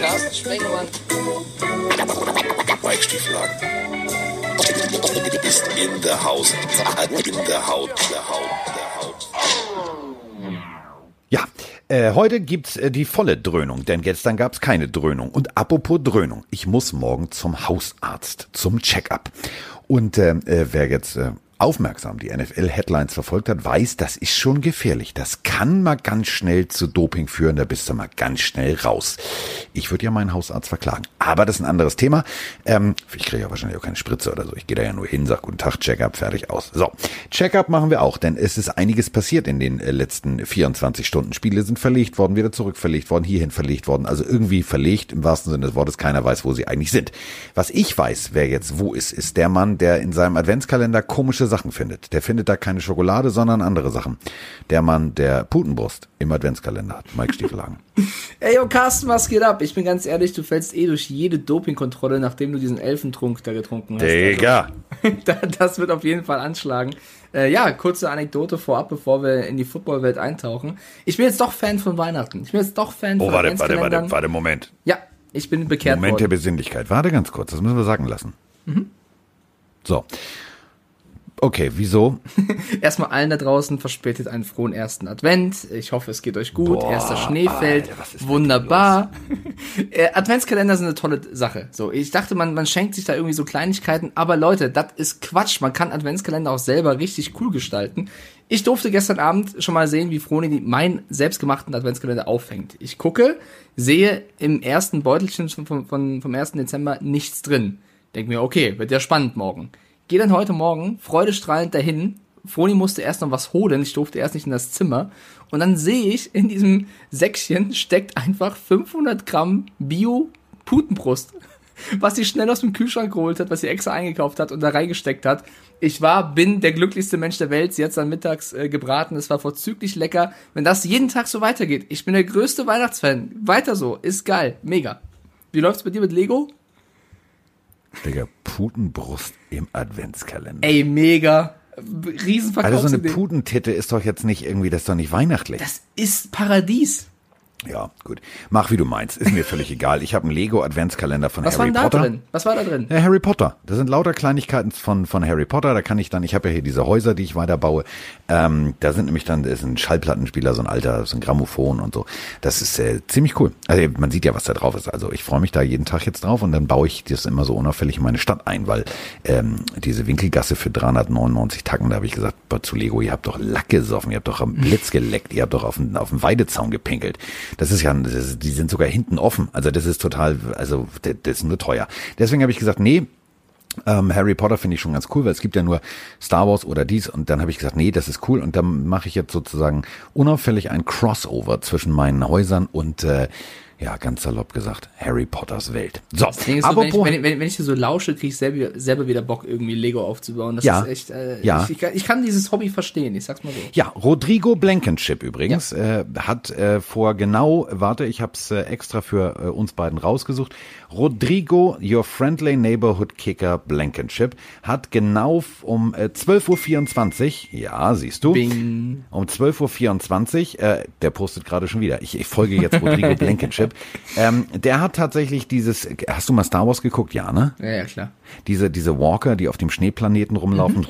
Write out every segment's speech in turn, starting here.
Carsten Sprengemann. Weichstieflagen. Ist in der Haus. In der Haut. Der Haut. Der Haut. Ja, äh, heute gibt's äh, die volle Dröhnung, denn gestern gab's keine Dröhnung. Und apropos Dröhnung, ich muss morgen zum Hausarzt, zum Check-up. Und äh, äh, wer jetzt äh, aufmerksam die NFL-Headlines verfolgt hat, weiß, das ist schon gefährlich. Das kann mal ganz schnell zu Doping führen, da bist du mal ganz schnell raus. Ich würde ja meinen Hausarzt verklagen. Aber das ist ein anderes Thema. Ähm, ich kriege ja wahrscheinlich auch keine Spritze oder so. Ich gehe da ja nur hin, sag guten Tag, Check-up, fertig aus. So, Check-up machen wir auch, denn es ist einiges passiert in den äh, letzten 24 Stunden. Spiele sind verlegt worden, wieder zurück verlegt worden, hierhin verlegt worden. Also irgendwie verlegt im wahrsten Sinne des Wortes. Keiner weiß, wo sie eigentlich sind. Was ich weiß, wer jetzt wo ist, ist der Mann, der in seinem Adventskalender komische Sachen findet. Der findet da keine Schokolade, sondern andere Sachen. Der Mann, der Putenbrust im Adventskalender hat. Mike Stiefelhagen. Ey, yo, Carsten, was geht ab? Ich bin ganz ehrlich, du fällst eh durch jede Dopingkontrolle, nachdem du diesen Elfentrunk da getrunken hast. Digga. Also, das wird auf jeden Fall anschlagen. Äh, ja, kurze Anekdote vorab, bevor wir in die Footballwelt eintauchen. Ich bin jetzt doch Fan von Weihnachten. Ich bin jetzt doch Fan Oh, von warte, warte, warte, warte, Moment. Ja, ich bin bekehrt Moment der worden. Besinnlichkeit. Warte ganz kurz, das müssen wir sagen lassen. So. Okay, wieso? Erstmal allen da draußen verspätet einen frohen ersten Advent. Ich hoffe, es geht euch gut. Boah, Erster Schnee fällt. Alter, was ist mit Wunderbar. Äh, Adventskalender sind eine tolle Sache. So, ich dachte, man, man schenkt sich da irgendwie so Kleinigkeiten, aber Leute, das ist Quatsch. Man kann Adventskalender auch selber richtig cool gestalten. Ich durfte gestern Abend schon mal sehen, wie Froni meinen selbstgemachten Adventskalender aufhängt. Ich gucke, sehe im ersten Beutelchen von, von, vom 1. Dezember nichts drin. Denk mir, okay, wird ja spannend morgen. Geh dann heute Morgen freudestrahlend dahin. Froni musste erst noch was holen. Ich durfte erst nicht in das Zimmer. Und dann sehe ich, in diesem Säckchen steckt einfach 500 Gramm Bio-Putenbrust. Was sie schnell aus dem Kühlschrank geholt hat, was sie extra eingekauft hat und da reingesteckt hat. Ich war, bin der glücklichste Mensch der Welt. Sie hat es dann mittags äh, gebraten. Es war vorzüglich lecker. Wenn das jeden Tag so weitergeht. Ich bin der größte Weihnachtsfan. Weiter so. Ist geil. Mega. Wie läuft's bei dir mit Lego? Digga, Putenbrust im Adventskalender. Ey, mega. Also so eine. Putentitte ist doch jetzt nicht irgendwie, das ist doch nicht weihnachtlich. das ist Paradies. Ja, gut. Mach wie du meinst. Ist mir völlig egal. Ich habe einen Lego Adventskalender von Was war Harry denn da Potter. drin? Was war da drin? Ja, Harry Potter. Das sind lauter Kleinigkeiten von, von Harry Potter. Da kann ich dann, ich habe ja hier diese Häuser, die ich weiterbaue. Ähm, da sind nämlich dann, da ist ein Schallplattenspieler, so ein alter, so ein Grammophon und so. Das ist äh, ziemlich cool. Also man sieht ja, was da drauf ist. Also ich freue mich da jeden Tag jetzt drauf und dann baue ich das immer so unauffällig in meine Stadt ein, weil ähm, diese Winkelgasse für 399 Tacken, da habe ich gesagt, zu Lego, ihr habt doch Lack gesoffen, ihr habt doch am Blitz geleckt, ihr habt doch auf den, auf den Weidezaun gepinkelt. Das ist ja, das die sind sogar hinten offen. Also das ist total, also das, das ist nur teuer. Deswegen habe ich gesagt, nee, ähm, Harry Potter finde ich schon ganz cool, weil es gibt ja nur Star Wars oder dies und dann habe ich gesagt, nee, das ist cool und dann mache ich jetzt sozusagen unauffällig ein Crossover zwischen meinen Häusern und äh, ja, ganz salopp gesagt, Harry Potters Welt. So, Das Ding ist so, wenn, ich, wenn, wenn, wenn ich dir so lausche, kriege ich selber, selber wieder Bock, irgendwie Lego aufzubauen. Das Ja. ist echt, äh, Ja. ich, ich, kann, ich kann dieses Hobby verstehen, ich sag's mal so. Ja, Rodrigo Blankenship übrigens äh, hat äh, vor genau, warte, ich habe es äh, extra für äh, uns beiden rausgesucht. Rodrigo, your friendly neighborhood kicker Blankenship, hat genau um äh, 12.24 Uhr, ja, siehst du, Bing. um 12.24 Uhr, äh, der postet gerade schon wieder, ich, ich folge jetzt Rodrigo Blankenship, ähm, der hat tatsächlich dieses, hast du mal Star Wars geguckt? Ja, ne? Ja, ja, klar. Diese, diese Walker, die auf dem Schneeplaneten rumlaufen,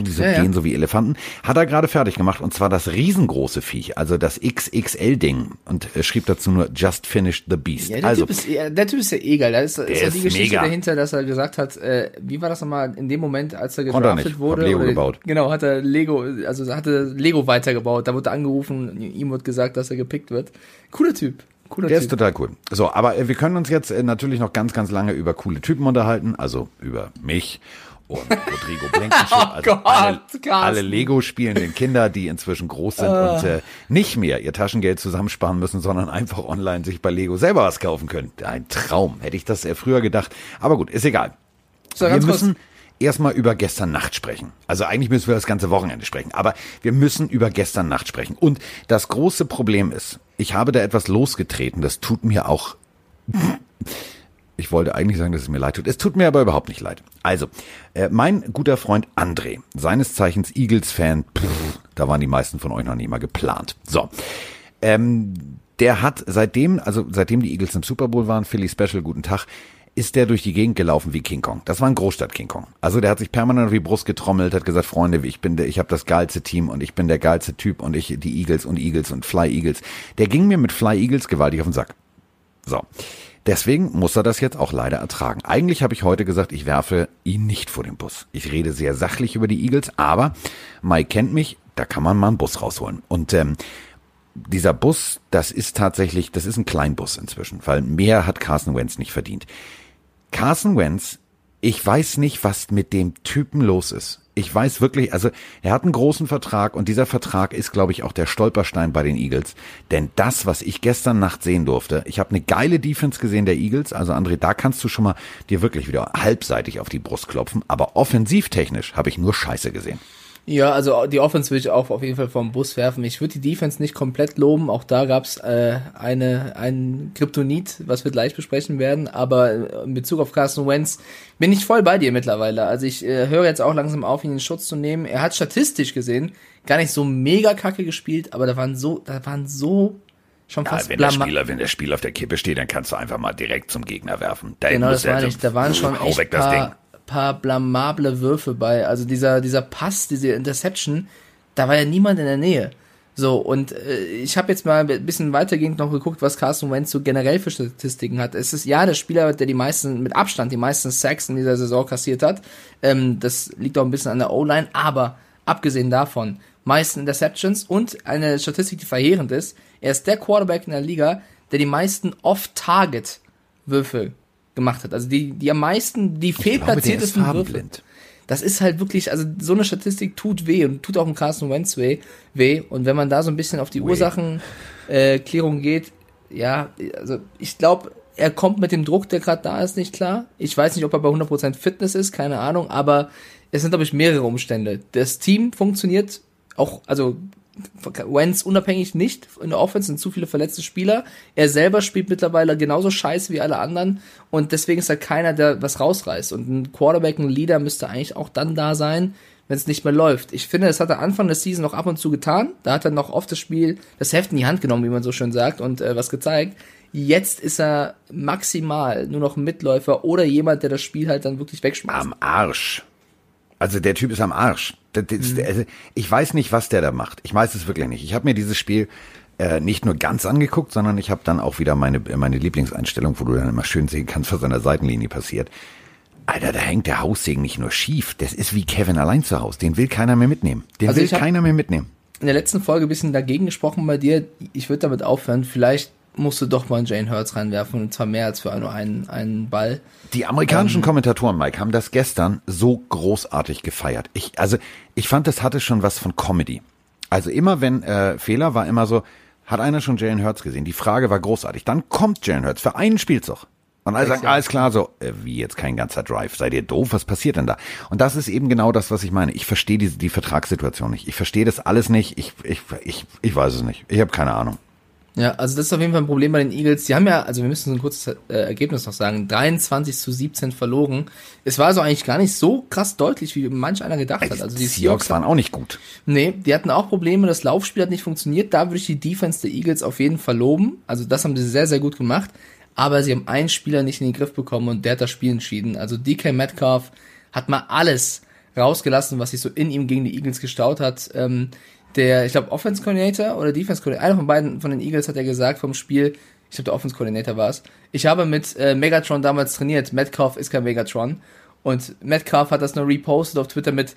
die so Ja, ja. gehen so wie Elefanten, hat er gerade fertig gemacht und zwar das riesengroße Viech, also das XXL-Ding und äh, schrieb dazu nur Just Finished the Beast. Ja, der, also, typ ist, ja, der Typ ist ja eh geil. Da ist, ist ja ist die Geschichte mega. dahinter, dass er gesagt hat, äh, wie war das nochmal in dem Moment, als er er gedraftet wurde? Lego oder- gebaut. Genau, hat er Lego, also hat er Lego weitergebaut. Da wurde er angerufen, ihm wurde gesagt, dass er gepickt wird. Cooler Typ. Cooler der ist Typ. total cool. So, aber äh, wir können uns jetzt äh, natürlich noch ganz, ganz lange über coole Typen unterhalten, also über mich und Rodrigo Blankenship, Oh also Gott, alle, alle Lego-spielenden Kinder, die inzwischen groß sind und äh, nicht mehr ihr Taschengeld zusammensparen müssen, sondern einfach online sich bei Lego selber was kaufen können. Ein Traum, hätte ich das äh, früher gedacht. Aber gut, ist egal. So, wir ganz kurz. Erstmal über gestern Nacht sprechen. Also eigentlich müssen wir das ganze Wochenende sprechen, aber wir müssen über gestern Nacht sprechen. Und das große Problem ist, ich habe da etwas losgetreten, das tut mir auch ich wollte eigentlich sagen, dass es mir leid tut. Es tut mir aber überhaupt nicht leid. Also, äh, mein guter Freund André, seines Zeichens Eagles-Fan, da waren die meisten von euch noch nie mal geplant. So, ähm, der hat seitdem, also seitdem die Eagles im Super Bowl waren, Philly Special, guten Tag, ist der durch die Gegend gelaufen wie King Kong. Das war ein Großstadt King Kong. Also der hat sich permanent auf die Brust getrommelt, hat gesagt, Freunde, ich bin der, ich habe das geilste Team und ich bin der geilste Typ und ich die Eagles und Eagles und Fly Eagles. Der ging mir mit Fly Eagles gewaltig auf den Sack. So. Deswegen muss er das jetzt auch leider ertragen. Eigentlich habe ich heute gesagt, ich werfe ihn nicht vor den Bus. Ich rede sehr sachlich über die Eagles, aber Mike kennt mich, da kann man mal einen Bus rausholen. Und ähm, dieser Bus, das ist tatsächlich, das ist ein Kleinbus inzwischen, weil mehr hat Carson Wentz nicht verdient. Carson Wentz, ich weiß nicht, was mit dem Typen los ist. Ich weiß wirklich, also er hat einen großen Vertrag und dieser Vertrag ist, glaube ich, auch der Stolperstein bei den Eagles. Denn das, was ich gestern Nacht sehen durfte, ich habe eine geile Defense gesehen der Eagles. Also André, da kannst du schon mal dir wirklich wieder halbseitig auf die Brust klopfen. Aber offensivtechnisch habe ich nur Scheiße gesehen. Ja, also die Offense will ich auch auf jeden Fall vom Bus werfen. Ich würde die Defense nicht komplett loben. Auch da gab's äh, eine, ein Kryptonit, was wir gleich besprechen werden. Aber in Bezug auf Carson Wentz bin ich voll bei dir mittlerweile. Also ich äh, höre jetzt auch langsam auf, ihn in Schutz zu nehmen. Er hat statistisch gesehen gar nicht so mega kacke gespielt, aber da waren so, da waren so schon Ja, fast wenn der Spieler, wenn der Spiel auf der Kippe steht, dann kannst du einfach mal direkt zum Gegner werfen. Da Genau, das war nicht. Da waren schon echt weg das Ding. paar, paar blamable Würfe bei. Also dieser, dieser Pass, diese Interception, da war ja niemand in der Nähe. So, und äh, ich habe jetzt mal ein bisschen weitergehend noch geguckt, was Carson Wentz so generell für Statistiken hat. Es ist ja der Spieler, der die meisten, mit Abstand die meisten Sacks in dieser Saison kassiert hat. Ähm, das liegt auch ein bisschen an der O-Line, aber abgesehen davon, meisten Interceptions und eine Statistik, die verheerend ist, er ist der Quarterback in der Liga, der die meisten Off-Target-Würfe gemacht hat. Also die, die am meisten, die Ich glaube, fehlplatziertesten Würfe. Das ist halt wirklich, also so eine Statistik tut weh und tut auch im Carson Wentz weh, weh. Und wenn man da so ein bisschen auf die Ursachenklärung äh, Klärung geht, ja, also ich glaube, er kommt mit dem Druck, der gerade da ist, nicht klar. Ich weiß nicht, ob er bei 100% Fitness ist, keine Ahnung, aber es sind, glaube ich, mehrere Umstände. Das Team funktioniert auch, also Wentz unabhängig nicht. In der Offense sind zu viele verletzte Spieler. Er selber spielt mittlerweile genauso scheiße wie alle anderen und deswegen ist da keiner, der was rausreißt. Und ein Quarterback, ein Leader müsste eigentlich auch dann da sein, wenn es nicht mehr läuft. Ich finde, das hat er Anfang der Season noch ab und zu getan. Da hat er noch oft das Spiel, das Heft in die Hand genommen, wie man so schön sagt, und äh, was gezeigt. Jetzt ist er maximal nur noch ein Mitläufer oder jemand, der das Spiel halt dann wirklich wegschmeißt. Am Arsch. Also der Typ ist am Arsch. Das, Mhm. also ich weiß nicht, was der da macht. Ich weiß es wirklich nicht. Ich habe mir dieses Spiel äh, nicht nur ganz angeguckt, sondern ich habe dann auch wieder meine, meine Lieblingseinstellung, wo du dann immer schön sehen kannst, was an der Seitenlinie passiert. Alter, da hängt der Haussegen nicht nur schief. Das ist wie Kevin allein zu Hause. Den will keiner mehr mitnehmen. Den Also will keiner mehr mitnehmen. in der letzten Folge ein bisschen dagegen gesprochen bei dir. Ich würde damit aufhören. Vielleicht musst du doch mal einen Jane Hurts reinwerfen und zwar mehr als für nur einen, einen Ball. Die Ähm. amerikanischen Kommentatoren, Mike, haben das gestern so großartig gefeiert. Ich, also, ich fand, das hatte schon was von Comedy. Also immer wenn äh, Fehler war immer so, hat einer schon Jalen Hurts gesehen? Die Frage war großartig. Dann kommt Jalen Hurts für einen Spielzug. Und alle sagen, alles klar, so, äh, wie jetzt kein ganzer Drive, seid ihr doof, was passiert denn da? Und das ist eben genau das, was ich meine. Ich verstehe die, die Vertragssituation nicht. Ich verstehe das alles nicht. Ich, ich, ich, ich weiß es nicht. Ich habe keine Ahnung. Ja, also das ist auf jeden Fall ein Problem bei den Eagles. Die haben ja, also wir müssen so ein kurzes äh, Ergebnis noch sagen, 23 zu 17 verloren. Es war so eigentlich gar nicht so krass deutlich, wie manch einer gedacht hat. Also die Seahawks waren auch nicht gut. Nee, die hatten auch Probleme, das Laufspiel hat nicht funktioniert. Da würde ich die Defense der Eagles auf jeden Fall loben. Also das haben sie sehr, sehr gut gemacht. Aber sie haben einen Spieler nicht in den Griff bekommen und der hat das Spiel entschieden. Also DK Metcalf hat mal alles rausgelassen, was sich so in ihm gegen die Eagles gestaut hat. Ähm, der, ich glaube, Offense Coordinator oder Defense Coordinator, einer von beiden von den Eagles hat ja gesagt vom Spiel, ich glaube, der Offense Coordinator war es. Ich habe mit äh, Megatron damals trainiert. Metcalf ist kein Megatron. Und Metcalf hat das nur repostet auf Twitter mit,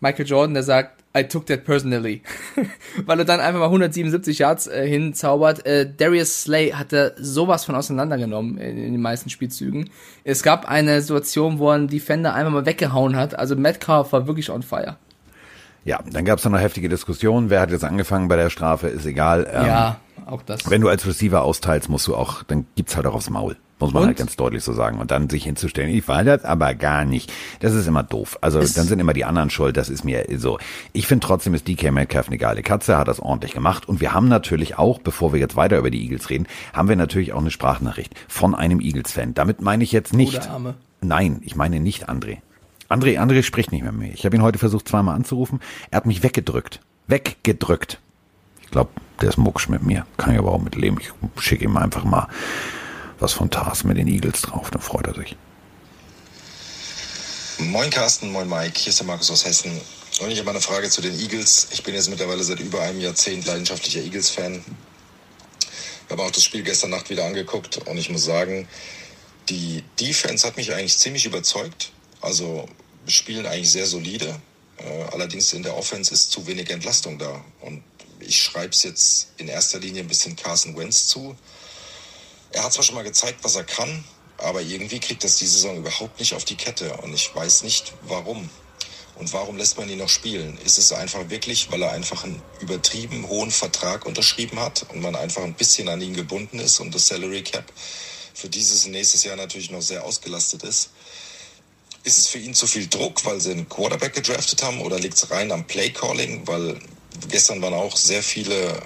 Michael Jordan, der sagt, I took that personally. Weil er dann einfach mal 177 Yards äh, hinzaubert. Äh, Darius Slay hatte sowas von auseinandergenommen in, in den meisten Spielzügen. Es gab eine Situation, wo er einen Defender einfach mal weggehauen hat. Also Metcalf war wirklich on fire. Ja, dann gab es noch eine heftige Diskussion. Wer hat jetzt angefangen bei der Strafe? Ist egal. Ähm, ja, auch das. Wenn du als Receiver austeilst, musst du auch, dann gibt's halt auch aufs Maul. Muss man Und? halt ganz deutlich so sagen. Und dann sich hinzustellen, ich war das aber gar nicht. Das ist immer doof. Also Es- dann sind immer die anderen schuld. Das ist mir so. Ich finde trotzdem ist DK Metcalf eine geile Katze, hat das ordentlich gemacht. Und wir haben natürlich auch, bevor wir jetzt weiter über die Eagles reden, haben wir natürlich auch eine Sprachnachricht von einem Eagles-Fan. Damit meine ich jetzt nicht. Nein, ich meine nicht André. André, André spricht nicht mehr mit mir. Ich habe ihn heute versucht zweimal anzurufen. Er hat mich weggedrückt. Weggedrückt. Ich glaube, der ist mucksch mit mir. Kann ich aber auch mit leben. Ich schicke ihm einfach mal was von Tars mit den Eagles drauf. Dann freut er sich. Moin Carsten, moin Mike, hier ist der Markus aus Hessen. Und ich habe eine Frage zu den Eagles. Ich bin jetzt mittlerweile seit über einem Jahrzehnt leidenschaftlicher Eagles-Fan. Ich habe auch das Spiel gestern Nacht wieder angeguckt und ich muss sagen, die Defense hat mich eigentlich ziemlich überzeugt. Also spielen eigentlich sehr solide. Äh, allerdings in der Offense ist zu wenig Entlastung da. Und ich schreibe es jetzt in erster Linie ein bisschen Carson Wentz zu. Er hat zwar schon mal gezeigt, was er kann, aber irgendwie kriegt das die Saison überhaupt nicht auf die Kette. Und ich weiß nicht, warum. Und warum lässt man ihn noch spielen? Ist es einfach wirklich, weil er einfach einen übertrieben hohen Vertrag unterschrieben hat und man einfach ein bisschen an ihn gebunden ist und das Salary Cap für dieses und nächstes Jahr natürlich noch sehr ausgelastet ist? Ist es für ihn zu viel Druck, weil sie einen Quarterback gedraftet haben oder liegt es rein am Play Calling? Weil gestern waren auch sehr viele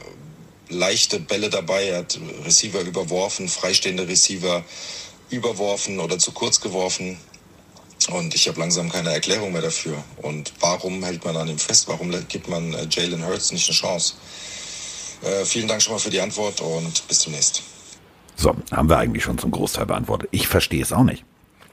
leichte Bälle dabei. Er hat Receiver überworfen, freistehende Receiver überworfen oder zu kurz geworfen. Und ich habe langsam keine Erklärung mehr dafür. Und warum hält man an ihm fest? Warum gibt man äh, Jalen Hurts nicht eine Chance? Äh, vielen Dank schon mal für die Antwort und bis zunächst. So, haben wir eigentlich schon zum Großteil beantwortet. Ich verstehe es auch nicht.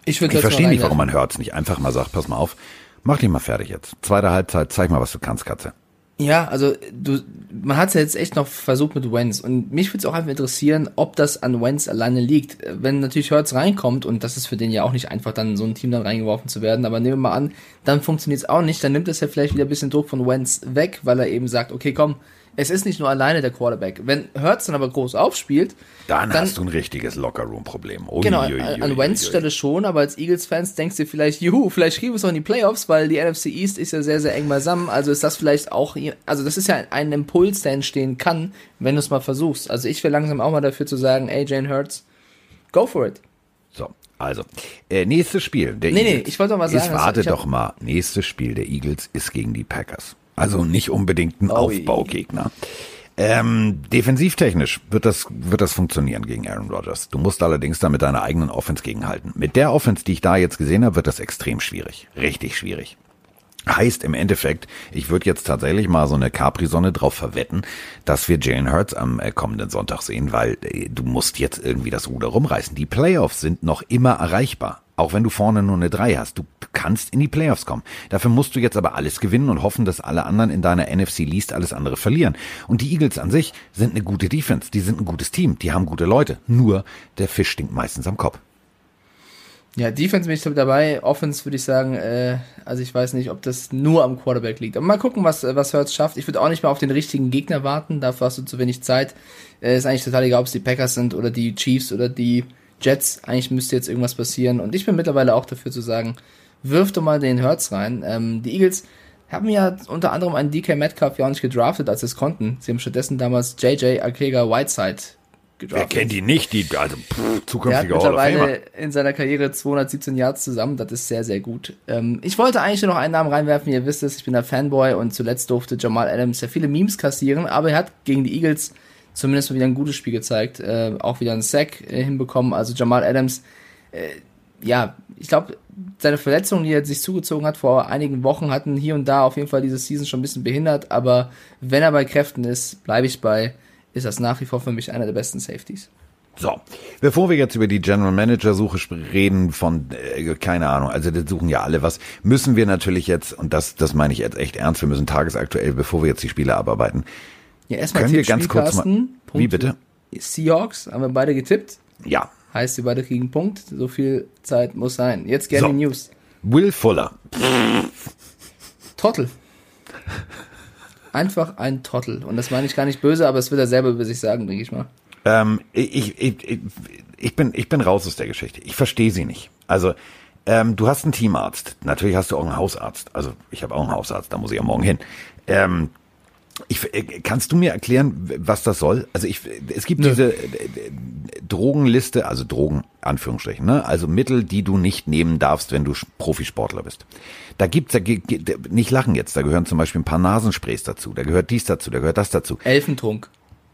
Ich, ich verstehe nicht, warum man Hurts nicht einfach mal sagt, pass mal auf, mach dich mal fertig jetzt. Zweite Halbzeit, zeig mal, was du kannst, Katze. Ja, also du, man hat es ja jetzt echt noch versucht mit Wenz und mich würde es auch einfach interessieren, ob das an Wenz alleine liegt. Wenn natürlich Hurts reinkommt und das ist für den ja auch nicht einfach, dann so ein Team dann reingeworfen zu werden, aber nehmen wir mal an, dann funktioniert es auch nicht, dann nimmt es ja vielleicht wieder ein bisschen Druck von Wenz weg, weil er eben sagt, okay, komm, es ist nicht nur alleine der Quarterback. Wenn Hurts dann aber groß aufspielt, dann, dann hast du ein richtiges Lockerroom-Problem. Genau, an Wentz Stelle schon, aber als Eagles-Fans denkst du vielleicht, juhu, vielleicht kriegen wir es auch in die Playoffs, weil die NFC East ist ja sehr, sehr eng beisammen. Also ist das vielleicht auch, also das ist ja ein Impuls, der entstehen kann, wenn du es mal versuchst. Also ich wäre langsam auch mal dafür zu sagen, ey, Jane Hurts, go for it. So, also, äh, nächstes Spiel der nee, Eagles. Nee, ich wollte doch mal sagen. Ist, warte doch mal, nächstes Spiel der Eagles ist gegen die Packers. Also nicht unbedingt ein Aufbaugegner. Ähm, defensivtechnisch wird das, wird das funktionieren gegen Aaron Rodgers. Du musst allerdings da mit deiner eigenen Offense gegenhalten. Mit der Offense, die ich da jetzt gesehen habe, wird das extrem schwierig. Richtig schwierig. Heißt im Endeffekt, ich würde jetzt tatsächlich mal so eine Capri-Sonne drauf verwetten, dass wir Jalen Hurts am äh, kommenden Sonntag sehen, weil äh, du musst jetzt irgendwie das Ruder rumreißen. Die Playoffs sind noch immer erreichbar. Auch wenn du vorne nur eine 3 hast, du kannst in die Playoffs kommen. Dafür musst du jetzt aber alles gewinnen und hoffen, dass alle anderen in deiner NFC Least alles andere verlieren. Und die Eagles an sich sind eine gute Defense, die sind ein gutes Team, die haben gute Leute. Nur der Fisch stinkt meistens am Kopf. Ja, Defense bin ich dabei. Offense würde ich sagen, äh, also ich weiß nicht, ob das nur am Quarterback liegt. Aber mal gucken, was, was Hurts schafft. Ich würde auch nicht mehr auf den richtigen Gegner warten. Dafür hast du zu wenig Zeit. Äh, ist eigentlich total egal, ob es die Packers sind oder die Chiefs oder die Jets, eigentlich müsste jetzt irgendwas passieren. Und ich bin mittlerweile auch dafür zu sagen, wirf doch mal den Hurts rein. Ähm, die Eagles haben ja unter anderem einen DK Metcalf ja auch nicht gedraftet, als sie es konnten. Sie haben stattdessen damals JJ Akega Whiteside gedraftet. Wer kennt die nicht? Die, also pff, zukünftige Er hat mittlerweile in seiner Karriere 217 Yards zusammen. Das ist sehr, sehr gut. Ähm, ich wollte eigentlich nur noch einen Namen reinwerfen. Ihr wisst es, ich bin der Fanboy und zuletzt durfte Jamal Adams ja viele Memes kassieren, aber er hat gegen die Eagles zumindest mal wieder ein gutes Spiel gezeigt, äh, auch wieder einen Sack äh, hinbekommen. Also Jamal Adams, äh, ja, ich glaube, seine Verletzungen, die er sich zugezogen hat vor einigen Wochen, hatten hier und da auf jeden Fall diese Season schon ein bisschen behindert. Aber wenn er bei Kräften ist, bleibe ich bei, ist das nach wie vor für mich einer der besten Safeties. So, bevor wir jetzt über die General Manager Suche reden von äh, keine Ahnung, also das suchen ja alle was, müssen wir natürlich jetzt und das das meine ich jetzt echt ernst, wir müssen tagesaktuell, bevor wir jetzt die Spiele abarbeiten, ja, erstmal Können wir ganz kurz mal. Wie bitte? Seahawks haben wir beide getippt. Ja. Heißt, wir beide kriegen Punkt. So viel Zeit muss sein. Jetzt gerne so. News. Will Fuller. Trottel. Einfach ein Trottel. Und das meine ich gar nicht böse, aber es wird er selber über sich sagen, denke ich mal. Ähm, ich, ich, ich, ich, bin, ich bin raus aus der Geschichte. Ich verstehe sie nicht. Also, ähm, du hast einen Teamarzt. Natürlich hast du auch einen Hausarzt. Also, ich habe auch einen Hausarzt, da muss ich ja morgen hin. Ähm, ich, äh, kannst du mir erklären, was das soll? Also ich, es gibt Nö. diese äh, Drogenliste, also Drogen, Anführungsstrichen, ne? also Mittel, die du nicht nehmen darfst, wenn du Profisportler bist. Da gibt's, da, nicht lachen jetzt, da gehören zum Beispiel ein paar Nasensprays dazu, da gehört dies dazu, da gehört das dazu. Elfentrunk.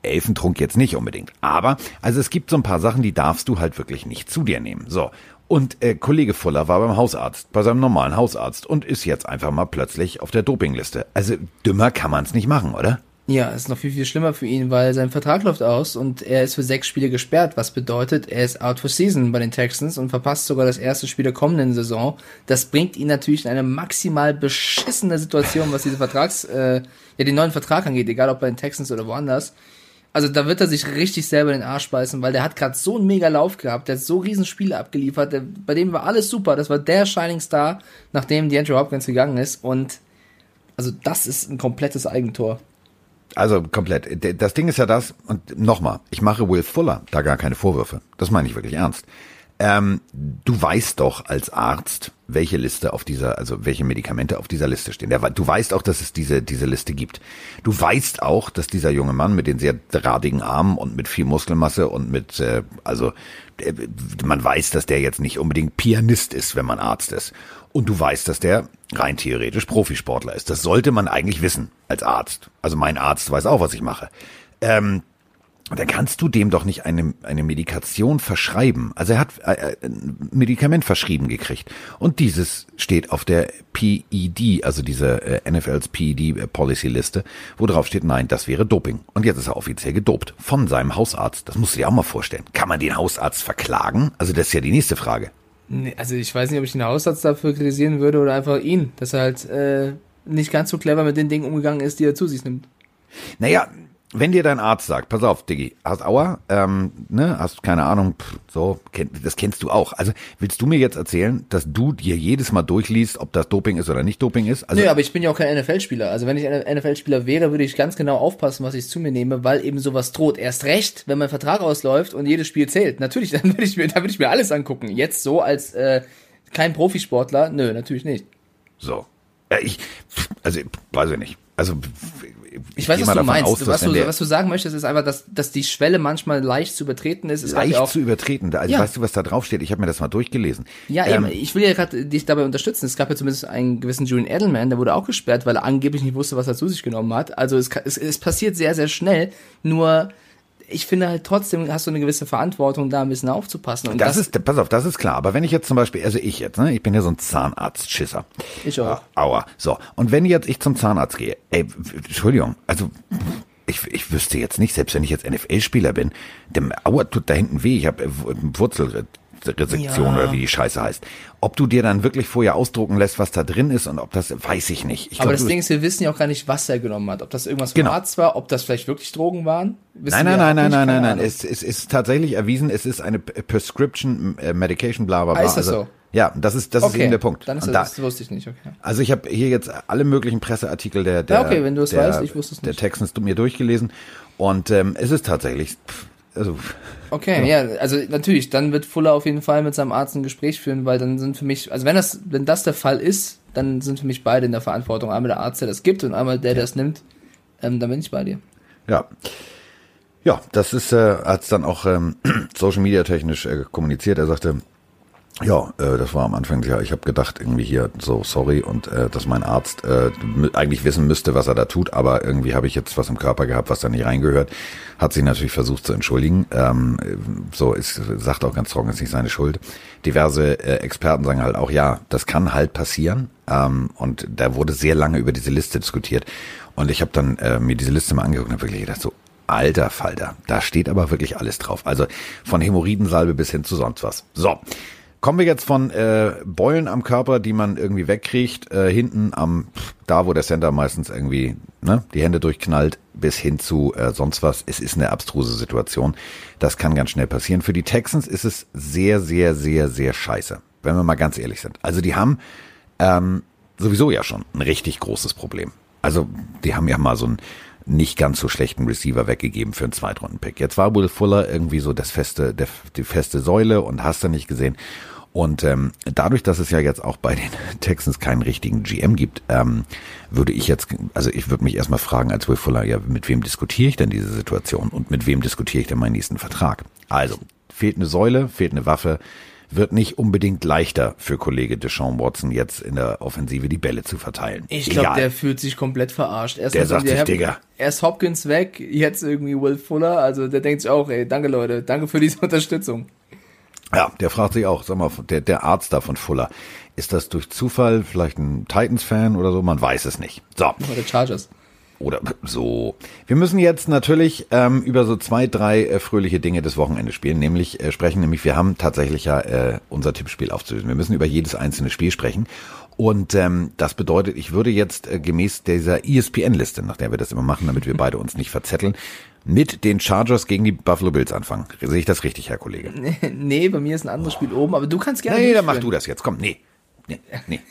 Elfentrunk jetzt nicht unbedingt. Aber, also es gibt so ein paar Sachen, die darfst du halt wirklich nicht zu dir nehmen. So. Und äh, Kollege Fuller war beim Hausarzt, bei seinem normalen Hausarzt und ist jetzt einfach mal plötzlich auf der Dopingliste. Also dümmer kann man es nicht machen, oder? Ja, ist noch viel, viel schlimmer für ihn, weil sein Vertrag läuft aus und er ist für sechs Spiele gesperrt, was bedeutet, er ist out for season bei den Texans und verpasst sogar das erste Spiel der kommenden Saison. Das bringt ihn natürlich in eine maximal beschissene Situation, was diese Vertrags, äh, ja, den neuen Vertrag angeht, egal ob bei den Texans oder woanders. Also da wird er sich richtig selber in den Arsch beißen, weil der hat gerade so einen mega Lauf gehabt, der hat so riesen Spiele abgeliefert, der, bei dem war alles super, das war der Shining Star, nachdem DeAndre Hopkins gegangen ist und also das ist ein komplettes Eigentor. Also komplett. Das Ding ist ja das, und nochmal, ich mache Will Fuller da gar keine Vorwürfe. Das meine ich wirklich ernst. Ähm, du weißt doch als Arzt, welche Liste auf dieser, also welche Medikamente auf dieser Liste stehen. Du weißt auch, dass es diese, diese Liste gibt. Du weißt auch, dass dieser junge Mann mit den sehr drahtigen Armen und mit viel Muskelmasse und mit, äh, also äh, man weiß, dass der jetzt nicht unbedingt Pianist ist, wenn man Arzt ist. Und du weißt, dass der rein theoretisch Profisportler ist. Das sollte man eigentlich wissen als Arzt. Also mein Arzt weiß auch, was ich mache. Ähm, dann kannst du dem doch nicht eine, eine Medikation verschreiben. Also er hat äh, äh ein Medikament verschrieben gekriegt. Und dieses steht auf der PED, also diese äh, NFLs PED Policy Liste, wo drauf steht, nein, das wäre Doping. Und jetzt ist er offiziell gedopt von seinem Hausarzt. Das musst du dir auch mal vorstellen. Kann man den Hausarzt verklagen? Also das ist ja die nächste Frage. Nee, also ich weiß nicht, ob ich den Hausarzt dafür kritisieren würde oder einfach ihn, dass er halt äh, nicht ganz so clever mit den Dingen umgegangen ist, die er zu sich nimmt. Naja, wenn dir dein Arzt sagt, pass auf, Diggi, hast Aua, ähm, ne, hast keine Ahnung, pff, so, kenn, das kennst du auch. Also willst du mir jetzt erzählen, dass du dir jedes Mal durchliest, ob das Doping ist oder nicht Doping ist? Also, Nö, aber ich bin ja auch kein NFL-Spieler. Also wenn ich ein NFL-Spieler wäre, würde ich ganz genau aufpassen, was ich zu mir nehme, weil eben sowas droht. Erst recht, wenn mein Vertrag ausläuft und jedes Spiel zählt. Natürlich, dann würde ich mir, dann würde ich mir alles angucken. Jetzt so als äh, kein Profisportler, nö, natürlich nicht. So. Ja, ich, also, weiß ich nicht. Also ich weiß, was du meinst. Aus, was, du, was du sagen möchtest, ist einfach, dass, dass die Schwelle manchmal leicht zu übertreten ist. Es leicht auch, zu übertreten. Also ja. weißt du, was da drauf steht? Ich habe mir das mal durchgelesen. Ja, ähm, eben, ich will ja gerade dich dabei unterstützen. Es gab ja zumindest einen gewissen Julian Edelman, der wurde auch gesperrt, weil er angeblich nicht wusste, was er zu sich genommen hat. Also es, es, es passiert sehr, sehr schnell. Nur ich finde halt trotzdem hast du eine gewisse Verantwortung, da ein bisschen aufzupassen. Und das, das ist, pass auf, das ist klar. Aber wenn ich jetzt zum Beispiel, also ich jetzt, ne, ich bin ja so ein Zahnarzt-Schisser. Ich auch. Äh, aua. So. Und wenn jetzt ich zum Zahnarzt gehe, ey, Entschuldigung, also, ich, ich wüsste jetzt nicht, selbst wenn ich jetzt NFL-Spieler bin, dem Aua tut da hinten weh, ich habe Wurzel, Resektion ja. oder wie die Scheiße heißt. Ob du dir dann wirklich vorher ausdrucken lässt, was da drin ist und ob das, weiß ich nicht. Ich Aber glaub, das Ding ist, wir wissen ja auch gar nicht, was er genommen hat. Ob das irgendwas vom genau. Arzt war, ob das vielleicht wirklich Drogen waren. Nein, nein, nein, nein, nein, nein, nein. Es, es ist tatsächlich erwiesen, es ist eine Prescription äh, Medication, bla bla bla. Ah, ist das also, so? Ja, das ist das okay. ist eben der Punkt. Dann ist das, da, das wusste ich nicht. Okay. Also ich habe hier jetzt alle möglichen Presseartikel der der, ja, okay, wenn du es weißt, ich wusste es nicht. der Texans mir durchgelesen und ähm, es ist tatsächlich also Okay, ja. ja. also natürlich, dann wird Fuller auf jeden Fall mit seinem Arzt ein Gespräch führen, weil dann sind für mich, also wenn das, wenn das der Fall ist, dann sind für mich beide in der Verantwortung. Einmal der Arzt, der das gibt und einmal der, der es nimmt. Ähm, dann bin ich bei dir. Ja. Ja, das ist, äh, hat dann auch ähm, Social Media technisch äh, kommuniziert. Er sagte, ja, äh, das war am Anfang ja, ich habe gedacht irgendwie hier so sorry und äh, dass mein Arzt äh, eigentlich wissen müsste, was er da tut, aber irgendwie habe ich jetzt was im Körper gehabt, was da nicht reingehört. Hat sich natürlich versucht zu entschuldigen. Ähm, so ist sagt auch ganz trocken, ist nicht seine Schuld. Diverse äh, Experten sagen halt auch ja, das kann halt passieren ähm, und da wurde sehr lange über diese Liste diskutiert und ich habe dann äh, mir diese Liste mal angeguckt und habe wirklich gedacht so Alter Falter, da steht aber wirklich alles drauf. Also von Hämorrhoidensalbe bis hin zu sonst was. So, Kommen wir jetzt von äh, Beulen am Körper, die man irgendwie wegkriegt, äh, hinten am, da wo der Center meistens irgendwie ne, die Hände durchknallt, bis hin zu äh, sonst was. Es ist eine abstruse Situation. Das kann ganz schnell passieren. Für die Texans ist es sehr, sehr, sehr, sehr scheiße, wenn wir mal ganz ehrlich sind. Also die haben ähm, sowieso ja schon ein richtig großes Problem. Also die haben ja mal so ein nicht ganz so schlechten Receiver weggegeben für einen Zweitrunden-Pick. Jetzt war Will Fuller irgendwie so das feste, der, die feste Säule und hast du nicht gesehen. Und ähm, dadurch, dass es ja jetzt auch bei den Texans keinen richtigen GM gibt, ähm, würde ich jetzt, also ich würde mich erstmal fragen als Will Fuller, ja, mit wem diskutiere ich denn diese Situation und mit wem diskutiere ich denn meinen nächsten Vertrag? Also, fehlt eine Säule, fehlt eine Waffe, wird nicht unbedingt leichter für Kollege Deshaun Watson jetzt in der Offensive die Bälle zu verteilen. Ich glaube, der fühlt sich komplett verarscht. Erst der sagt sich, Digga. Erst Hopkins weg, jetzt irgendwie Will Fuller, also der denkt sich auch, ey, danke Leute, danke für diese Unterstützung. Ja, der fragt sich auch, sag mal, der, der Arzt da von Fuller, ist das durch Zufall vielleicht ein Titans-Fan oder so? Man weiß es nicht. So. Oder Chargers. Oder so. Wir müssen jetzt natürlich ähm, über so zwei, drei äh, fröhliche Dinge des Wochenendes spielen, nämlich äh, sprechen, nämlich wir haben tatsächlich ja äh, unser Tippspiel aufzulösen. Wir müssen über jedes einzelne Spiel sprechen. Und ähm, das bedeutet, ich würde jetzt äh, gemäß dieser ESPN-Liste, nach der wir das immer machen, damit wir beide uns nicht verzetteln, mit den Chargers gegen die Buffalo Bills anfangen. Sehe ich das richtig, Herr Kollege? nee, bei mir ist ein anderes Spiel oben, aber du kannst gerne. Nee, dann mach du das jetzt. Komm, nee. Nee, nee.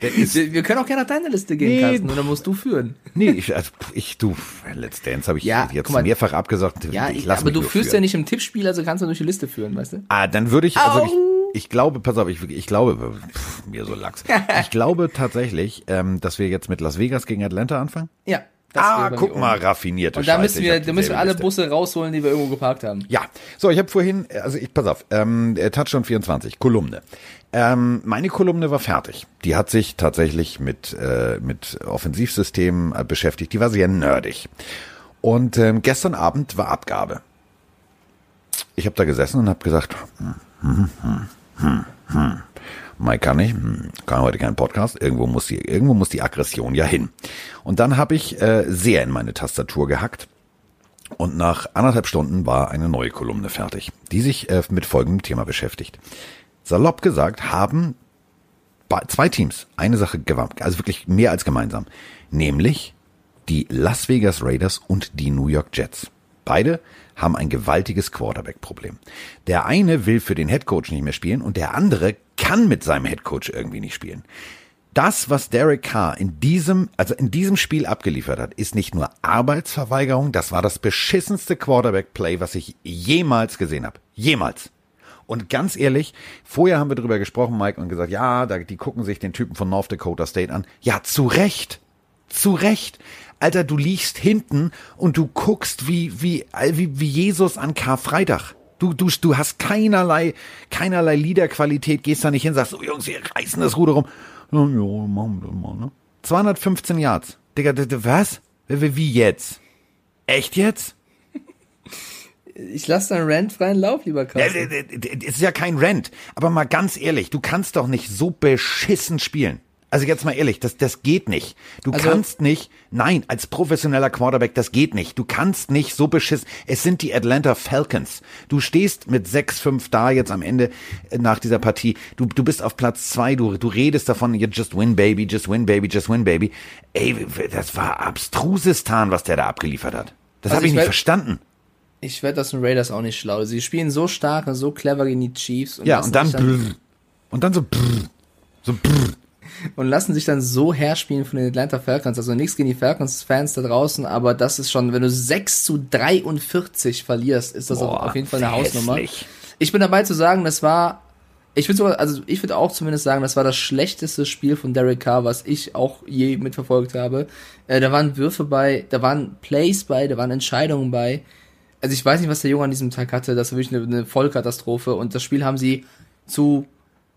Wir, können auch gerne auf deine Liste gehen, Nee. Carsten, und dann musst du führen. Nee, ich, also, ich du, Let's Dance habe ich Ja, jetzt mal. mehrfach abgesagt. Ja, ich ich, aber du führst führen. ja nicht im Tippspiel, also kannst du durch die Liste führen, weißt du? Ah, dann würde ich, also Au. ich, ich glaube, pass auf, ich, ich glaube, pff, mir so Lachs. Ich glaube tatsächlich, ähm, dass wir jetzt mit Las Vegas gegen Atlanta anfangen. Ja. Ah, guck mir mal, oben. raffinierte Und da Scheiße. müssen wir, da müssen wir alle Liste. Busse rausholen, die wir irgendwo geparkt haben. Ja, so, ich habe vorhin, also ich, pass auf, ähm, äh, Touchdown 24, Kolumne. Ähm, meine Kolumne war fertig. Die hat sich tatsächlich mit, äh, mit Offensivsystemen äh, beschäftigt. Die war sehr nerdig. Und ähm, gestern Abend war Abgabe. Ich habe da gesessen und habe gesagt, hm, hm, hm, hm, hm. Mike kann ich, hm, kann heute keinen Podcast. Irgendwo muss die, irgendwo muss die Aggression ja hin. Und dann habe ich äh, sehr in meine Tastatur gehackt und nach anderthalb Stunden war eine neue Kolumne fertig, die sich äh, mit folgendem Thema beschäftigt. Salopp gesagt haben zwei Teams eine Sache gewandt, also wirklich mehr als gemeinsam, nämlich die Las Vegas Raiders und die New York Jets. Beide haben ein gewaltiges Quarterback-Problem. Der eine will für den Headcoach nicht mehr spielen und der andere kann mit seinem Headcoach irgendwie nicht spielen. Das, was Derek Carr in diesem, also in diesem Spiel abgeliefert hat, ist nicht nur Arbeitsverweigerung, das war das beschissenste Quarterback-Play, was ich jemals gesehen habe. Jemals. Und ganz ehrlich, vorher haben wir drüber gesprochen, Mike, und gesagt, ja, die gucken sich den Typen von North Dakota State an. Ja, zu Recht. Zu Recht. Alter, du liegst hinten und du guckst wie, wie, wie, wie Jesus an Karfreitag. Du, du, du hast keinerlei, keinerlei Liederqualität, gehst da nicht hin, sagst, so Jungs, wir reißen das Ruder rum. Ja, machen wir das mal, ne? 215 Yards. Digga, was? Wie jetzt? Echt jetzt? Ich lasse deinen Rant freien Lauf, lieber Carsten. d- Es ist ja kein Rent. Aber mal ganz ehrlich, du kannst doch nicht so beschissen spielen. Also jetzt mal ehrlich, das, das geht nicht. Du Also- kannst nicht, nein, als professioneller Quarterback, das geht nicht. Du kannst nicht so beschissen. Es sind die Atlanta Falcons. Du stehst mit 6-5 da jetzt am Ende äh, nach dieser Partie. Du, du bist auf Platz zwei. du, du redest davon, you just win, baby, just win, baby, just win, baby. Ey, das war abstrusistan, was der da abgeliefert hat. Das Also habe ich ich nicht verstanden. Ich werde das den Raiders auch nicht schlau. Sie spielen so stark und so clever gegen die Chiefs und, Ja, und dann, dann brrr. und dann so, brrr. so, brrr. Und lassen sich dann so herspielen von den Atlanta Falcons. Also nichts gegen die Falcons-Fans da draußen, aber das ist schon, wenn du 6 zu 43 verlierst, ist das Boah, auf jeden Fall eine Hausnummer. hässlich. Ich bin dabei zu sagen, das war, ich würde sogar, also ich würde auch zumindest sagen, das war das schlechteste Spiel von Derek Carr, was ich auch je mitverfolgt habe. Äh, da waren Würfe bei, da waren Plays bei, da waren Entscheidungen bei. Also ich weiß nicht, was der Junge an diesem Tag hatte. Das war wirklich eine, eine Vollkatastrophe. Und das Spiel haben sie zu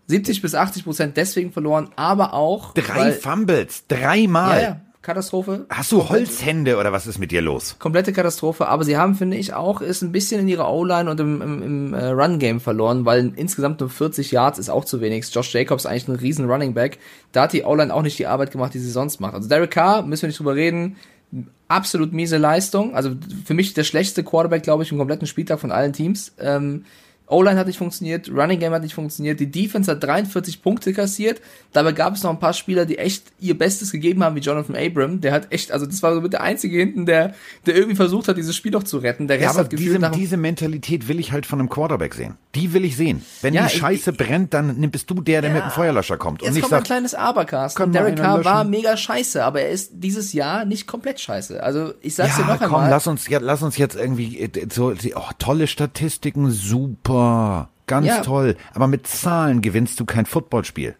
70 bis 80 Prozent deswegen verloren, aber auch Drei weil, Fumbles, ja, dreimal. ja, Katastrophe. Hast du Holzhände oder was ist mit dir los? komplette Katastrophe, aber sie haben, finde ich, auch ist ein bisschen in ihrer O-Line und im, im, im äh, Run-Game verloren, weil insgesamt nur 40 Yards ist auch zu wenig. Josh Jacobs ist eigentlich ein riesen Running Back. Da hat die O-Line auch nicht die Arbeit gemacht, die sie sonst macht. Also Derek Carr, müssen wir nicht drüber reden, absolut miese Leistung. Also für mich der schlechteste Quarterback, glaube ich, im kompletten Spieltag von allen Teams. Ähm, O-Line hat nicht funktioniert, Running Game hat nicht funktioniert, die Defense hat 43 Punkte kassiert. Dabei gab es noch ein paar Spieler, die echt ihr Bestes gegeben haben, wie Jonathan Abram. Der hat echt, also das war so mit der einzige hinten, der, der irgendwie versucht hat, dieses Spiel noch zu retten. Der Rest Ja, hat gefühlt diese, diese Mentalität will ich halt von einem Quarterback sehen. Die will ich sehen. Wenn Ja, die ich- Scheiße brennt, dann bist du der, der mit dem Feuerlöscher kommt. Und Jetzt nicht kommt ein sagt, kleines Abercast. Derek Carr war mega scheiße, aber er ist dieses Jahr nicht komplett scheiße. Also ich sag's dir ja, noch komm, einmal. lass uns, ja, lass uns jetzt irgendwie, äh, so, oh, tolle Statistiken, super. Ganz Ja. toll. Aber mit Zahlen gewinnst du kein Footballspiel.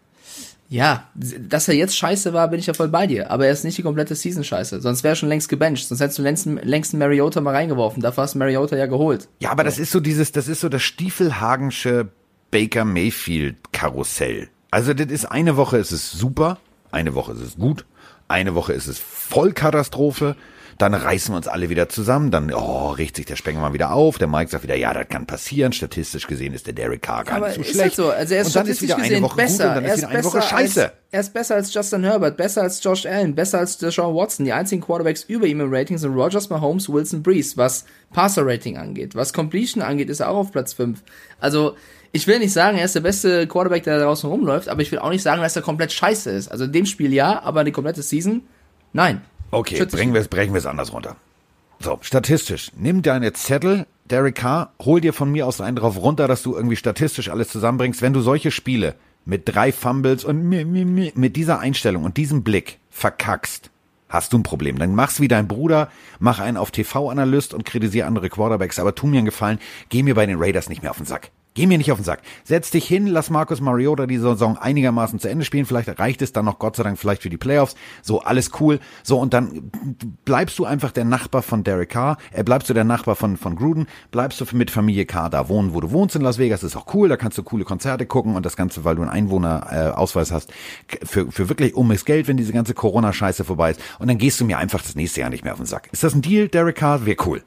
Ja, dass er jetzt scheiße war, bin ich ja voll bei dir. Aber er ist nicht die komplette Season scheiße. Sonst wäre er schon längst gebencht. Sonst hättest du längst, längst einen Mariota mal reingeworfen. Dafür hast du Mariota ja geholt. Ja, aber das ist so dieses, das ist so das Stiefelhagensche Baker Mayfield Karussell. Also das ist eine Woche ist es super, eine Woche ist es gut, eine Woche ist es Vollkatastrophe, dann reißen wir uns alle wieder zusammen, dann oh, riecht sich der Spengler mal wieder auf, der Mike sagt wieder, ja, das kann passieren, statistisch gesehen ist der Derek Carr gar Aber nicht so ist schlecht. halt so. Also er ist und dann ist statistisch wieder eine gesehen Woche besser. gut und dann er ist ist wieder eine Woche scheiße. Als, er ist besser als Justin Herbert, besser als Josh Allen, besser als Deshaun Watson. Die einzigen Quarterbacks über ihm im Rating sind Rogers, Mahomes, Wilson, Breeze, was Passer-Rating angeht. Was Completion angeht, ist er auch auf Platz 5. Also, ich will nicht sagen, er ist der beste Quarterback, der da draußen rumläuft, aber ich will auch nicht sagen, dass er komplett scheiße ist. Also in dem Spiel ja, aber die komplette Season, nein. Okay, bringen wir es brechen wir es anders runter. So, statistisch. Nimm deine Zettel, Derek Carr, hol dir von mir aus einen drauf runter, dass du irgendwie statistisch alles zusammenbringst. Wenn du solche Spiele mit drei Fumbles und mi, mi, mi, mit dieser Einstellung und diesem Blick verkackst, hast du ein Problem. Dann mach's wie dein Bruder, mach einen auf TV-Analyst und kritisiere andere Quarterbacks, aber tu mir einen Gefallen, geh mir bei den Raiders nicht mehr auf den Sack. Geh mir nicht auf den Sack. Setz dich hin, lass Marcus Mariota die Saison einigermaßen zu Ende spielen. Vielleicht reicht es dann noch Gott sei Dank vielleicht für die Playoffs. So, alles cool. So, und dann bleibst du einfach der Nachbar von Derek Carr. Äh, bleibst du der Nachbar von, von Gruden. Bleibst du mit Familie Carr da wohnen, wo du wohnst in Las Vegas. ist auch cool. Da kannst du coole Konzerte gucken und das Ganze, weil du einen Einwohnerausweis Ausweis hast. Für, für wirklich ummes Geld, wenn diese ganze Corona-Scheiße vorbei ist. Und dann gehst du mir einfach das nächste Jahr nicht mehr auf den Sack. Ist das ein Deal, Derek Carr? Wäre cool.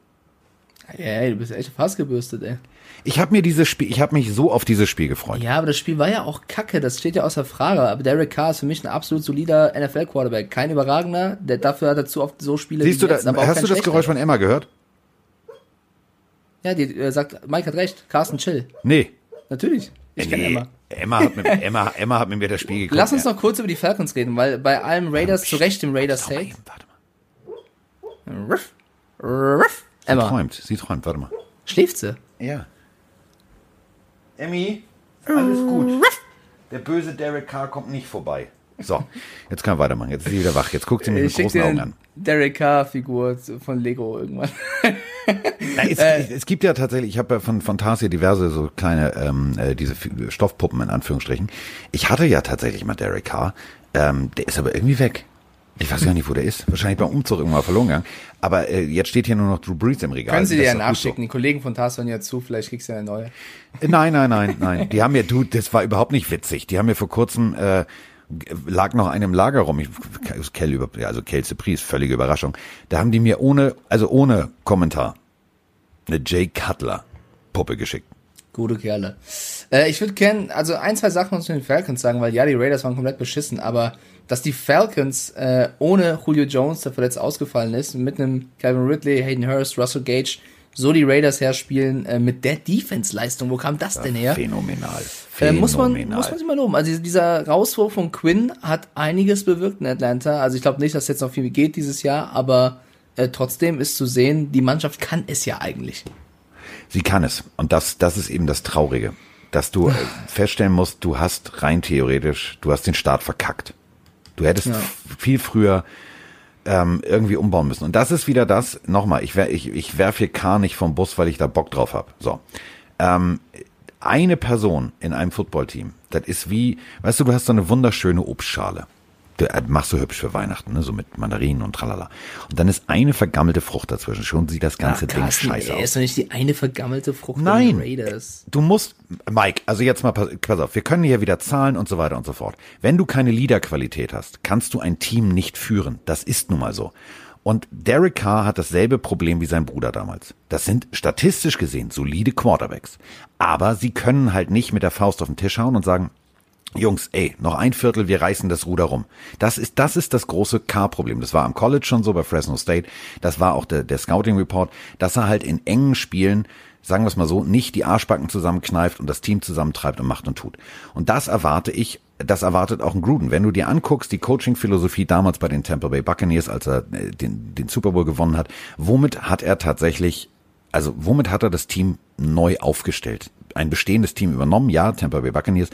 Ey, du bist echt fast gebürstet, ey. Ich habe mir dieses Spiel, ich habe mich so auf dieses Spiel gefreut. Ja, aber das Spiel war ja auch kacke, das steht ja außer Frage. Aber Derek Carr ist für mich ein absolut solider NFL-Quarterback. Kein überragender, der dafür hat er zu oft so Spiele Siehst du, da, jetzt, auch hast du das. Geräusch von Emma gehört? Ja, die äh, sagt, Mike hat recht, Carsten chill. Nee. Natürlich. Ich nee. Emma. Emma hat, mit, Emma, Emma hat mit mir das Spiel geguckt. Lass uns noch kurz über die Falcons reden, weil bei allem Raiders, zu Recht im Raiders Hate. warte mal. Ruff, ruff. Sie Emma, träumt, sie träumt, warte mal. schläft sie? Ja. Emmy, alles gut. Der böse Derek Carr kommt nicht vorbei. So, jetzt kann er weitermachen. Jetzt ist sie wieder wach. Jetzt guckt sie mich Ich mit großen Augen an. Derek Carr-Figur von Lego irgendwann. Na, es, es gibt ja tatsächlich, ich habe ja von, Tarsier diverse so kleine, ähm, äh, diese Stoffpuppen in Anführungsstrichen. Ich hatte ja tatsächlich mal Derek Carr. Ähm, der ist aber irgendwie weg. Ich weiß gar nicht, wo der ist. Wahrscheinlich beim Umzug irgendwann verloren gegangen. Aber äh, jetzt steht hier nur noch Drew Brees im Regal. Können Sie dir ja gut so. nachschicken. Die Kollegen von Tars hören ja zu, vielleicht kriegst du ja eine neue. Äh, Nein, nein, nein, nein. Die haben mir, du, das war überhaupt nicht witzig. Die haben mir vor kurzem, äh, lag noch einem Lager rum. Ich, Kell über, ja, also Kelsey Priest, völlige Überraschung. Da haben die mir ohne, also ohne Kommentar, eine Jay Cutler Puppe geschickt. Gute Kerle. Äh, ich würde gerne, also ein, zwei Sachen noch zu den Falcons sagen, weil ja, die Raiders waren komplett beschissen, aber dass die Falcons äh, ohne Julio Jones, der verletzt ausgefallen ist, mit einem Calvin Ridley, Hayden Hurst, Russell Gage, so die Raiders herspielen, äh, mit der Defense-Leistung, wo kam das denn her? Phänomenal. Äh, Phänomenal. muss man muss man sich mal loben. Also dieser Rauswurf von Quinn hat einiges bewirkt in Atlanta. Also ich glaube nicht, dass jetzt noch viel geht dieses Jahr, aber äh, trotzdem ist zu sehen, die Mannschaft kann es ja eigentlich. Sie kann es. Und das, das ist eben das Traurige. Dass du äh, feststellen musst, du hast rein theoretisch, du hast den Start verkackt. Du hättest Ja. viel früher ähm, irgendwie umbauen müssen. Und das ist wieder das, nochmal, ich, ich, ich werfe hier K nicht vom Bus, weil ich da Bock drauf habe. So. Ähm, eine Person in einem Footballteam, das ist wie, weißt du, du hast so eine wunderschöne Obstschale. Äh, machst du hübsch für Weihnachten, ne? so mit Mandarinen und tralala. Und dann ist eine vergammelte Frucht dazwischen. Schon sieht das ganze Ding Carsten, scheiße er aus. ist doch nicht die eine vergammelte Frucht Nein. der Raiders. Du musst, Mike, also jetzt mal, pass, pass auf, wir können hier wieder zahlen und so weiter und so fort. Wenn du keine Leaderqualität hast, kannst du ein Team nicht führen. Das ist nun mal so. Und Derek Carr hat dasselbe Problem wie sein Bruder damals. Das sind statistisch gesehen solide Quarterbacks. Aber sie können halt nicht mit der Faust auf den Tisch hauen und sagen, Jungs, ey, noch ein Viertel, wir reißen das Ruder rum. Das ist, das ist das große K-Problem. Das war am College schon so bei Fresno State. Das war auch der, der Scouting Report, dass er halt in engen Spielen, sagen wir es mal so, nicht die Arschbacken zusammenkneift und das Team zusammentreibt und macht und tut. Und das erwarte ich, das erwartet auch ein Gruden. Wenn du dir anguckst, die Coaching-Philosophie damals bei den Tampa Bay Buccaneers, als er äh, den, den Super Bowl gewonnen hat, womit hat er tatsächlich also womit hat er das Team neu aufgestellt? Ein bestehendes Team übernommen, ja, Tampa Bay Buccaneers,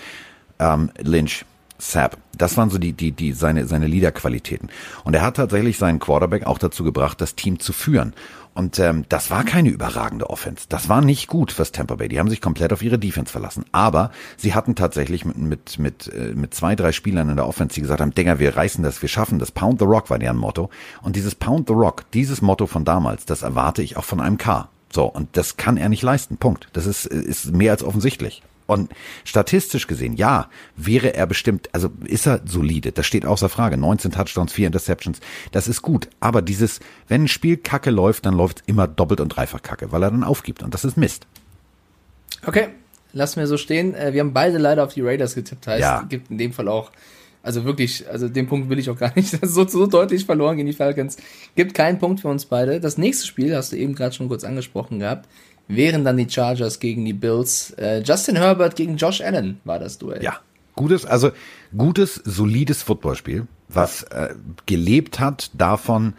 ähm, Lynch, Sapp. Das waren so die, die, die, seine, seine Leaderqualitäten. Und er hat tatsächlich seinen Quarterback auch dazu gebracht, das Team zu führen. Und ähm, das war keine überragende Offense. Das war nicht gut fürs Tampa Bay. Die haben sich komplett auf ihre Defense verlassen. Aber sie hatten tatsächlich mit, mit, mit, äh, mit zwei, drei Spielern in der Offense, die gesagt haben, Dinger, wir reißen das, wir schaffen das. Pound the Rock war deren Motto. Und dieses Pound the Rock, dieses Motto von damals, das erwarte ich auch von einem K. So, und das kann er nicht leisten. Punkt. Das ist, ist mehr als offensichtlich. Und statistisch gesehen, ja, wäre er bestimmt, also ist er solide, das steht außer Frage. 19 Touchdowns, 4 Interceptions, das ist gut. Aber dieses, wenn ein Spiel kacke läuft, dann läuft es immer doppelt und dreifach kacke, weil er dann aufgibt. Und das ist Mist. Okay, lassen wir so stehen. Äh, Wir haben beide leider auf die Raiders getippt. Heißt, Ja. gibt in dem Fall auch, also wirklich, also den Punkt will ich auch gar nicht. Das ist so, so deutlich verloren gegen die Falcons. Gibt keinen Punkt für uns beide. Das nächste Spiel, hast du eben gerade schon kurz angesprochen gehabt, wären dann die Chargers gegen die Bills. Äh, Justin Herbert gegen Josh Allen war das Duell. Ja, gutes, also gutes, solides Footballspiel, was äh, gelebt hat davon,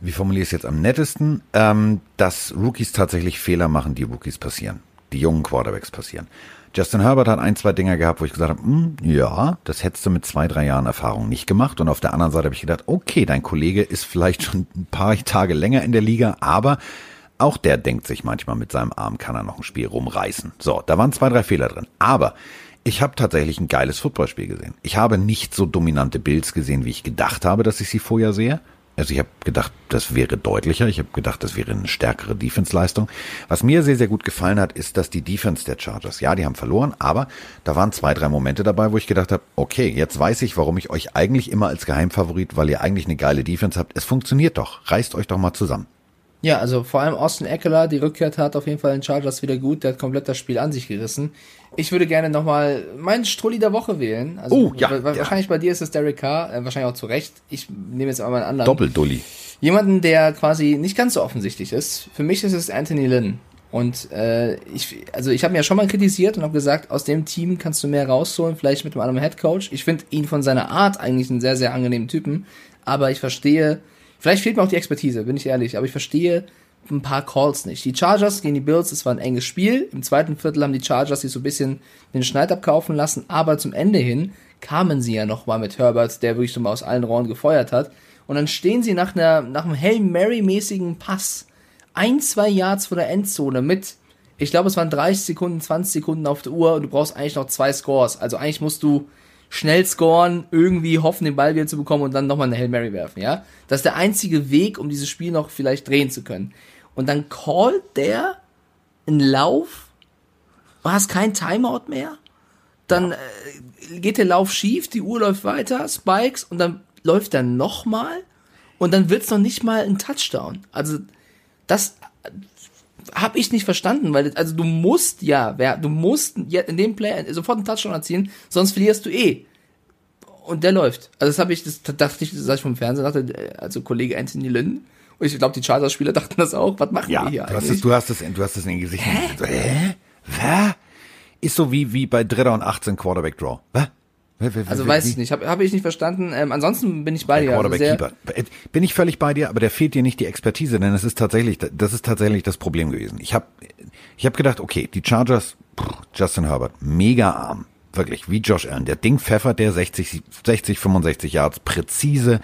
wie formuliere ich es jetzt am nettesten, ähm, dass Rookies tatsächlich Fehler machen, die Rookies passieren, die jungen Quarterbacks passieren. Justin Herbert hat ein, zwei Dinger gehabt, wo ich gesagt habe, hm, ja, das hättest du mit zwei, drei Jahren Erfahrung nicht gemacht. Und auf der anderen Seite habe ich gedacht, okay, dein Kollege ist vielleicht schon ein paar Tage länger in der Liga, aber auch der denkt sich manchmal mit seinem Arm kann er noch ein Spiel rumreißen. So, da waren zwei, drei Fehler drin. Aber ich habe tatsächlich ein geiles Footballspiel gesehen. Ich habe nicht so dominante Bills gesehen, wie ich gedacht habe, dass ich sie vorher sehe. Also ich habe gedacht, das wäre deutlicher. Ich habe gedacht, das wäre eine stärkere Defense-Leistung. Was mir sehr, sehr gut gefallen hat, ist, dass die Defense der Chargers, ja, die haben verloren, aber da waren zwei, drei Momente dabei, wo ich gedacht habe, okay, jetzt weiß ich, warum ich euch eigentlich immer als Geheimfavorit, weil ihr eigentlich eine geile Defense habt. Es funktioniert doch. Reißt euch doch mal zusammen. Ja, also vor allem Austin Eckler, die Rückkehr tat auf jeden Fall den Chargers wieder gut. Der hat komplett das Spiel an sich gerissen. Ich würde gerne nochmal meinen Strulli der Woche wählen. Also, Oh, ja, wa- wa- ja. Wahrscheinlich bei dir ist es Derek Carr, äh, wahrscheinlich auch zu Recht. Ich nehme jetzt aber mal einen anderen. Doppeldulli. Jemanden, der quasi nicht ganz so offensichtlich ist. Für mich ist es Anthony Lynn. Und äh, ich, also ich habe ihn ja schon mal kritisiert und habe gesagt, aus dem Team kannst du mehr rausholen, vielleicht mit einem anderen Headcoach. Ich finde ihn von seiner Art eigentlich einen sehr, sehr angenehmen Typen. Aber ich verstehe, vielleicht fehlt mir auch die Expertise, bin ich ehrlich, aber ich verstehe ein paar Calls nicht. Die Chargers gegen die Bills, das war ein enges Spiel. Im zweiten Viertel haben die Chargers sich so ein bisschen den Schneid abkaufen lassen, aber zum Ende hin kamen sie ja nochmal mit Herbert, der wirklich so mal aus allen Rohren gefeuert hat. Und dann stehen sie nach, einer, nach einem Hail Mary-mäßigen Pass ein, zwei Yards vor der Endzone mit, ich glaube, es waren 30 Sekunden, 20 Sekunden auf der Uhr und du brauchst eigentlich noch zwei Scores. Also eigentlich musst du schnell scoren, irgendwie hoffen, den Ball wieder zu bekommen und dann nochmal eine Hail Mary werfen, ja? Das ist der einzige Weg, um dieses Spiel noch vielleicht drehen zu können. Und dann callt der einen Lauf, du hast kein Timeout mehr, dann äh, geht der Lauf schief, die Uhr läuft weiter, Spikes und dann läuft er nochmal und dann wird's noch nicht mal ein Touchdown. Also das habe ich nicht verstanden, weil also du musst ja, wer, du musst in dem Play sofort einen Touchdown erzielen, sonst verlierst du eh. Und der läuft. Also das habe ich, das dachte ich, das sag ich vom Fernsehen, dachte, äh, also Kollege Anthony Lynn. Und ich glaube, die Chargers-Spieler dachten das auch. Was machen Ja, wir hier du hast, eigentlich? es, du hast es, du hast es in den Gesicht. Hä? Hä? Hä? Ist so wie, wie bei Dritter und 18 Quarterback Draw. Hä? Also weiß ich nicht, habe hab ich nicht verstanden. Ähm, ansonsten bin ich bei dir. Also Keeper. Äh, Bin ich völlig bei dir, aber der fehlt dir nicht die Expertise, denn es ist tatsächlich, das ist tatsächlich das Problem gewesen. Ich habe ich hab gedacht, okay, die Chargers, pff, Justin Herbert, mega arm. Wirklich, wie Josh Allen. Der Ding pfeffert der 60, 60, 65 Yards präzise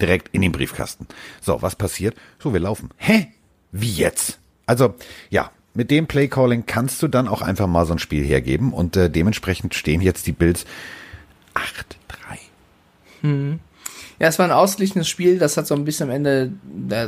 direkt in den Briefkasten. So, was passiert? So, wir laufen. Hä? Wie jetzt? Also, ja, mit dem Playcalling kannst du dann auch einfach mal so ein Spiel hergeben und äh, dementsprechend stehen jetzt die Bills 8-3. Ja, es war ein ausgeglichenes Spiel, das hat so ein bisschen am Ende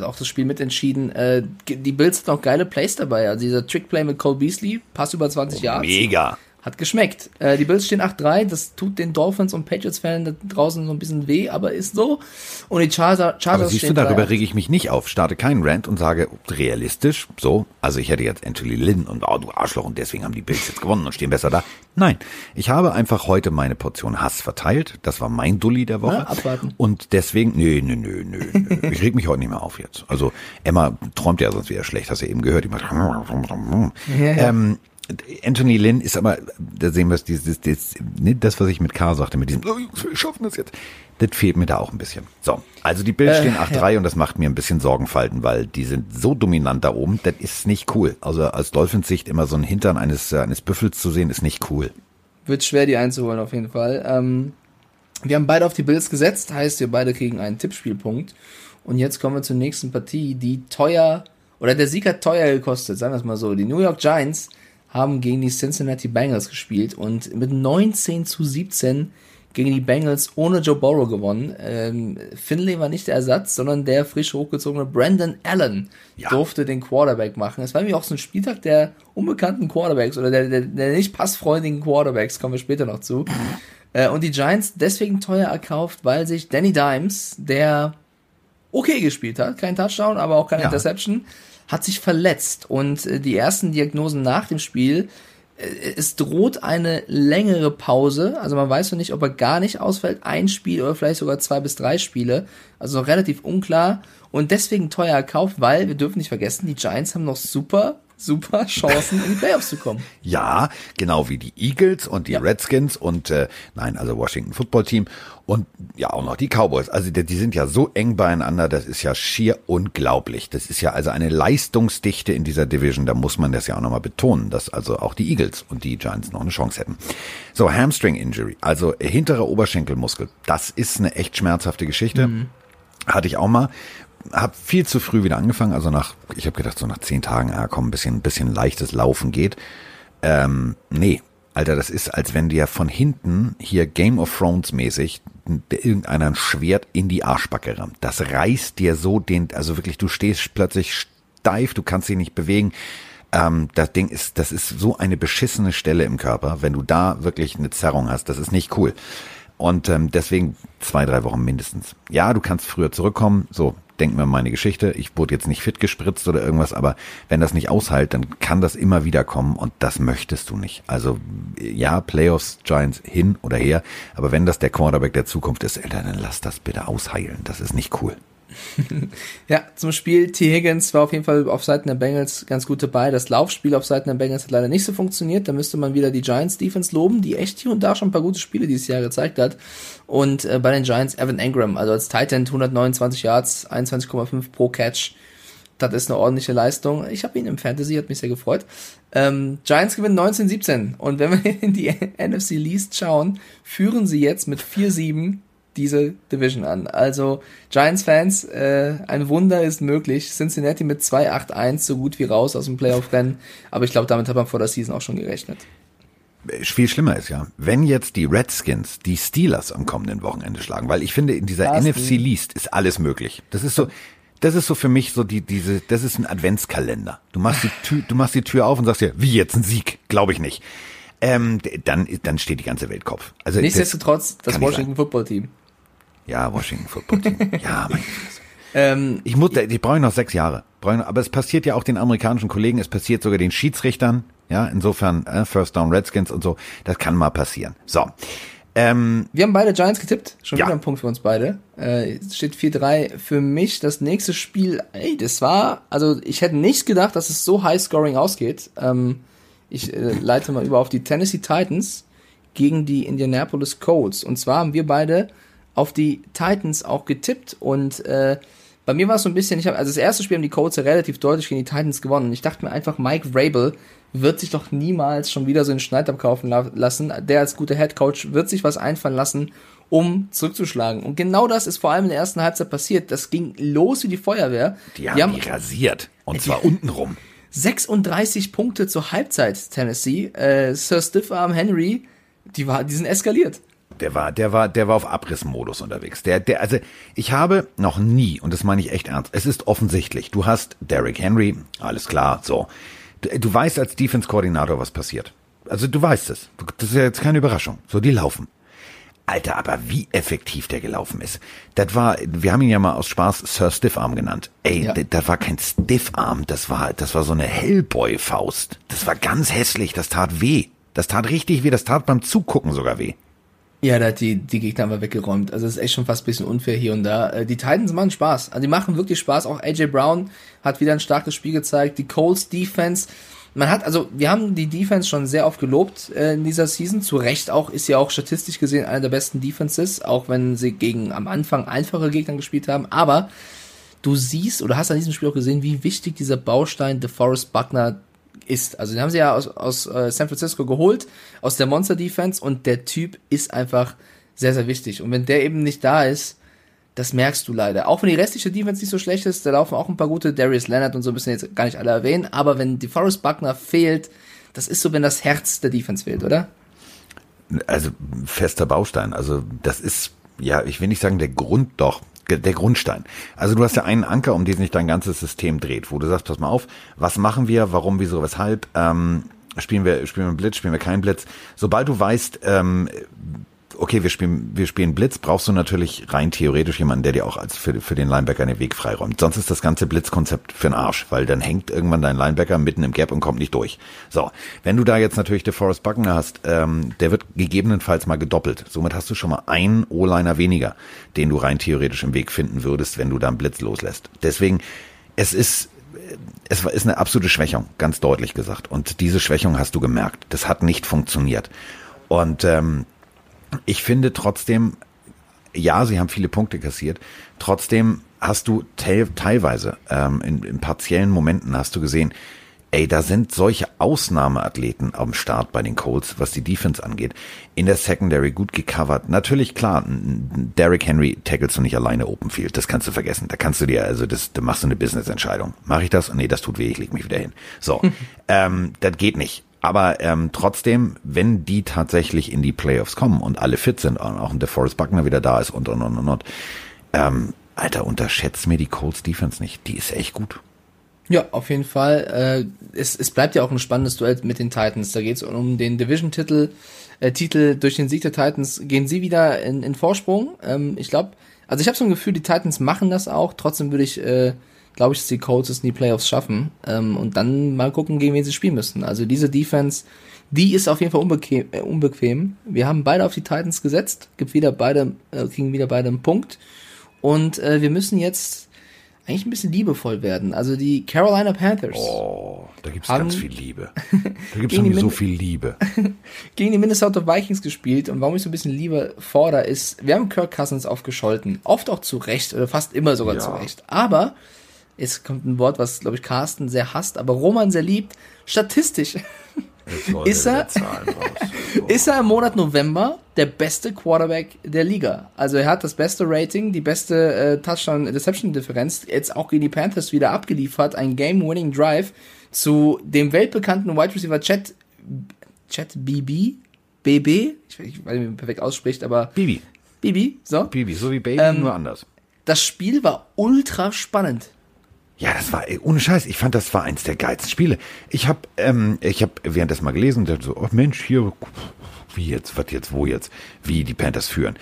auch das Spiel mitentschieden. Äh, die Bills hatten auch geile Plays dabei. Also dieser Trickplay mit Cole Beasley, Pass über 20 Yards. Mega. Hat geschmeckt. Äh, die Bills stehen 8-3, das tut den Dolphins und Patriots-Fans da draußen so ein bisschen weh, aber ist so. Und die Charger, Chargers Aber siehst du, darüber 3-8. rege ich mich nicht auf, starte keinen Rant und sage realistisch, so, also ich hätte jetzt Anthony Lynn und oh, du Arschloch und deswegen haben die Bills jetzt gewonnen und stehen besser da. Nein, ich habe einfach heute meine Portion Hass verteilt, das war mein Dulli der Woche. Na, abwarten. Und deswegen, nö, nö, nö, nö, nö. ich reg mich heute nicht mehr auf jetzt. Also Emma träumt ja sonst wieder schlecht, hast du eben gehört. Die macht ähm, Anthony Lynn ist aber, da sehen wir es, dieses, dieses, nicht das, was ich mit K sagte, mit diesem, oh, wir schaffen das jetzt. Das fehlt mir da auch ein bisschen. So, also die Bills Äh, stehen 8-3 und das macht mir ein bisschen Sorgenfalten, weil die sind so dominant da oben, das ist nicht cool. Also aus Dolphins Sicht immer so ein Hintern eines, äh, eines Büffels zu sehen, ist nicht cool. Wird schwer, die einzuholen auf jeden Fall. Ähm, wir haben beide auf die Bills gesetzt, heißt, wir beide kriegen einen Tippspielpunkt. Und jetzt kommen wir zur nächsten Partie, die teuer, oder der Sieg hat teuer gekostet, sagen wir es mal so. Die New York Giants haben gegen die Cincinnati Bengals gespielt und mit 19 zu 17 gegen die Bengals ohne Joe Burrow gewonnen. Ähm, Finley war nicht der Ersatz, sondern der frisch hochgezogene Brandon Allen Ja. durfte den Quarterback machen. Es war irgendwie auch so ein Spieltag der unbekannten Quarterbacks oder der, der, der nicht passfreundlichen Quarterbacks, kommen wir später noch zu. Äh, und die Giants deswegen teuer erkauft, weil sich Danny Dimes, der okay gespielt hat, kein Touchdown, aber auch keine Ja. Interception, hat sich verletzt und äh, die ersten Diagnosen nach dem Spiel äh, es droht eine längere Pause, also man weiß noch nicht, ob er gar nicht ausfällt, ein Spiel oder vielleicht sogar zwei bis drei Spiele, also noch relativ unklar. Und deswegen teuer erkauft, weil wir dürfen nicht vergessen, die Giants haben noch super, super Chancen in die Playoffs zu kommen. Ja, genau wie die Eagles und die Ja. Redskins und äh, nein, also Washington Football Team und ja auch noch die Cowboys. Also die, die sind ja so eng beieinander, das ist ja schier unglaublich. Das ist ja also eine Leistungsdichte in dieser Division, da muss man das ja auch nochmal betonen, dass also auch die Eagles und die Giants noch eine Chance hätten. So, Hamstring Injury, also hinterer Oberschenkelmuskel, das ist eine echt schmerzhafte Geschichte. Hatte ich auch mal. Hab viel zu früh wieder angefangen, also nach, ich habe gedacht, so nach zehn Tagen, ah komm, ein bisschen, bisschen leichtes Laufen geht. Ähm, nee, Alter, das ist, als wenn dir von hinten hier Game of Thrones mäßig irgendeiner ein Schwert in die Arschbacke rammt. Das reißt dir so den, also wirklich, du stehst plötzlich steif, du kannst dich nicht bewegen. Ähm, das Ding ist, das ist so eine beschissene Stelle im Körper, wenn du da wirklich eine Zerrung hast, das ist nicht cool. Und ähm, deswegen zwei, drei Wochen mindestens. Ja, du kannst früher zurückkommen. So, denken wir an meine Geschichte. Ich wurde jetzt nicht fit gespritzt oder irgendwas, aber wenn das nicht aushält, dann kann das immer wieder kommen und das möchtest du nicht. Also ja, Playoffs, Giants hin oder her, aber wenn das der Quarterback der Zukunft ist, dann lass das bitte ausheilen. Das ist nicht cool. Ja, zum Spiel T. Higgins war auf jeden Fall auf Seiten der Bengals ganz gut dabei. Das Laufspiel auf Seiten der Bengals hat leider nicht so funktioniert. Da müsste man wieder die Giants Defense loben, die echt hier und da schon ein paar gute Spiele dieses Jahr gezeigt hat. Und äh, bei den Giants Evan Engram, also als Tight End 129 Yards, 21,5 pro Catch. Das ist eine ordentliche Leistung. Ich habe ihn im Fantasy, hat mich sehr gefreut. Ähm, Giants gewinnen 19-17. Und wenn wir in die NFC Least schauen, führen sie jetzt mit 4-7 diese Division an. Also Giants-Fans, äh, ein Wunder ist möglich. Cincinnati mit 2-8-1 so gut wie raus aus dem Playoff-Rennen. Aber ich glaube, damit hat man vor der Season auch schon gerechnet. Viel schlimmer ist ja, wenn jetzt die Redskins die Steelers am kommenden Wochenende schlagen, weil ich finde, in dieser Das NFC nie. Least ist alles möglich. Das ist so, das ist so für mich so die, diese, das ist ein Adventskalender. Du machst die Tür, du machst die Tür auf und sagst dir, wie jetzt ein Sieg? Glaube ich nicht. Ähm, dann, dann steht die ganze Welt Kopf. Also das- Nichtsdestotrotz das nicht Washington Football Team. Ja, Washington Football Team. Ja, mein. Ähm, Ich muss, ich brauche noch sechs Jahre. Aber es passiert ja auch den amerikanischen Kollegen, es passiert sogar den Schiedsrichtern. Ja, insofern äh, First Down Redskins und so. Das kann mal passieren. So. Ähm, wir haben beide Giants getippt. Schon Ja. wieder ein Punkt für uns beide. Äh, steht 4-3 für mich. Das nächste Spiel, ey, das war, also ich hätte nicht gedacht, dass es so high-scoring ausgeht. Ähm, ich äh, leite mal über auf die Tennessee Titans gegen die Indianapolis Colts. Und zwar haben wir beide auf die Titans auch getippt und äh, bei mir war es so ein bisschen, ich habe also das erste Spiel haben die Colts ja relativ deutlich gegen die Titans gewonnen und ich dachte mir einfach, Mike Vrabel wird sich doch niemals schon wieder so einen Schneid abkaufen la lassen. Der als guter Head Coach wird sich was einfallen lassen, um zurückzuschlagen. Und genau das ist vor allem in der ersten Halbzeit passiert. Das ging los wie die Feuerwehr. die haben die rasiert. Und zwar untenrum. 36 Punkte zur Halbzeit, Tennessee. Äh, Sir Stiffarm Henry, die, war, die sind eskaliert. Der war, der war, der war auf Abrissmodus unterwegs. Der, der, also ich habe noch nie, und das meine ich echt ernst, es ist offensichtlich, du hast Derrick Henry, alles klar, so. Du, du weißt als Defense-Koordinator, was passiert. Also du weißt es. Das ist ja jetzt keine Überraschung. So, die laufen. Alter, aber wie effektiv der gelaufen ist. Das war, wir haben ihn ja mal aus Spaß Sir Stiffarm genannt. Ey, Ja. das, das war kein Stiffarm, das war, das war so eine Hellboy-Faust. Das war ganz hässlich, das tat weh. Das tat richtig weh, das tat beim Zugucken sogar weh. Ja, da hat die, die Gegner haben wir weggeräumt. Also es ist echt schon fast ein bisschen unfair hier und da. Äh, Die Titans machen Spaß. Also die machen wirklich Spaß. Auch AJ Brown hat wieder ein starkes Spiel gezeigt. Die Colts Defense. Man hat, also wir haben die Defense schon sehr oft gelobt äh, in dieser Season. Zu Recht auch, ist ja auch statistisch gesehen eine der besten Defenses, auch wenn sie gegen am Anfang einfache Gegner gespielt haben. Aber du siehst oder hast an diesem Spiel auch gesehen, wie wichtig dieser Baustein DeForest Buckner ist. Also den haben sie ja aus, aus äh, San Francisco geholt, aus der Monster Defense und der Typ ist einfach sehr, sehr wichtig. Und wenn der eben nicht da ist, das merkst du leider. Auch wenn die restliche Defense nicht so schlecht ist, da laufen auch ein paar gute Darius Leonard und so müssen jetzt gar nicht alle erwähnen, aber wenn DeForest Buckner fehlt, das ist so, wenn das Herz der Defense fehlt, oder? also fester Baustein. Also das ist, ja, ich will nicht sagen der Grund, doch, der Grundstein. Also du hast ja einen Anker, um den sich dein ganzes System dreht, wo du sagst, pass mal auf, was machen wir, warum, wieso, weshalb, ähm, spielen wir, spielen wir Blitz, spielen wir keinen Blitz. Sobald du weißt, ähm, okay, wir spielen, wir spielen Blitz, brauchst du natürlich rein theoretisch jemanden, der dir auch als für, für den Linebacker den Weg freiräumt. Sonst ist das ganze Blitzkonzept für den Arsch, weil dann hängt irgendwann dein Linebacker mitten im Gap und kommt nicht durch. So, wenn du da jetzt natürlich DeForest Buckner hast, ähm, der wird gegebenenfalls mal gedoppelt. Somit hast du schon mal einen O-Liner weniger, den du rein theoretisch im Weg finden würdest, wenn du da einen Blitz loslässt. Deswegen, es ist es ist eine absolute Schwächung, ganz deutlich gesagt. Und diese Schwächung hast du gemerkt. Das hat nicht funktioniert. Und ähm, ich finde trotzdem, ja, sie haben viele Punkte kassiert. Trotzdem hast du te teilweise ähm, in, in partiellen Momenten hast du gesehen, ey, da sind solche Ausnahmeathleten am Start bei den Colts, was die Defense angeht. In der Secondary gut gecovert. Natürlich klar, Derrick Henry tackelst du nicht alleine Open Field. Das kannst du vergessen. Da kannst du dir, also das, da machst du eine Business-Entscheidung. Mache ich das? Nee, das tut weh, ich leg mich wieder hin. So, ähm, das geht nicht. Aber ähm, trotzdem, wenn die tatsächlich in die Playoffs kommen und alle fit sind, und auch der Forrest Buckner wieder da ist und und und und, und ähm, Alter, unterschätzt mir die Colts Defense nicht. Die ist echt gut. Ja, auf jeden Fall. Äh, es, es bleibt ja auch ein spannendes Duell mit den Titans. Da geht es um den Division-Titel. Äh, Titel durch den Sieg der Titans gehen sie wieder in, in Vorsprung. Ähm, ich glaube, also ich habe so ein Gefühl, die Titans machen das auch. Trotzdem würde ich äh, glaube ich, dass die Colts es in die Playoffs schaffen. Ähm, und dann mal gucken, gegen wen sie spielen müssen. Also diese Defense, die ist auf jeden Fall unbequem. Äh, unbequem. Wir haben beide auf die Titans gesetzt, gibt wieder beide, äh, kriegen wieder beide einen Punkt. Und äh, wir müssen jetzt eigentlich ein bisschen liebevoll werden. Also die Carolina Panthers. Oh, da gibt's haben, ganz viel Liebe. Da gibt's irgendwie so viel Liebe. gegen die Minnesota Vikings gespielt und warum ich so ein bisschen Liebe fordere, ist, wir haben Kirk Cousins aufgescholten. Oft auch zu Recht oder fast immer sogar ja. zu Recht. Aber Jetzt kommt ein Wort, was, glaube ich, Carsten sehr hasst, aber Roman sehr liebt. Statistisch ist er, ist er im Monat November der beste Quarterback der Liga. Also er hat das beste Rating, die beste äh, Touchdown-Interception-Differenz, jetzt auch gegen die Panthers wieder abgeliefert, ein Game-Winning Drive zu dem weltbekannten Wide Receiver Chat, Chat BB, BB, ich weiß nicht, wie man perfekt ausspricht, aber Bibi. Bibi, so. Bibi, so wie Baby, ähm, nur anders. Das Spiel war ultra spannend. Ja, das war ohne Scheiß. Ich fand, das war eins der geilsten Spiele. Ich habe, ähm, ich habe währenddessen mal gelesen und dachte so, oh Mensch, hier, wie jetzt, was jetzt, wo jetzt, wie die Panthers führen.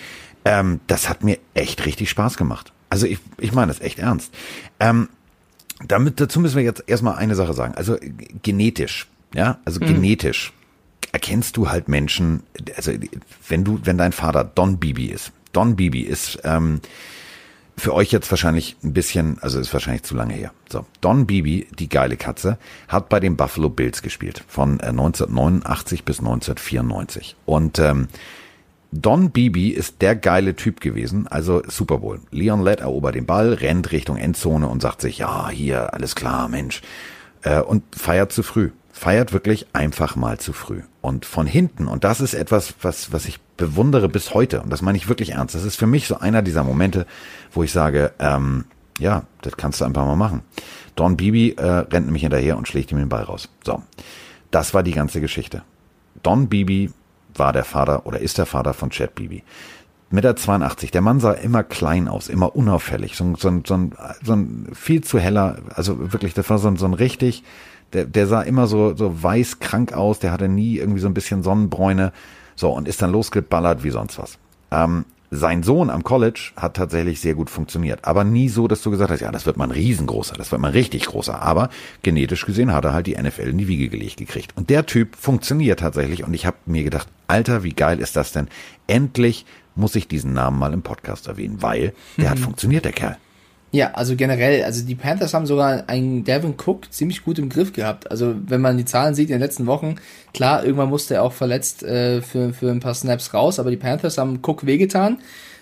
Ähm, das hat mir echt richtig Spaß gemacht. Also ich, ich meine das echt ernst. Ähm, damit dazu müssen wir jetzt erstmal eine Sache sagen. Also genetisch, ja, also mhm. genetisch erkennst du halt Menschen. Also wenn du, wenn dein Vater Don Bibi ist, Don Bibi ist ähm, für euch jetzt wahrscheinlich ein bisschen, also ist wahrscheinlich zu lange her. So, Don Beebe, die geile Katze, hat bei den Buffalo Bills gespielt von 1989 äh, bis 1994 und ähm, Don Beebe ist der geile Typ gewesen, also Super Bowl. Leon Lett erobert den Ball, rennt Richtung Endzone und sagt sich, ja, hier, alles klar, Mensch. Äh, und feiert zu früh. Feiert wirklich einfach mal zu früh. Und von hinten, und das ist etwas, was, was ich bewundere bis heute, und das meine ich wirklich ernst, das ist für mich so einer dieser Momente, wo ich sage, ähm, ja, das kannst du einfach mal machen. Don Bibi äh, rennt nämlich hinterher und schlägt ihm den Ball raus. So, das war die ganze Geschichte. Don Bibi war der Vater oder ist der Vater von Chad Bibi. Mit der 82. Der Mann sah immer klein aus, immer unauffällig, so, so, so, ein, so ein viel zu heller, also wirklich, das war so, so ein richtig, der, der sah immer so, so weiß krank aus, der hatte nie irgendwie so ein bisschen Sonnenbräune, so und ist dann losgeballert wie sonst was. Ähm, sein Sohn am College hat tatsächlich sehr gut funktioniert, aber nie so, dass du gesagt hast, ja, das wird mal ein riesengroßer, das wird mal ein richtig großer, aber genetisch gesehen hat er halt die NFL in die Wiege gelegt gekriegt. Und der Typ funktioniert tatsächlich und ich habe mir gedacht, Alter, wie geil ist das denn? Endlich muss ich diesen Namen mal im Podcast erwähnen, weil der mhm. hat funktioniert, der Kerl. Ja, also generell, also die Panthers haben sogar einen Devin Cook ziemlich gut im Griff gehabt. Also wenn man die Zahlen sieht in den letzten Wochen, klar, irgendwann musste er auch verletzt äh, für, für ein paar Snaps raus, aber die Panthers haben Cook wehgetan.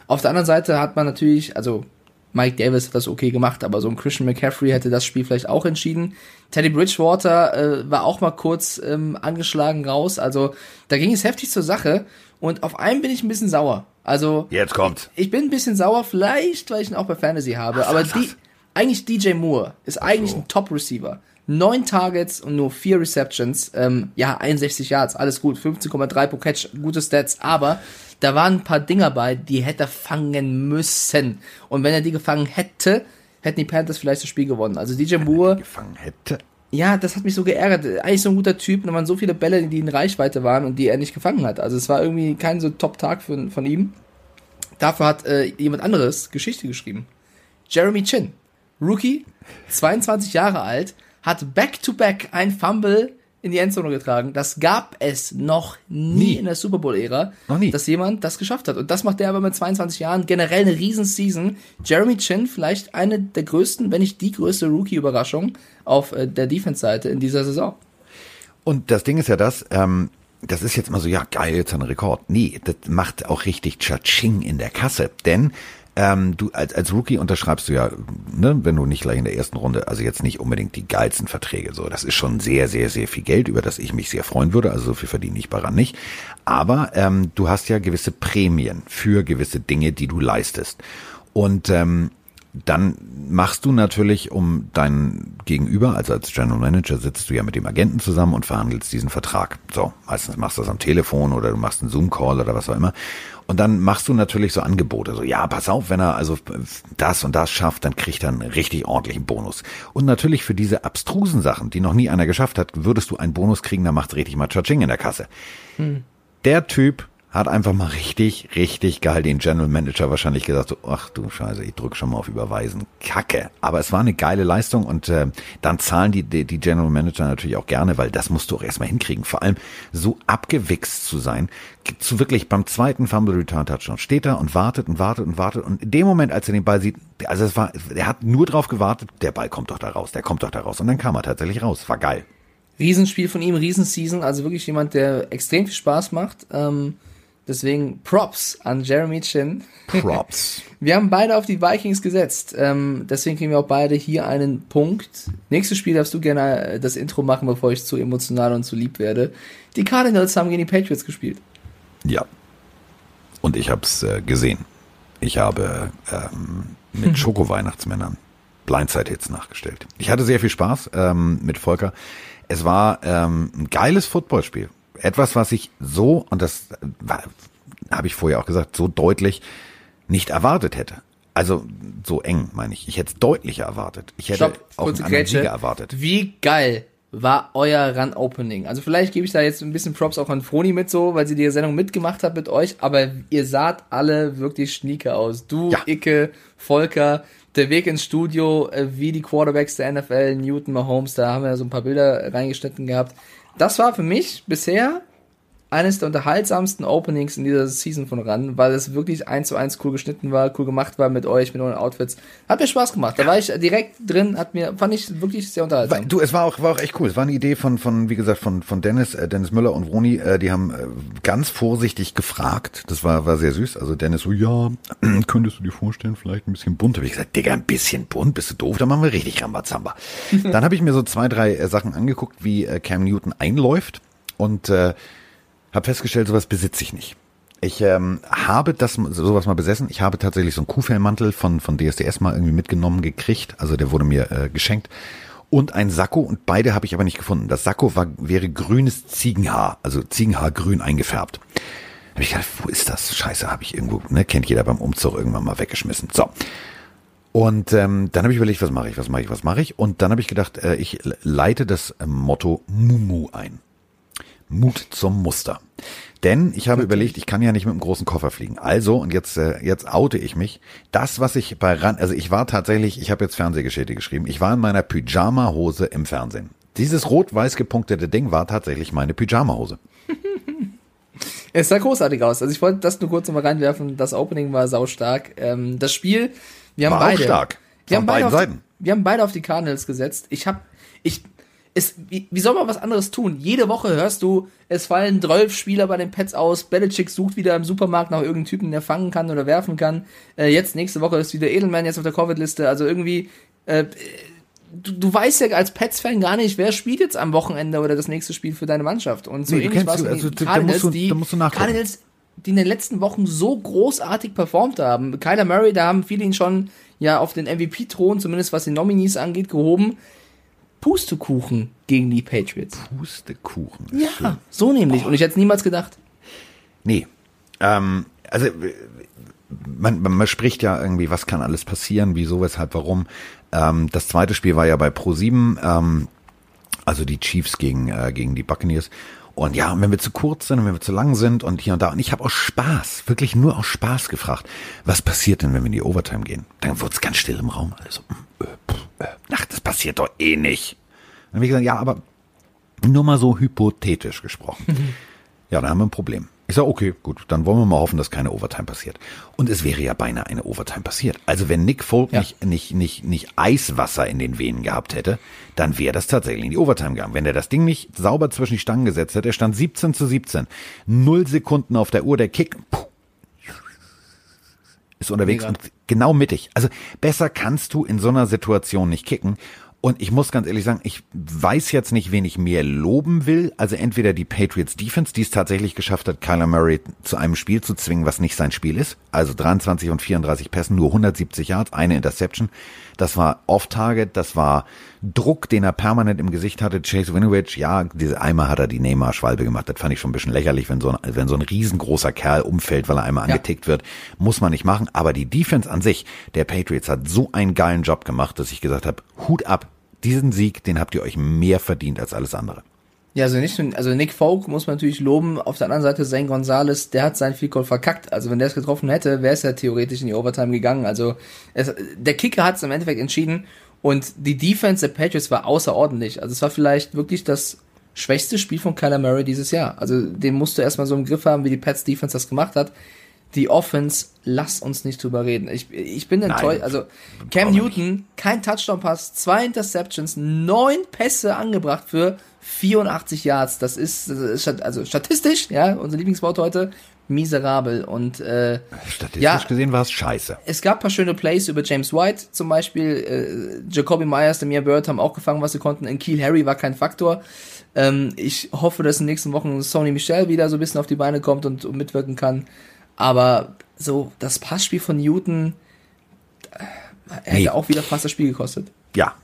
Auf der anderen Seite hat man natürlich, also Mike Davis hat das okay gemacht, aber so ein Christian McCaffrey hätte das Spiel vielleicht auch entschieden. Teddy Bridgewater äh, war auch mal kurz ähm, angeschlagen raus, also da ging es heftig zur Sache und auf einen bin ich ein bisschen sauer. Also. Jetzt kommt. Ich, ich bin ein bisschen sauer, vielleicht, weil ich ihn auch bei Fantasy habe. Ach, aber die, eigentlich DJ Moore ist eigentlich so. ein Top-Receiver. Neun Targets und nur vier Receptions. Ähm, ja, 61 Yards, alles gut. 15,3 pro Catch, gute Stats. Aber da waren ein paar Dinger bei, die hätte er fangen müssen. Und wenn er die gefangen hätte, hätten die Panthers vielleicht das Spiel gewonnen. Also DJ Moore. Gefangen hätte. Ja, das hat mich so geärgert. Eigentlich so ein guter Typ. Und da waren so viele Bälle, die in Reichweite waren und die er nicht gefangen hat. Also es war irgendwie kein so Top-Tag von, von ihm. Dafür hat äh, jemand anderes Geschichte geschrieben. Jeremy Chin. Rookie, 22 Jahre alt, hat back-to-back ein Fumble in die Endzone getragen. Das gab es noch nie, Nie. in der Super Bowl-Ära, Noch nie. dass jemand das geschafft hat. Und das macht der aber mit 22 Jahren. Generell eine Riesen-Season. Jeremy Chin, vielleicht eine der größten, wenn nicht die größte Rookie-Überraschung auf äh, der Defense-Seite in dieser Saison. Und das Ding ist ja das, ähm, das ist jetzt mal so, ja geil, jetzt ein Rekord. Nee, das macht auch richtig Tschatsching in der Kasse. Denn ähm, du als, als Rookie unterschreibst du ja, ne, wenn du nicht gleich in der ersten Runde, also jetzt nicht unbedingt die geilsten Verträge. So, das ist schon sehr, sehr, sehr viel Geld, über das ich mich sehr freuen würde. Also so viel verdiene ich daran nicht. Aber ähm, du hast ja gewisse Prämien für gewisse Dinge, die du leistest. Und ähm, dann machst du natürlich um deinen Gegenüber, also als General Manager sitzt du ja mit dem Agenten zusammen und verhandelst diesen Vertrag. So, meistens machst du das am Telefon oder du machst einen Zoom-Call oder was auch immer. Und dann machst du natürlich so Angebote, so, ja, pass auf, wenn er also das und das schafft, dann kriegt er einen richtig ordentlichen Bonus. Und natürlich für diese abstrusen Sachen, die noch nie einer geschafft hat, würdest du einen Bonus kriegen, dann macht's richtig mal Chaching in der Kasse. Der Typ hat einfach mal richtig, richtig geil den General Manager wahrscheinlich gesagt, so, ach du Scheiße, ich drück schon mal auf Überweisen. Kacke. Aber es war eine geile Leistung und äh, dann zahlen die, die, die General Manager natürlich auch gerne, weil das musst du auch erstmal hinkriegen. Vor allem so abgewichst zu sein, zu wirklich beim zweiten Fumble Return Touchdown steht er und wartet und wartet und wartet und in dem Moment, als er den Ball sieht, also es war, er hat nur drauf gewartet, der Ball kommt doch da raus, der kommt doch da raus und dann kam er tatsächlich raus. War geil. Riesenspiel von ihm, Riesenseason, also wirklich jemand, der extrem viel Spaß macht. Ähm, deswegen Props an Jeremy Chin. Props. Wir haben beide auf die Vikings gesetzt. Ähm, deswegen kriegen wir auch beide hier einen Punkt. Nächstes Spiel darfst du gerne äh, das Intro machen, bevor ich zu emotional und zu lieb werde. Die Cardinals haben gegen die Patriots gespielt. Ja. Und ich habe es äh, gesehen. Ich habe ähm, mit Schoko-Weihnachtsmännern Blindside-Hits nachgestellt. Ich hatte sehr viel Spaß ähm, mit Volker. Es war ähm, ein geiles Footballspiel. Etwas, was ich so, und das war- habe ich vorher auch gesagt, so deutlich nicht erwartet hätte. Also so eng, meine ich. Ich hätte es deutlicher erwartet. Ich hätte Stopp, auch einen anderen. Sieger erwartet. Wie geil war euer Run-Opening? Also vielleicht gebe ich da jetzt ein bisschen Props auch an Froni mit so, weil sie die Sendung mitgemacht hat mit euch, aber ihr saht alle wirklich schnieke aus. Du, Ja. Icke, Volker, der Weg ins Studio, äh, wie die Quarterbacks der NFL, Newton, Mahomes, da haben wir so ein paar Bilder reingeschnitten gehabt. Das war für mich bisher eines der unterhaltsamsten Openings in dieser Season von Run, weil es wirklich eins zu eins cool geschnitten war, cool gemacht war mit euch, mit euren Outfits. Hat mir Spaß gemacht. Da war ich direkt drin, hat mir, fand ich wirklich sehr Weil, unterhaltsam. du, es war auch, war auch echt cool. Es war eine Idee von, von wie gesagt, von, von Dennis, äh, Dennis Müller und Roni. Äh, die haben äh, ganz vorsichtig gefragt. Das war, war sehr süß. Also Dennis so, ja, könntest du dir vorstellen, vielleicht ein bisschen bunt? Habe ich gesagt, Digga, ein bisschen bunt, bist du doof? Dann machen wir richtig Rambazamba. Dann habe ich mir so zwei, drei äh, Sachen angeguckt, wie äh, Cam Newton einläuft und äh, habe festgestellt, sowas besitze ich nicht. Ich ähm, habe das sowas mal besessen. Ich habe tatsächlich so einen Kuhfellmantel von von DSDS mal irgendwie mitgenommen gekriegt. Also der wurde mir äh, geschenkt und ein Sakko und beide habe ich aber nicht gefunden. Das Sakko war wäre grünes Ziegenhaar, also Ziegenhaargrün eingefärbt. Habe ich gedacht, wo ist das? Scheiße, habe ich irgendwo, ne, kennt jeder beim Umzug irgendwann mal weggeschmissen. So. Und ähm, dann habe ich überlegt, was mache ich, was mache ich, was mache ich? Und dann habe ich gedacht, äh, ich leite das Motto Mumu ein. Mut zum Muster. Denn ich habe überlegt, ich kann ja nicht mit einem großen Koffer fliegen. Also, und jetzt, äh, jetzt oute ich mich. Das, was ich bei Ran, also ich war tatsächlich, ich habe jetzt Fernsehgeschichte geschrieben, ich war in meiner Pyjama-Hose im Fernsehen. Dieses rot-weiß gepunktete Ding war tatsächlich meine Pyjama-Hose. Es sah großartig aus. Also ich wollte das nur kurz nochmal reinwerfen. Das Opening war saustark. Ähm, das Spiel, wir haben War auch beide. stark. Wir haben beide Seiten. Wir haben beide auf die Cardinals gesetzt. Ich habe, ich, es, wie, wie soll man was anderes tun? Jede Woche hörst du, es fallen 12 Spieler bei den Pets aus. Belichick sucht wieder im Supermarkt nach irgendeinem Typen, der fangen kann oder werfen kann. Äh, jetzt nächste Woche ist wieder Edelman jetzt auf der Covid-Liste. Also irgendwie, äh, du, du weißt ja als Pets-Fan gar nicht, wer spielt jetzt am Wochenende oder das nächste Spiel für deine Mannschaft. Und so Nee, ähnlich war es also da- musst du- die da musst du. Cardinals, die in den letzten Wochen so großartig performt haben. Kyler Murray, da haben viele ihn schon ja auf den MVP-Thron, zumindest was die Nominees angeht, gehoben. Pustekuchen gegen die Patriots. Pustekuchen. Ja, so nämlich. Und ich hätte es niemals gedacht. Nee. Ähm, also man, man, man spricht ja irgendwie, was kann alles passieren, wieso, weshalb, warum. Ähm, das zweite Spiel war ja bei Pro7, ähm, also die Chiefs gegen, äh, gegen die Buccaneers. Und ja, und wenn wir zu kurz sind und wenn wir zu lang sind und hier und da. Und ich habe aus Spaß, wirklich nur aus Spaß gefragt, was passiert denn, wenn wir in die Overtime gehen? Dann wurde es ganz still im Raum. Also, äh, äh, ach, das passiert doch eh nicht. Dann habe ich gesagt, ja, aber nur mal so hypothetisch gesprochen. ja, dann haben wir ein Problem. Ich sage, okay, gut, dann wollen wir mal hoffen, dass keine Overtime passiert. Und es wäre ja beinahe eine Overtime passiert. Also wenn Nick Folk Ja. nicht, nicht, nicht, nicht Eiswasser in den Venen gehabt hätte, dann wäre das tatsächlich in die Overtime gegangen. Wenn er das Ding nicht sauber zwischen die Stangen gesetzt hätte, er stand 17 zu 17, null Sekunden auf der Uhr, der Kick, puh, ist unterwegs Mega. und genau mittig. Also besser kannst du in so einer Situation nicht kicken. Und ich muss ganz ehrlich sagen, ich weiß jetzt nicht, wen ich mehr loben will. Also entweder die Patriots Defense, die es tatsächlich geschafft hat, Kyler Murray zu einem Spiel zu zwingen, was nicht sein Spiel ist. Also 23 und 34 Pässen, nur 170 Yards, eine Interception. Das war Off-Target, das war Druck, den er permanent im Gesicht hatte. Chase Winovich, ja, diese einmal hat er die Neymar-Schwalbe gemacht. Das fand ich schon ein bisschen lächerlich, wenn so ein, wenn so ein riesengroßer Kerl umfällt, weil er einmal Ja. angetickt wird. Muss man nicht machen. Aber die Defense an sich, der Patriots, hat so einen geilen Job gemacht, dass ich gesagt habe, Hut ab. Diesen Sieg, den habt ihr euch mehr verdient als alles andere. Ja, also nicht nur, also Nick Folk muss man natürlich loben. Auf der anderen Seite Zane Gonzalez, der hat sein Field Goal verkackt. Also wenn der es getroffen hätte, wäre es ja theoretisch in die Overtime gegangen. Also es, der Kicker hat es im Endeffekt entschieden und die Defense der Patriots war außerordentlich. Also es war vielleicht wirklich das schwächste Spiel von Kyler Murray dieses Jahr. Also den musst du erstmal so im Griff haben, wie die Pats Defense das gemacht hat. Die Offense, lass uns nicht drüber reden. Ich, ich bin enttäuscht. Also Cam Newton, kein Touchdown-Pass, zwei Interceptions, neun Pässe angebracht für 84 Yards. Das ist, also statistisch, ja, unser Lieblingswort heute, miserabel. Und äh, Statistisch Ja. gesehen war es scheiße. es gab paar schöne Plays über James White zum Beispiel. Äh, Jacoby Myers, Demir Bird haben auch gefangen, was sie konnten. In Kiel Harry war kein Faktor. Ähm, ich hoffe, dass in den nächsten Wochen Sony Michel wieder so ein bisschen auf die Beine kommt und, und mitwirken kann. Aber so das Passspiel von Newton äh, hätte Nee. auch wieder fast das Spiel gekostet. Ja.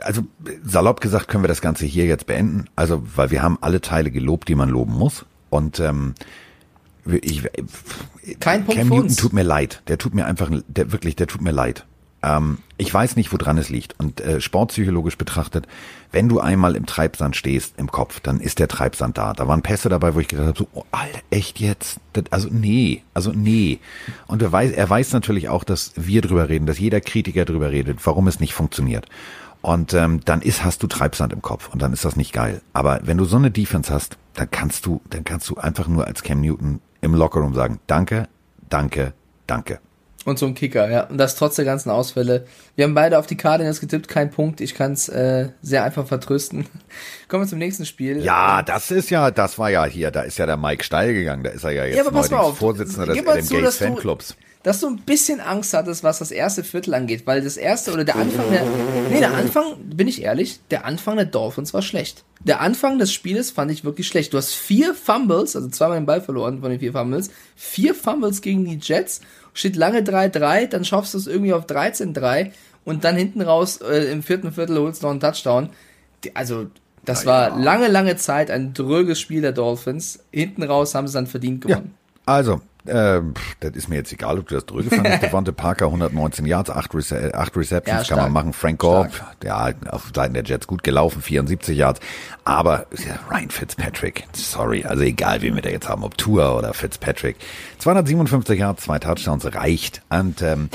Also salopp gesagt können wir das Ganze hier jetzt beenden. Also, weil wir haben alle Teile gelobt, die man loben muss. Und ähm, ich, Kein Punkt Cam Newton tut mir leid. Der tut mir einfach, der wirklich, der tut mir leid. Ähm, ich weiß nicht, woran es liegt. Und äh, sportpsychologisch betrachtet, wenn du einmal im Treibsand stehst im Kopf, dann ist der Treibsand da. Da waren Pässe dabei, wo ich gedacht habe, so, oh, Alter, echt jetzt? Das, also nee, also nee. Und er weiß, er weiß natürlich auch, dass wir drüber reden, dass jeder Kritiker drüber redet, warum es nicht funktioniert. Und ähm, dann ist, hast du Treibsand im Kopf und dann ist das nicht geil. Aber wenn du so eine Defense hast, dann kannst du, dann kannst du einfach nur als Cam Newton im Lockerroom sagen, danke, danke, danke. Und so ein Kicker, ja. Und das trotz der ganzen Ausfälle. Wir haben beide auf die Cardinals getippt, kein Punkt. Ich kann es äh, sehr einfach vertrösten. Kommen wir zum nächsten Spiel. Ja, das ist ja, das war ja hier, da ist ja der Mike steil gegangen, da ist er ja jetzt Ja, aber pass mal neuerdings auf. Vorsitzender des Adam zu, Gates Fanclubs. Dass du ein bisschen Angst hattest, was das erste Viertel angeht, weil das erste oder der Anfang der, nee, der Anfang, bin ich ehrlich, der Anfang der Dolphins war schlecht. Der Anfang des Spieles fand ich wirklich schlecht. Du hast vier Fumbles, also zweimal den Ball verloren von den vier Fumbles, vier Fumbles gegen die Jets, steht lange 3-3, dann schaffst du es irgendwie auf 13-3 und dann hinten raus äh, im vierten Viertel holst du noch einen Touchdown. Die, also, das war lange, lange Zeit ein dröges Spiel der Dolphins. Hinten raus haben sie dann verdient Ja, gewonnen. also, pff, das ist mir jetzt egal, ob du das drüge fandest. Devonte Parker, 119 Yards, 8, Rece acht Receptions, Ja, kann man machen. Frank Gore, ja, auf Seiten der Jets gut gelaufen, 74 Yards. Aber ja, Ryan Fitzpatrick, sorry, also egal, wen wir da jetzt haben, ob Tour oder Fitzpatrick. 257 Yards, zwei Touchdowns reicht. Und ähm,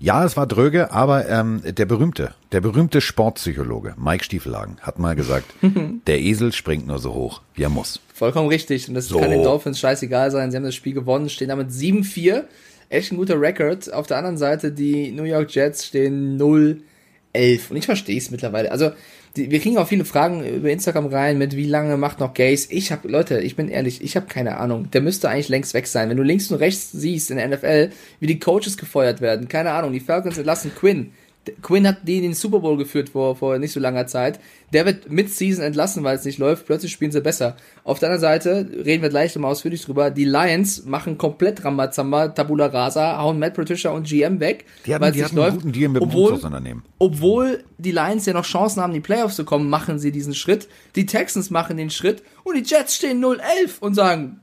ja, es war dröge, aber ähm, der berühmte, der berühmte Sportpsychologe Mike Stiefelhagen hat mal gesagt, der Esel springt nur so hoch, wie er muss. Vollkommen richtig. Und das So. kann den Dolphins scheißegal sein. Sie haben das Spiel gewonnen, stehen damit 7-4. Echt ein guter Rekord. Auf der anderen Seite, die New York Jets stehen 0-11. Und ich verstehe es mittlerweile. Also, die, wir kriegen auch viele Fragen über Instagram rein mit, wie lange macht noch Gaze? Ich habe, Leute, ich bin ehrlich, ich habe keine Ahnung. Der müsste eigentlich längst weg sein. Wenn du links und rechts siehst in der NFL, wie die Coaches gefeuert werden, keine Ahnung, die Falcons entlassen Quinn. Quinn hat die in den Super Bowl geführt vor, vor nicht so langer Zeit. Der wird mid-season entlassen, weil es nicht läuft. Plötzlich spielen sie besser. Auf der anderen Seite, reden wir gleich nochmal ausführlich drüber, die Lions machen komplett Rambazamba, Tabula Rasa, hauen Matt Patricia und GM weg. Weil es nicht einen guten Deal mit dem obwohl, Unternehmen. obwohl die Lions ja noch Chancen haben, in die Playoffs zu kommen, machen sie diesen Schritt. Die Texans machen den Schritt und die Jets stehen 0-11 und sagen,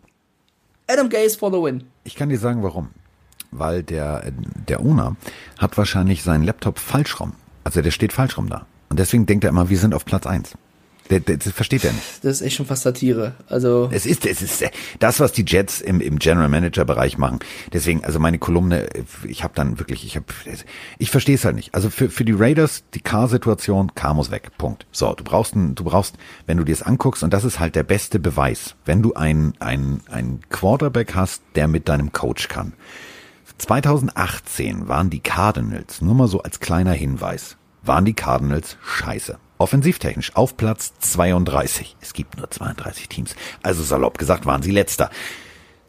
Adam Gase for the win. Ich kann dir sagen, warum. Weil der, äh, der Owner hat wahrscheinlich seinen Laptop falsch rum. Also der steht falsch rum da. Und deswegen denkt er immer, wir sind auf Platz eins. Der, der, das versteht er nicht. Das ist echt schon fast Satire. Also, Es ist, es ist äh, das, was die Jets im, im General Manager Bereich machen. Deswegen, also meine Kolumne, äh, ich habe dann wirklich, ich habe, ich verstehe es halt nicht. Also für, für die Raiders die Car-Situation, Car muss weg. Punkt. So, du brauchst, ein, du brauchst, wenn du dir das anguckst, und das ist halt der beste Beweis, wenn du ein ein ein Quarterback hast, der mit deinem Coach kann. 2018 waren die Cardinals, nur mal so als kleiner Hinweis, waren die Cardinals scheiße. Offensivtechnisch auf Platz 32. Es gibt nur 32 Teams. Also salopp gesagt waren sie letzter.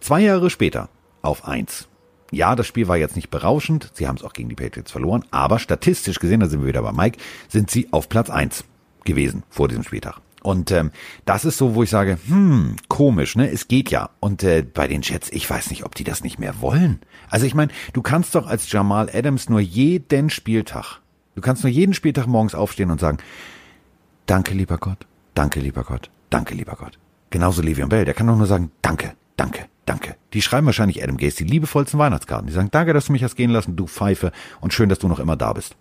Zwei Jahre später auf eins. Ja, das Spiel war jetzt nicht berauschend. Sie haben es auch gegen die Patriots verloren. Aber statistisch gesehen, da sind wir wieder bei Mike, sind sie auf Platz eins gewesen vor diesem Spieltag. Und ähm, das ist so, wo ich sage, hm, komisch, ne? Es geht ja. Und äh, bei den Jets, ich weiß nicht, ob die das nicht mehr wollen. Also ich meine, du kannst doch als Jamal Adams nur jeden Spieltag, du kannst nur jeden Spieltag morgens aufstehen und sagen, danke lieber Gott, danke lieber Gott, danke lieber Gott. Genauso Le'Veon Bell, der kann doch nur sagen, danke, danke, danke. Die schreiben wahrscheinlich Adam Gase die liebevollsten Weihnachtskarten. Die sagen, danke, dass du mich hast gehen lassen, du Pfeife, und schön, dass du noch immer da bist.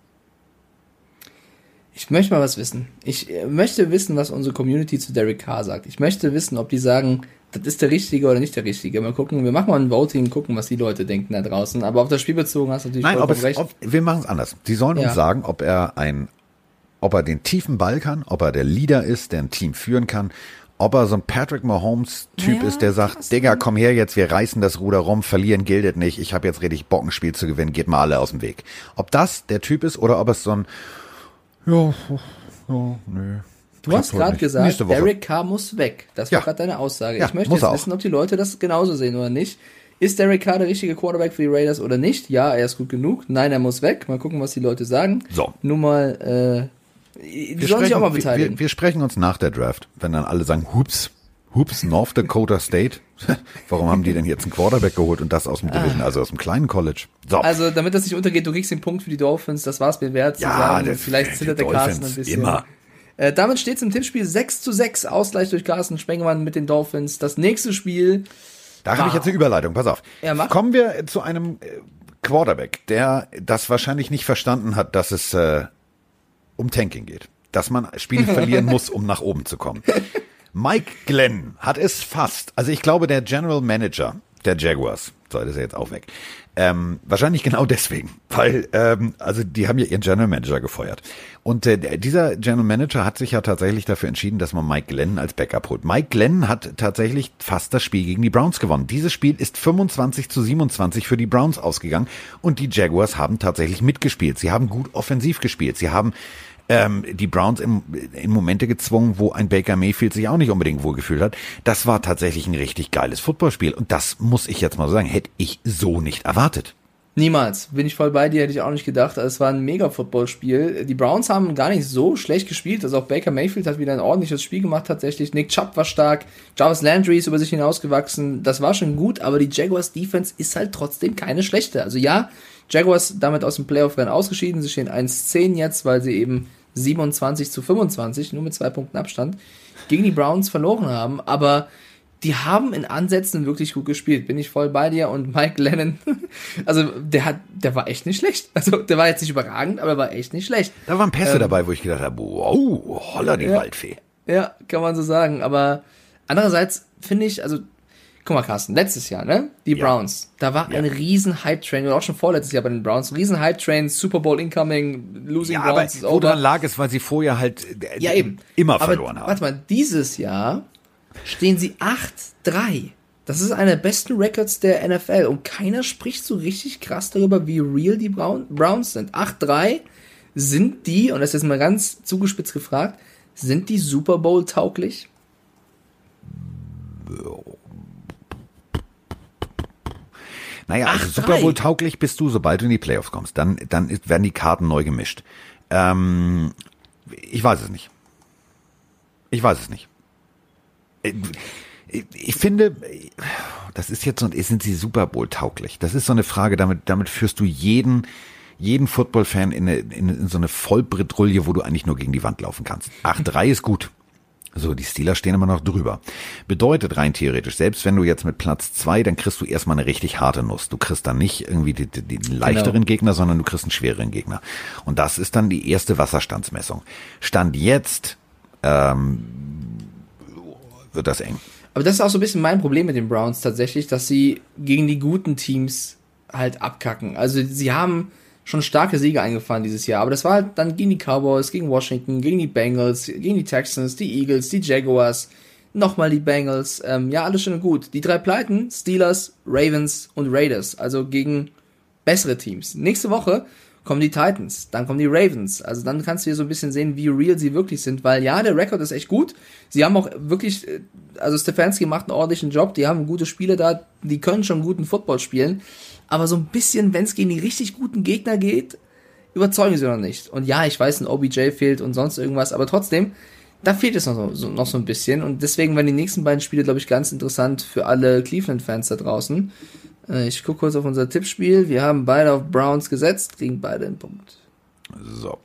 ich möchte mal was wissen. Ich äh, möchte wissen, was unsere Community zu Derek Carr sagt. Ich möchte wissen, ob die sagen, das ist der Richtige oder nicht der Richtige. Mal gucken, wir machen mal ein Voting, gucken, was die Leute denken da draußen. Aber auf das Spiel bezogen hast du natürlich Nein, ob es, recht. ob, wir machen es anders. Sie sollen Ja. uns sagen, ob er ein, ob er den tiefen Ball kann, ob er der Leader ist, der ein Team führen kann, ob er so ein Patrick Mahomes Typ Ja, ist, der sagt. Digga, komm her jetzt, wir reißen das Ruder rum, verlieren giltet nicht, ich habe jetzt richtig Bock, ein Spiel zu gewinnen, geht mal alle aus dem Weg. Ob das der Typ ist oder ob es so ein, ja, ja, nö. Du hast gerade gesagt. Derek Carr muss weg. Das Ja. war gerade deine Aussage. Ja, ich möchte jetzt wissen, ob die Leute das genauso sehen oder nicht. Ist Derek Carr der richtige Quarterback für die Raiders oder nicht? Ja, er ist gut genug. Nein, er muss weg. Mal gucken, was die Leute sagen. So. Nur mal, äh, die Wir sollen sich auch mal beteiligen. wir, wir sprechen uns nach der Draft, wenn dann alle sagen, hups, hups, North Dakota State. Warum haben die denn jetzt einen Quarterback geholt und das aus dem Division, also aus dem kleinen College? So. Ah. Also, damit das nicht untergeht, du kriegst den Punkt für die Dolphins. Das war's mir wert zu Ja, sagen. das- Vielleicht zittert der Carsten ein bisschen. immer. Äh, damit steht es im Tippspiel 6 zu 6. Ausgleich durch Carsten Spengemann mit den Dolphins. Das nächste Spiel. Da habe ich jetzt eine Überleitung, pass auf. Ja. Kommen wir zu einem äh, Quarterback, der das wahrscheinlich nicht verstanden hat, dass es äh, um Tanking geht. Dass man Spiele verlieren muss, um nach oben zu kommen. Mike Glenn hat es fast, also ich glaube, der General Manager der Jaguars, so, das ist ja jetzt auch weg, ähm, wahrscheinlich genau deswegen, weil, ähm, also die haben ja ihren General Manager gefeuert. Und äh, dieser General Manager hat sich ja tatsächlich dafür entschieden, dass man Mike Glenn als Backup holt. Mike Glenn hat tatsächlich fast das Spiel gegen die Browns gewonnen. Dieses Spiel ist 25 zu 27 für die Browns ausgegangen und die Jaguars haben tatsächlich mitgespielt. Sie haben gut offensiv gespielt. Sie haben ähm, die Browns in, in Momente gezwungen, wo ein Baker Mayfield sich auch nicht unbedingt wohlgefühlt hat. Das war tatsächlich ein richtig geiles Footballspiel. Und das muss ich jetzt mal so sagen, hätte ich so nicht erwartet. Niemals. Bin ich voll bei dir, hätte ich auch nicht gedacht. Es war ein mega Footballspiel. Die Browns haben gar nicht so schlecht gespielt. Also auch Baker Mayfield hat wieder ein ordentliches Spiel gemacht tatsächlich. Nick Chubb war stark. Jarvis Landry ist über sich hinausgewachsen. Das war schon gut, aber die Jaguars Defense ist halt trotzdem keine schlechte. Also ja, Jaguars damit aus dem Playoff-Rennen ausgeschieden. Sie stehen 1-10 jetzt, weil sie eben 27 zu 25, nur mit zwei Punkten Abstand, gegen die Browns verloren haben. Aber die haben in Ansätzen wirklich gut gespielt. Bin ich voll bei dir. Und Mike Lennon, also der hat, der war echt nicht schlecht. Also der war jetzt nicht überragend, aber er war echt nicht schlecht. Da waren Pässe dabei, wo ich gedacht habe, wow, holla die Ja. Waldfee. Ja, kann man so sagen. Aber andererseits finde ich, also, guck mal, Carsten, letztes Jahr, ne? Die Ja. Browns. Da war ein riesen Hype-Train, oder auch schon vorletztes Jahr bei den Browns. Riesen Hype-Train, Super Bowl incoming, losing Ja, aber Browns is over. woran lag es, weil sie vorher halt äh, Ja, eben. immer Aber verloren haben. Warte mal, dieses Jahr stehen sie 8-3. Das ist einer der besten Records der NFL und keiner spricht so richtig krass darüber, wie real die Brown Browns sind. 8-3 sind die, und das ist jetzt mal ganz zugespitzt gefragt, sind die Super Bowl tauglich? Naja, also Super Bowl tauglich bist du, sobald du in die Playoffs kommst. Dann, dann werden die Karten neu gemischt. Ähm, ich weiß es nicht. Ich weiß es nicht. Äh, Ich, ich finde, das ist jetzt so, sind sie Super Bowl tauglich? Das ist so eine Frage, damit, damit führst du jeden, jeden Football-Fan in, eine, in, in so eine Vollbretrouille, wo du eigentlich nur gegen die Wand laufen kannst. 8-3 ist gut. So, die Steelers stehen immer noch drüber. Bedeutet rein theoretisch, selbst wenn du jetzt mit Platz zwei, dann kriegst du erstmal eine richtig harte Nuss. Du kriegst dann nicht irgendwie die, die, den leichteren Gegner, sondern du kriegst einen schwereren Gegner. Und das ist dann die erste Wasserstandsmessung. Stand jetzt ähm, wird das eng. Aber das ist auch so ein bisschen mein Problem mit den Browns tatsächlich, dass sie gegen die guten Teams halt abkacken. Also sie haben schon starke Siege eingefahren dieses Jahr, aber das war halt dann gegen die Cowboys, gegen Washington, gegen die Bengals, gegen die Texans, die Eagles, die Jaguars, nochmal die Bengals. Ähm, ja, alles schön und gut. Die drei Pleiten, Steelers, Ravens und Raiders, also gegen bessere Teams. Nächste Woche kommen die Titans, dann kommen die Ravens. Also dann kannst du hier so ein bisschen sehen, wie real sie wirklich sind, weil ja, der Rekord ist echt gut. Sie haben auch wirklich, äh, also Stefanski macht einen ordentlichen Job, die haben gute Spiele da, die können schon guten Football spielen. Aber so ein bisschen, wenn es gegen die richtig guten Gegner geht, überzeugen sie noch nicht. Und ja, ich weiß, ein OBJ fehlt und sonst irgendwas, aber trotzdem, da fehlt es noch so, noch so ein bisschen. Und deswegen werden die nächsten beiden Spiele, glaube ich, ganz interessant für alle Cleveland-Fans da draußen. Äh, Ich gucke kurz auf unser Tippspiel. Wir haben beide auf Browns gesetzt, kriegen beide einen Punkt. So.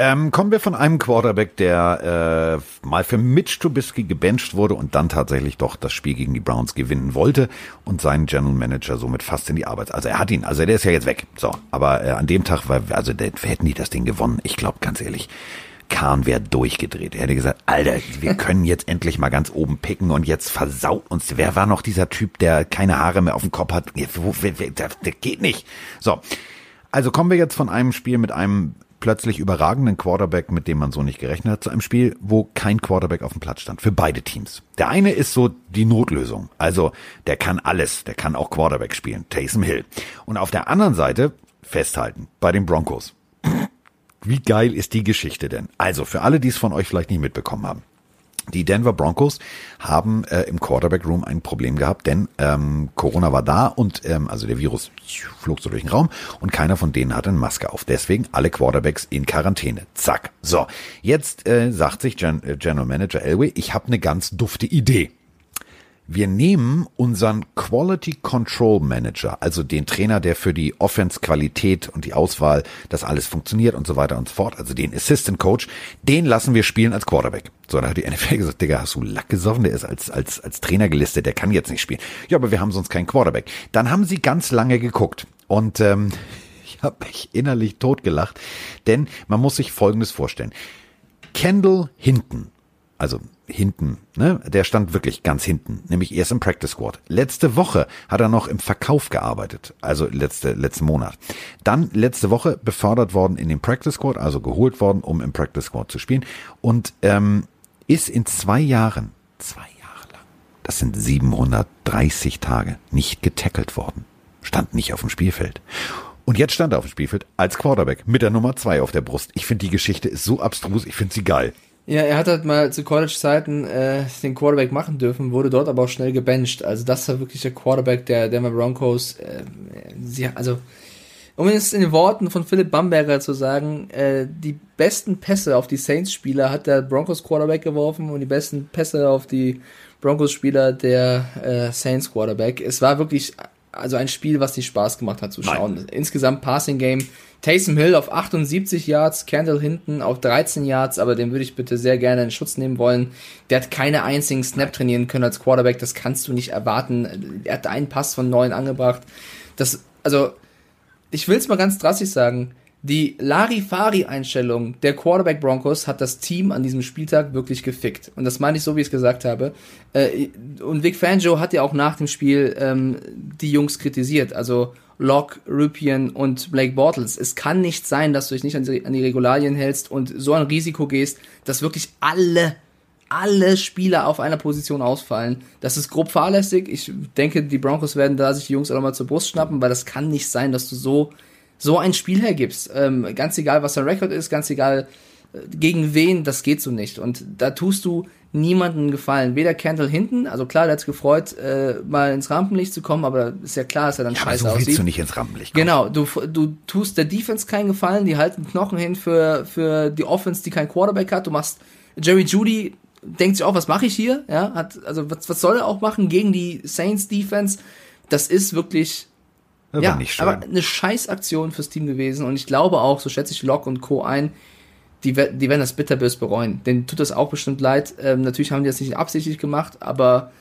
Ähm, kommen wir von einem Quarterback, der äh, mal für Mitch Trubisky gebencht wurde und dann tatsächlich doch das Spiel gegen die Browns gewinnen wollte und seinen General Manager somit fast in die Arbeit. Also er hat ihn, also der ist ja jetzt weg. So, aber äh, an dem Tag war, also der, hätten die das Ding gewonnen. Ich glaube ganz ehrlich, Kahn wäre durchgedreht. Er hätte gesagt, Alter, wir können jetzt endlich mal ganz oben picken und jetzt versaut uns. Wer war noch dieser Typ, der keine Haare mehr auf dem Kopf hat? Der geht nicht. So, also kommen wir jetzt von einem Spiel mit einem plötzlich überragenden Quarterback, mit dem man so nicht gerechnet hat, zu einem Spiel, wo kein Quarterback auf dem Platz stand. Für beide Teams. Der eine ist so die Notlösung. Also, der kann alles. Der kann auch Quarterback spielen. Taysom Hill. Und auf der anderen Seite festhalten. Bei den Broncos. Wie geil ist die Geschichte denn? Also, für alle, die es von euch vielleicht nicht mitbekommen haben. Die Denver Broncos haben äh, im Quarterback Room ein Problem gehabt, denn ähm, Corona war da und ähm, also der Virus flog so durch den Raum und keiner von denen hatte eine Maske auf. Deswegen alle Quarterbacks in Quarantäne. Zack. So, jetzt äh, sagt sich Gen äh, General Manager Elway, ich habe eine ganz dufte Idee. Wir nehmen unseren Quality Control Manager, also den Trainer, der für die Offense-Qualität und die Auswahl, dass alles funktioniert und so weiter und so fort, also den Assistant Coach, den lassen wir spielen als Quarterback. So, da hat die NFL gesagt, Digga, hast du Lack gesoffen? Der ist als, als, als Trainer gelistet, der kann jetzt nicht spielen. Ja, aber wir haben sonst keinen Quarterback. Dann haben sie ganz lange geguckt und ähm, ich habe mich innerlich totgelacht, denn man muss sich Folgendes vorstellen. Kendall Hinton, also hinten, ne? Der stand wirklich ganz hinten, nämlich erst im Practice Squad. Letzte Woche hat er noch im Verkauf gearbeitet, also letzte, letzten Monat. Dann letzte Woche befördert worden in den Practice Squad, also geholt worden, um im Practice Squad zu spielen und ähm, ist in zwei Jahren, zwei Jahre lang, das sind 730 Tage, nicht getackelt worden. Stand nicht auf dem Spielfeld. Und jetzt stand er auf dem Spielfeld als Quarterback mit der Nummer zwei auf der Brust. Ich finde die Geschichte ist so abstrus, ich finde sie geil. Ja, er hat halt mal zu College-Zeiten äh, den Quarterback machen dürfen, wurde dort aber auch schnell gebencht. Also das war wirklich der Quarterback der Denver Broncos. Äh, sie, also um es in den Worten von Philipp Bamberger zu sagen, äh, die besten Pässe auf die Saints-Spieler hat der Broncos Quarterback geworfen und die besten Pässe auf die Broncos-Spieler der äh, Saints Quarterback. Es war wirklich also ein Spiel, was nicht Spaß gemacht hat zu schauen. Nein. Insgesamt Passing Game. Taysom Hill auf 78 Yards, Kendall hinten auf 13 Yards, aber den würde ich bitte sehr gerne in Schutz nehmen wollen. Der hat keine einzigen Snap trainieren können als Quarterback, das kannst du nicht erwarten. Er hat einen Pass von neun angebracht. Das, also, ich will es mal ganz drastisch sagen. Die Larifari-Einstellung der Quarterback Broncos hat das Team an diesem Spieltag wirklich gefickt. Und das meine ich so, wie ich es gesagt habe. Und Vic Fangio hat ja auch nach dem Spiel ähm, die Jungs kritisiert. Also Locke, Rupien und Blake Bortles. Es kann nicht sein, dass du dich nicht an die, an die Regularien hältst und so ein Risiko gehst, dass wirklich alle alle Spieler auf einer Position ausfallen. Das ist grob fahrlässig. Ich denke, die Broncos werden da sich die Jungs auch mal zur Brust schnappen, weil das kann nicht sein, dass du so so ein Spiel hergibst. Ähm, ganz egal, was der Rekord ist, ganz egal, gegen wen, das geht so nicht. Und da tust du niemanden gefallen. Weder Kendall hinten, also klar, der hat gefreut, äh, mal ins Rampenlicht zu kommen, aber ist ja klar, dass er dann Ja, aber scheiße so willst aussieht. du nicht ins Rampenlicht kommen. Genau, du, du tust der Defense keinen Gefallen, die halten Knochen hin für, für die Offense, die kein Quarterback hat. Du machst Jerry Judy denkt sich auch, was mache ich hier? Ja, hat, also was, was soll er auch machen gegen die Saints Defense? Das ist wirklich Das ja, war nicht schön. aber eine Scheißaktion fürs Team gewesen und ich glaube auch, so schätze ich Locke und Co. ein, die, die werden das bitterbös bereuen. Denen tut das auch bestimmt leid. Ähm, natürlich haben die das nicht absichtlich gemacht, aber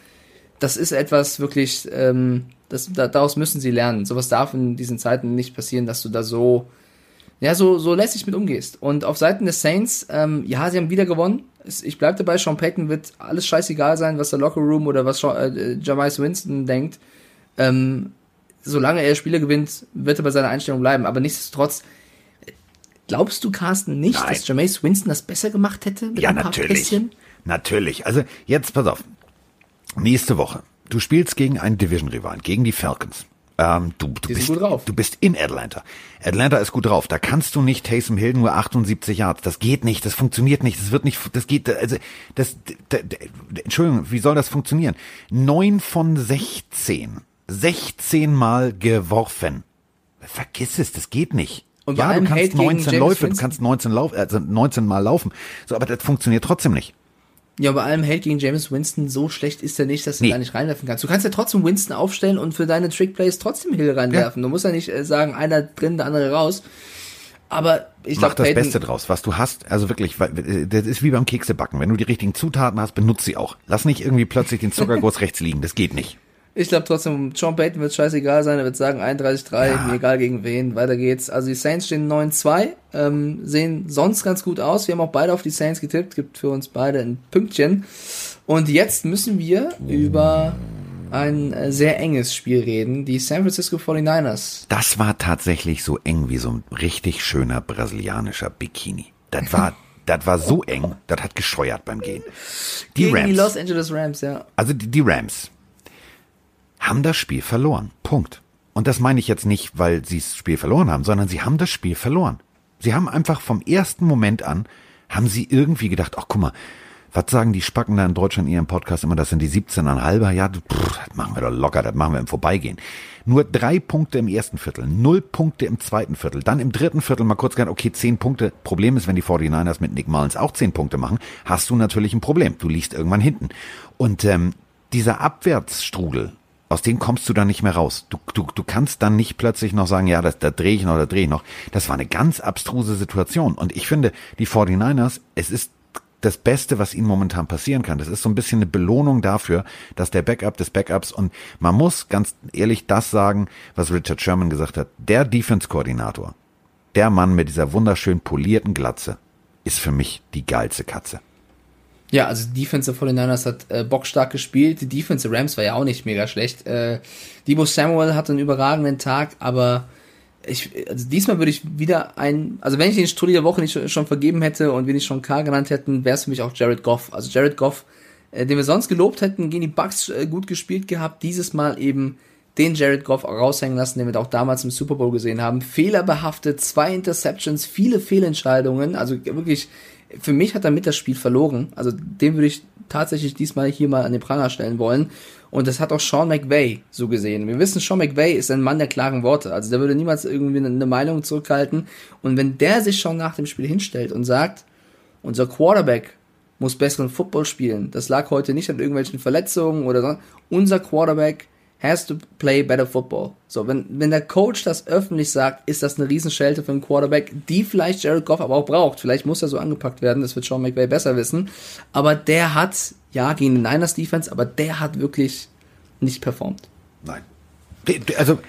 das ist etwas wirklich, ähm, das, da, daraus müssen sie lernen. Sowas darf in diesen Zeiten nicht passieren, dass du da so, ja, so, so lässig mit umgehst. Und auf Seiten des Saints, ähm, ja, sie haben wieder gewonnen. Ich bleib dabei, Sean Payton wird alles scheißegal sein, was der Locker Room oder was äh, Jamais Winston denkt. Ähm, solange er Spiele gewinnt, wird er bei seiner Einstellung bleiben. Aber nichtsdestotrotz, glaubst du, Carsten, nicht, Nein. dass Jameis Winston das besser gemacht hätte? Mit Ja, ein paar natürlich. Pässchen? Natürlich. Also jetzt pass auf. Nächste Woche. Du spielst gegen einen Division-Rivalen, gegen die Falcons. Ähm, du, du, bist, gut drauf. du bist in Atlanta. Atlanta ist gut drauf. Da kannst du nicht Taysom Hill nur 78 Yards. Das geht nicht. Das funktioniert nicht. Das wird nicht. Das geht. Also das. d- d- Entschuldigung. Wie soll das funktionieren? Neun von 16. 16 Mal geworfen. Vergiss es. Das geht nicht. Und bei ja, du allem kannst Hate gegen 19 James Läufe. Du Winston? kannst 19 Lauf, also 19 Mal laufen. So, aber das funktioniert trotzdem nicht. Ja, bei allem Held gegen James Winston, so schlecht ist er nicht, dass du Nee. da nicht reinwerfen kannst. Du kannst ja trotzdem Winston aufstellen und für deine Trickplays trotzdem Hill reinwerfen. Du musst ja nicht äh, sagen, einer drin, der andere raus. Aber ich Mach glaube, das Beste draus, was du hast. Also wirklich, äh, das ist wie beim Keksebacken. Wenn du die richtigen Zutaten hast, benutzt sie auch. Lass nicht irgendwie plötzlich den Zuckerguss rechts liegen. Das geht nicht. Ich glaube trotzdem, Sean Payton wird scheißegal sein. Er wird sagen 31-3, Ja. mir egal gegen wen. Weiter geht's. Also die Saints stehen 9-2, ähm, sehen sonst ganz gut aus. Wir haben auch beide auf die Saints getippt. Gibt für uns beide ein Pünktchen. Und jetzt müssen wir über ein äh, sehr enges Spiel reden. Die San Francisco 49ers. Das war tatsächlich so eng wie so ein richtig schöner brasilianischer Bikini. Das war, das war so eng, das hat gescheuert beim Gehen. Die gegen Rams. die Los Angeles Rams, ja. Also die, die Rams haben das Spiel verloren. Punkt. Und das meine ich jetzt nicht, weil sie das Spiel verloren haben, sondern sie haben das Spiel verloren. Sie haben einfach vom ersten Moment an, haben sie irgendwie gedacht, ach guck mal, was sagen die Spacken da in Deutschland in ihrem Podcast immer, das sind die 17,5er, ja, pff, das machen wir doch locker, das machen wir im Vorbeigehen. Nur drei Punkte im ersten Viertel, null Punkte im zweiten Viertel, dann im dritten Viertel mal kurz gedacht, okay, zehn Punkte. Problem ist, wenn die 49ers mit Nick Mullins auch zehn Punkte machen, hast du natürlich ein Problem. Du liegst irgendwann hinten. Und ähm, dieser Abwärtsstrudel, aus dem kommst du dann nicht mehr raus. Du, du, du kannst dann nicht plötzlich noch sagen, ja, das, da drehe ich noch, da drehe ich noch. Das war eine ganz abstruse Situation. Und ich finde, die 49ers, es ist das Beste, was ihnen momentan passieren kann. Das ist so ein bisschen eine Belohnung dafür, dass der Backup des Backups und man muss ganz ehrlich das sagen, was Richard Sherman gesagt hat. Der Defense-Koordinator, der Mann mit dieser wunderschön polierten Glatze, ist für mich die geilste Katze. Ja, also die Defense der 49ers hat äh, bockstark gespielt. Die Defense der Rams war ja auch nicht mega schlecht. Äh, Debo Samuel hatte einen überragenden Tag, aber ich, also diesmal würde ich wieder ein, also wenn ich den Strudel der Woche nicht schon vergeben hätte und wir nicht schon K genannt hätten, wäre es für mich auch Jared Goff. Also Jared Goff, äh, den wir sonst gelobt hätten, gegen die Bucks äh, gut gespielt gehabt, dieses Mal eben den Jared Goff raushängen lassen, den wir auch damals im Super Bowl gesehen haben. Fehlerbehaftet, zwei Interceptions, viele Fehlentscheidungen, also wirklich, für mich hat er mit das Spiel verloren. Also den würde ich tatsächlich diesmal hier mal an den Pranger stellen wollen. Und das hat auch Sean McVay so gesehen. Wir wissen, Sean McVay ist ein Mann der klaren Worte. Also der würde niemals irgendwie eine Meinung zurückhalten. Und wenn der sich schon nach dem Spiel hinstellt und sagt, unser Quarterback muss besseren Football spielen, das lag heute nicht an irgendwelchen Verletzungen oder so. Unser Quarterback has to play better football. So, wenn, wenn der Coach das öffentlich sagt, ist das eine Riesenschelte für einen Quarterback, die vielleicht Jared Goff aber auch braucht. Vielleicht muss er so angepackt werden, das wird Sean McVay besser wissen. Aber der hat, ja, gegen den Niners Defense, aber der hat wirklich nicht performt. Nein. Also,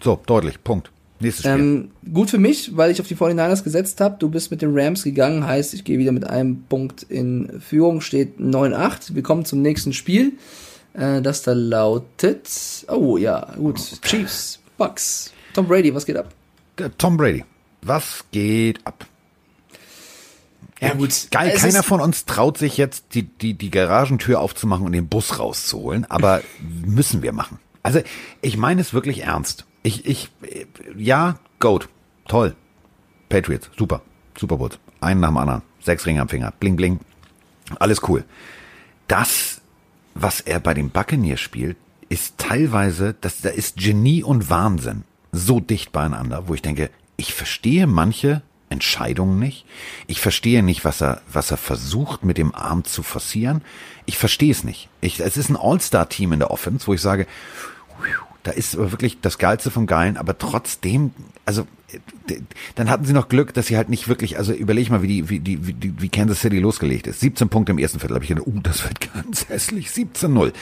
so, deutlich, Punkt. Nächstes Spiel. Ähm, gut für mich, weil ich auf die 49ers gesetzt habe. Du bist mit den Rams gegangen, heißt, ich gehe wieder mit einem Punkt in Führung, steht 9-8. Wir kommen zum nächsten Spiel. Äh, das da lautet. Oh ja, gut. Chiefs, Bucks. Tom Brady, was geht ab? Der Tom Brady. Was geht ab? Ja, gut. Geil, Es keiner von uns traut sich jetzt, die, die, die Garagentür aufzumachen und den Bus rauszuholen, aber müssen wir machen. Also, ich meine es wirklich ernst. Ich, ich, äh, ja, Goat, toll. Patriots, super. Super Bowls. Einen nach dem anderen. Sechs Ringe am Finger. Bling, bling. Alles cool. Das, was er bei den Buccaneers spielt, ist teilweise, das, da ist Genie und Wahnsinn so dicht beieinander, wo ich denke, ich verstehe manche Entscheidungen nicht. Ich verstehe nicht, was er, was er versucht mit dem Arm zu forcieren. Ich verstehe es nicht. Ich, es ist ein All-Star-Team in der Offense, wo ich sage, da ist wirklich das Geilste vom Geilen, aber trotzdem, also dann hatten sie noch Glück, dass sie halt nicht wirklich, also überleg mal, wie die, wie die, wie, wie Kansas City losgelegt ist. 17 Punkte im ersten Viertel, habe ich gedacht, uh, das wird ganz hässlich, 17-0.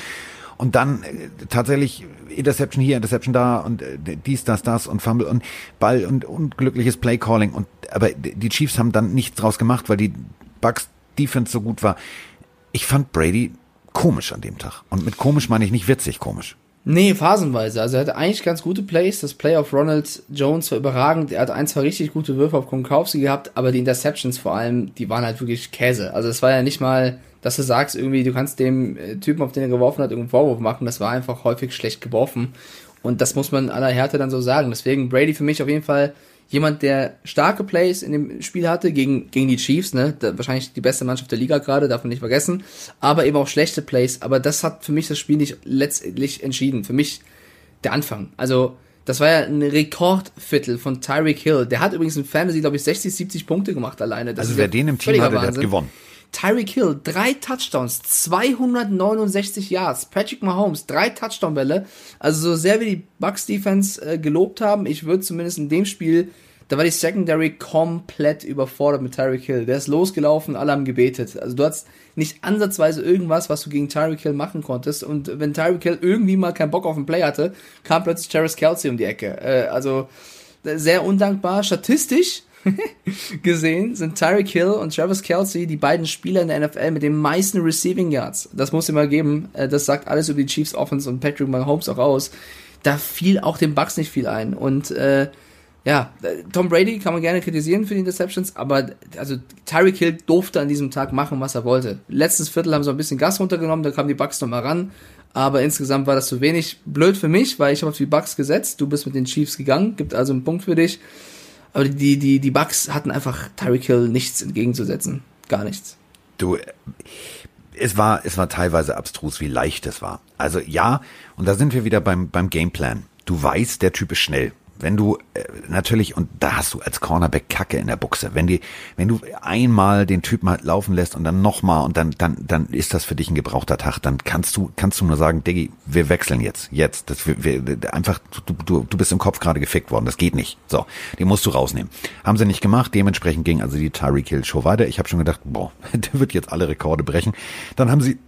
Und dann äh, tatsächlich Interception hier, Interception da und äh, dies, das, das und Fumble und Ball und unglückliches Playcalling. Und aber die Chiefs haben dann nichts draus gemacht, weil die Bucks Defense so gut war. Ich fand Brady komisch an dem Tag. Und mit komisch meine ich nicht witzig komisch. Nee, phasenweise. Also er hatte eigentlich ganz gute Plays. Das Play auf Ronald Jones war überragend. Er hat ein, zwei richtig gute Würfe auf Gronkowski gehabt, aber die Interceptions vor allem, die waren halt wirklich Käse. Also es war ja nicht mal, dass du sagst, irgendwie, du kannst dem äh, Typen, auf den er geworfen hat, irgendeinen Vorwurf machen. Das war einfach häufig schlecht geworfen. Und das muss man aller Härte dann so sagen. Deswegen Brady für mich auf jeden Fall jemand, der starke Plays in dem Spiel hatte gegen, gegen die Chiefs, ne? Da, wahrscheinlich die beste Mannschaft der Liga gerade, darf man nicht vergessen. Aber eben auch schlechte Plays. Aber das hat für mich das Spiel nicht letztendlich entschieden. Für mich der Anfang. Also, das war ja ein Rekordviertel von Tyreek Hill. Der hat übrigens in Fantasy, glaube ich, 60, 70 Punkte gemacht alleine. Das also wer den im Team hatte, der hat gewonnen. Tyreek Hill, drei Touchdowns, 269 Yards. Patrick Mahomes, drei Touchdown-Bälle. Also so sehr wie die Bucks Defense äh, gelobt haben, ich würde zumindest in dem Spiel, da war die Secondary komplett überfordert mit Tyreek Hill. Der ist losgelaufen, alle haben gebetet. Also du hattest nicht ansatzweise irgendwas, was du gegen Tyreek Hill machen konntest. Und wenn Tyreek Hill irgendwie mal keinen Bock auf ein Play hatte, kam plötzlich Travis Kelsey um die Ecke. Äh, also sehr undankbar. Statistisch gesehen sind Tyreek Hill und Travis Kelsey die beiden Spieler in der NFL mit den meisten Receiving Yards. Das muss immer geben. Äh, das sagt alles über die Chiefs Offense und Patrick Mahomes auch aus. Da fiel auch den Bucks nicht viel ein. Und äh, ja, Tom Brady kann man gerne kritisieren für die Interceptions, aber also Tyreek Hill durfte an diesem Tag machen, was er wollte. Letztes Viertel haben sie ein bisschen Gas runtergenommen, da kamen die Bucks nochmal ran. Aber insgesamt war das zu wenig. Blöd für mich, weil ich habe auf die Bucks gesetzt. Du bist mit den Chiefs gegangen, gibt also einen Punkt für dich. Aber die, die, die Bucks hatten einfach Tyreek Hill nichts entgegenzusetzen. Gar nichts. Du, es war, es war teilweise abstrus, wie leicht es war. Also ja, und da sind wir wieder beim, beim Gameplan. Du weißt, der Typ ist schnell wenn du äh, natürlich, und da hast du als Cornerback Kacke in der Buchse, wenn die, wenn du einmal den Typen halt laufen lässt und dann nochmal und dann, dann, dann ist das für dich ein gebrauchter Tag, dann kannst du, kannst du nur sagen, Diggi, wir wechseln jetzt, jetzt, das, wir, wir, einfach, du, du, du bist im Kopf gerade gefickt worden, das geht nicht. So, den musst du rausnehmen. Haben sie nicht gemacht, dementsprechend ging also die Tyreek Hill Show weiter. Ich habe schon gedacht, boah, der wird jetzt alle Rekorde brechen. Dann haben sie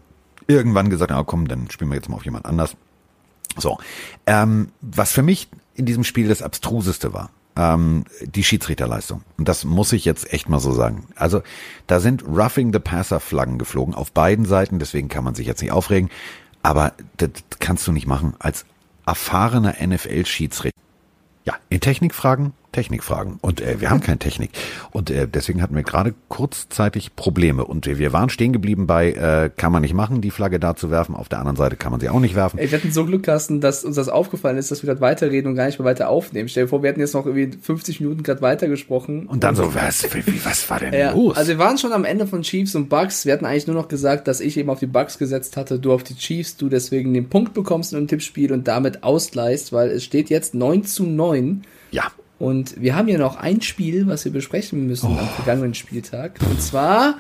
irgendwann gesagt, na komm, dann spielen wir jetzt mal auf jemand anders. So, ähm, was für mich in diesem Spiel das Abstruseste war, ähm, die Schiedsrichterleistung. Und das muss ich jetzt echt mal so sagen. Also da sind Roughing the Passer Flaggen geflogen auf beiden Seiten, deswegen kann man sich jetzt nicht aufregen. Aber das kannst du nicht machen als erfahrener NFL-Schiedsrichter. Ja, in Technikfragen Technikfragen. Und äh, wir haben keine Technik. Und äh, deswegen hatten wir gerade kurzzeitig Probleme. Und äh, wir waren stehen geblieben bei, äh, kann man nicht machen, die Flagge da zu werfen. Auf der anderen Seite kann man sie auch nicht werfen. Ey, wir hatten so Glück, Carsten, dass uns das aufgefallen ist, dass wir gerade weiterreden und gar nicht mehr weiter aufnehmen. Stell dir vor, wir hätten jetzt noch irgendwie 50 Minuten gerade weitergesprochen. Und dann so, was, wie, was war denn ja, los? Also wir waren schon am Ende von Chiefs und Bucks. Wir hatten eigentlich nur noch gesagt, dass ich eben auf die Bucks gesetzt hatte, du auf die Chiefs, du deswegen den Punkt bekommst in einem Tippspiel und damit ausgleichst, weil es steht jetzt 9 zu 9. Ja. Und wir haben ja noch ein Spiel, was wir besprechen müssen oh. am vergangenen Spieltag. Und zwar,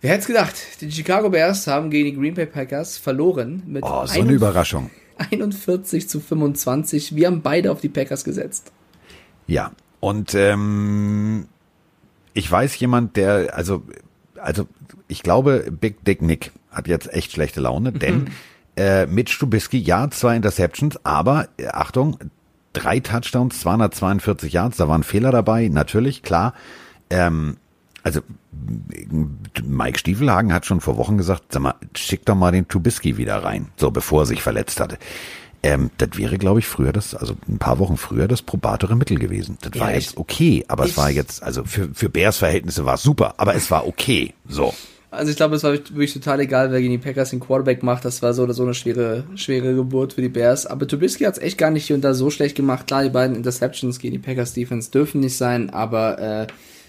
wer hätte es gedacht, die Chicago Bears haben gegen die Green Bay Packers verloren mit oh, so eine Überraschung. 41 zu 25. Wir haben beide auf die Packers gesetzt. Ja, und ähm, ich weiß jemand, der, also, also ich glaube, Big Dick Nick hat jetzt echt schlechte Laune, denn mhm. äh, Mitch Trubisky, ja, zwei Interceptions, aber äh, Achtung, drei Touchdowns, 242 Yards, da waren Fehler dabei, natürlich, klar. Ähm, also Mike Stiefelhagen hat schon vor Wochen gesagt, sag mal, schick doch mal den Trubisky wieder rein, so bevor er sich verletzt hatte. Ähm, das wäre, glaube ich, früher das, also ein paar Wochen früher das probatere Mittel gewesen. Das ja, war jetzt okay, aber es war jetzt, also für, für Bears Verhältnisse war es super, aber es war okay. So. Also ich glaube, es war wirklich total egal, wer gegen die Packers den Quarterback macht. Das war so oder so eine schwere, schwere Geburt für die Bears. Aber Trubisky hat es echt gar nicht hier und da so schlecht gemacht. Klar, die beiden Interceptions gegen die Packers Defense dürfen nicht sein, aber äh,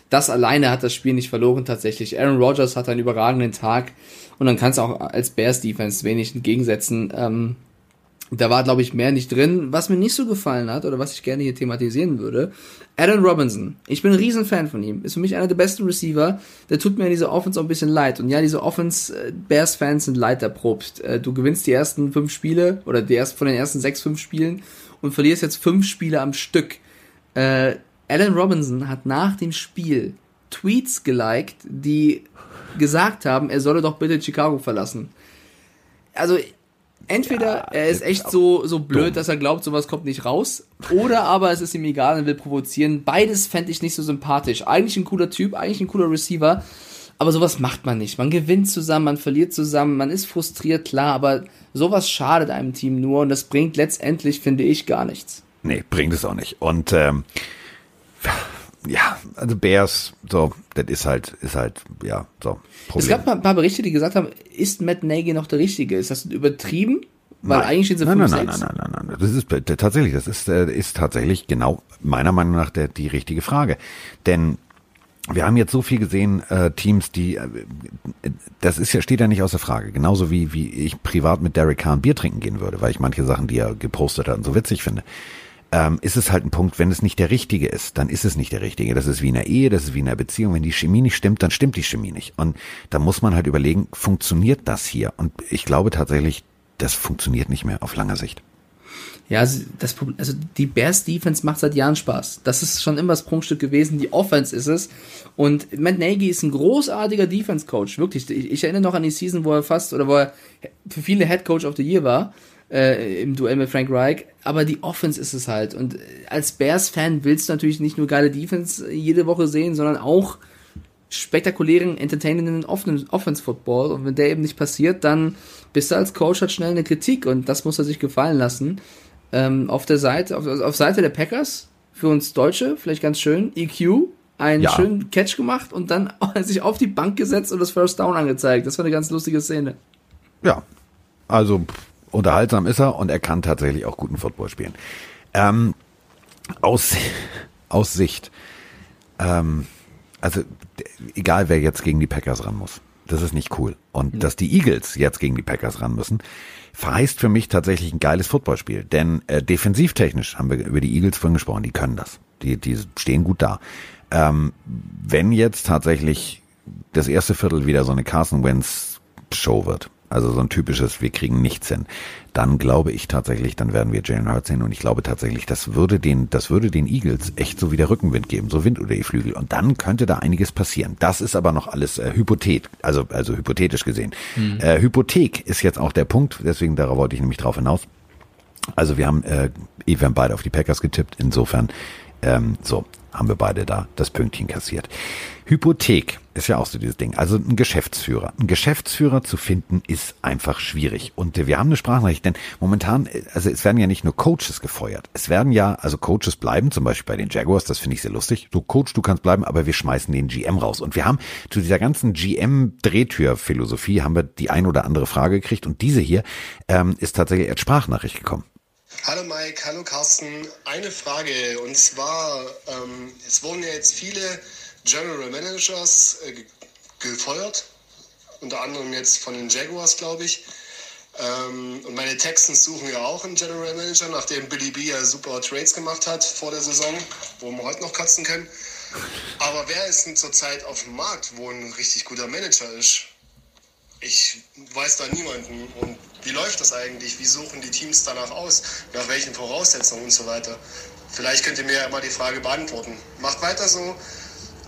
das alleine hat das Spiel nicht verloren tatsächlich. Aaron Rodgers hat einen überragenden Tag und dann kannst du auch als Bears Defense wenig entgegensetzen. Ähm, da war, glaube ich, mehr nicht drin. Was mir nicht so gefallen hat oder was ich gerne hier thematisieren würde, Adam Robinson. Ich bin ein Riesenfan von ihm. Ist für mich einer der besten Receiver. Der tut mir in dieser Offense auch ein bisschen leid. Und ja, diese Offense, äh, sind leid erprobt. Äh, du gewinnst die ersten fünf Spiele oder die ersten, von den ersten sechs, fünf Spielen und verlierst jetzt fünf Spiele am Stück. Äh, Alan Robinson hat nach dem Spiel Tweets geliked, die gesagt haben, er solle doch bitte Chicago verlassen. Also entweder ja, er ist echt so, so blöd, dumm. dass er glaubt, sowas kommt nicht raus, oder aber es ist ihm egal und will provozieren. Beides fände ich nicht so sympathisch. Eigentlich ein cooler Typ, eigentlich ein cooler Receiver, aber sowas macht man nicht. Man gewinnt zusammen, man verliert zusammen, man ist frustriert, klar, aber sowas schadet einem Team nur und das bringt letztendlich, finde ich, gar nichts. Nee, bringt es auch nicht. Und ähm, ja, also Bears, so, das ist halt, ist halt, ja, so. Problem. Es gab ein paar Berichte, die gesagt haben, ist Matt Nagy noch der Richtige? Ist das übertrieben? Weil nein. eigentlich sind sie nein, nein, nein, nein, nein, nein, nein. Das ist tatsächlich, das ist, äh, ist tatsächlich genau meiner Meinung nach der, die richtige Frage. Denn wir haben jetzt so viel gesehen, äh, Teams, die, äh, das ist ja, steht ja nicht außer Frage. Genauso wie, wie ich privat mit Derek Kahn Bier trinken gehen würde, weil ich manche Sachen, die er gepostet hat, so witzig finde ähm, ist es halt ein Punkt, wenn es nicht der Richtige ist, dann ist es nicht der Richtige. Das ist wie in einer Ehe, das ist wie in einer Beziehung. Wenn die Chemie nicht stimmt, dann stimmt die Chemie nicht. Und da muss man halt überlegen, funktioniert das hier? Und ich glaube tatsächlich, das funktioniert nicht mehr auf lange Sicht. Ja, also, das, also die Bears Defense macht seit Jahren Spaß. Das ist schon immer das Prunkstück gewesen. Die Offense ist es. Und Matt Nagy ist ein großartiger Defense Coach. Wirklich. Ich, ich erinnere noch an die Season, wo er fast oder wo er für viele Head Coach of the Year war äh, im Duell mit Frank Reich, aber die Offense ist es halt. Und als Bears-Fan willst du natürlich nicht nur geile Defense jede Woche sehen, sondern auch spektakulären, entertainenden Offense-Football. Und wenn der eben nicht passiert, dann bist du als Coach halt schnell eine Kritik und das muss er sich gefallen lassen. Ähm, auf der Seite, auf, auf Seite der Packers, für uns Deutsche, vielleicht ganz schön, EQ, einen ja. schönen Catch gemacht und dann sich auf die Bank gesetzt und das First Down angezeigt. Das war eine ganz lustige Szene. Ja, also unterhaltsam ist er und er kann tatsächlich auch guten Football spielen. Ähm, aus, aus Sicht, ähm, also egal wer jetzt gegen die Packers ran muss, das ist nicht cool. Und mhm. dass die Eagles jetzt gegen die Packers ran müssen, verheißt für mich tatsächlich ein geiles Footballspiel. Denn äh, defensivtechnisch haben wir über die Eagles vorhin gesprochen, die können das. Die, die stehen gut da. Ähm, wenn jetzt tatsächlich das erste Viertel wieder so eine Carson Wentz Show wird, also so ein typisches, wir kriegen nichts hin, dann glaube ich tatsächlich, dann werden wir Jalen Hurts sehen und ich glaube tatsächlich, das würde den, das würde den Eagles echt so wieder Rückenwind geben, so Wind oder die Flügel und dann könnte da einiges passieren. Das ist aber noch alles äh, Hypothet, also also hypothetisch gesehen. Mhm. Äh, Hypothek ist jetzt auch der Punkt, deswegen darauf wollte ich nämlich drauf hinaus. Also wir haben, äh, wir haben beide auf die Packers getippt, insofern ähm, so haben wir beide da das Pünktchen kassiert. Hypothek ist ja auch so dieses Ding. Also ein Geschäftsführer. Ein Geschäftsführer zu finden ist einfach schwierig. Und wir haben eine Sprachnachricht, denn momentan, also es werden ja nicht nur Coaches gefeuert. Es werden ja, also Coaches bleiben, zum Beispiel bei den Jaguars, das finde ich sehr lustig. Du Coach, du kannst bleiben, aber wir schmeißen den GM raus. Und wir haben zu dieser ganzen GM-Drehtür-Philosophie haben wir die ein oder andere Frage gekriegt. Und diese hier ähm, ist tatsächlich als Sprachnachricht gekommen. Hallo Mike, hallo Carsten. Eine Frage und zwar, ähm, es wurden ja jetzt viele General Managers äh, gefeuert, unter anderem jetzt von den Jaguars, glaube ich. Ähm, und meine Texans suchen ja auch einen General Manager, nachdem Billy B ja super Trades gemacht hat vor der Saison, wo wir heute noch katzen können. Aber wer ist denn zurzeit auf dem Markt, wo ein richtig guter Manager ist? Ich weiß da niemanden. Und wie läuft das eigentlich? Wie suchen die Teams danach aus? Nach welchen Voraussetzungen und so weiter? Vielleicht könnt ihr mir ja mal die Frage beantworten. Macht weiter so.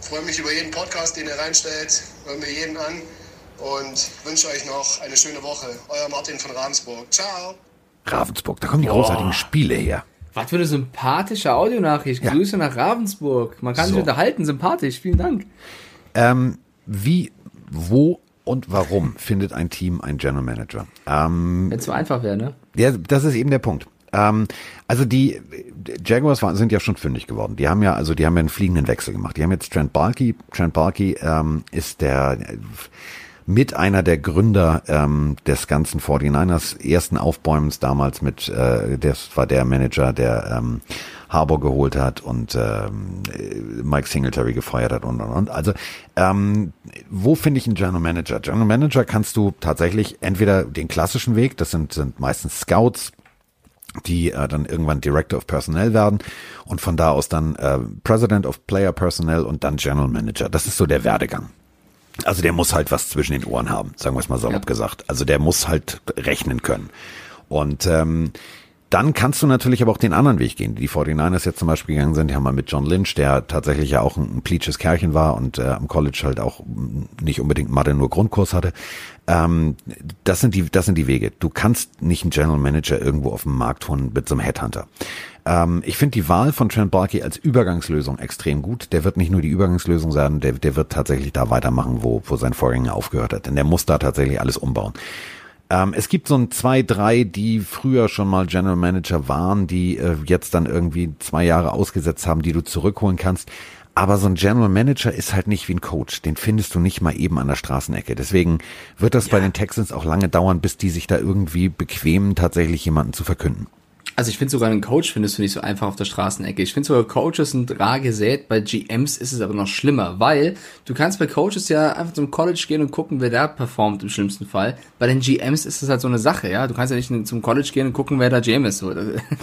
Freue mich über jeden Podcast, den ihr reinstellt. Hört mir jeden an und wünsche euch noch eine schöne Woche. Euer Martin von Ravensburg. Ciao. Ravensburg, da kommen die großartigen Spiele her. Was für eine sympathische Audionachricht. Ja. Grüße nach Ravensburg. Man kann so. sich unterhalten, sympathisch. Vielen Dank. Ähm, wie, wo und warum findet ein Team einen General Manager? Ähm, Wenn es so einfach wäre, ne? Ja, das ist eben der Punkt. Ähm, also die Jaguars waren, sind ja schon fündig geworden. Die haben ja, also die haben ja einen fliegenden Wechsel gemacht. Die haben jetzt Trent Balky. Trent Balky ähm, ist der mit einer der Gründer ähm, des ganzen 49ers ersten Aufbäumens damals mit, äh, das war der Manager, der ähm, Harbour geholt hat und ähm, Mike Singletary gefeuert hat und und und. Also ähm, wo finde ich einen General Manager? General Manager kannst du tatsächlich entweder den klassischen Weg, das sind, sind meistens Scouts, die äh, dann irgendwann Director of Personnel werden und von da aus dann äh, President of Player Personnel und dann General Manager. Das ist so der Werdegang. Also der muss halt was zwischen den Ohren haben, sagen wir es mal salopp ja. gesagt. Also der muss halt rechnen können. Und ähm, dann kannst du natürlich aber auch den anderen Weg gehen. Die 49ers jetzt zum Beispiel gegangen sind, die haben mal mit John Lynch, der tatsächlich ja auch ein, ein pleatsches Kerlchen war und äh, am College halt auch nicht unbedingt Mathe nur Grundkurs hatte. Ähm, das sind die, das sind die Wege. Du kannst nicht einen General Manager irgendwo auf dem Markt holen mit so einem Headhunter. Ähm, ich finde die Wahl von Trent Barkey als Übergangslösung extrem gut. Der wird nicht nur die Übergangslösung sein, der, der wird tatsächlich da weitermachen, wo, wo sein Vorgänger aufgehört hat. Denn der muss da tatsächlich alles umbauen. Ähm, es gibt so ein zwei, drei, die früher schon mal General Manager waren, die äh, jetzt dann irgendwie zwei Jahre ausgesetzt haben, die du zurückholen kannst. Aber so ein General Manager ist halt nicht wie ein Coach. Den findest du nicht mal eben an der Straßenecke. Deswegen wird das ja. bei den Texans auch lange dauern, bis die sich da irgendwie bequemen, tatsächlich jemanden zu verkünden. Also ich finde sogar einen Coach findest du nicht so einfach auf der Straßenecke. Ich finde sogar Coaches sind rar gesät. Bei GMs ist es aber noch schlimmer, weil du kannst bei Coaches ja einfach zum College gehen und gucken, wer da performt im schlimmsten Fall. Bei den GMs ist es halt so eine Sache, ja. Du kannst ja nicht zum College gehen und gucken, wer da GM ist. So,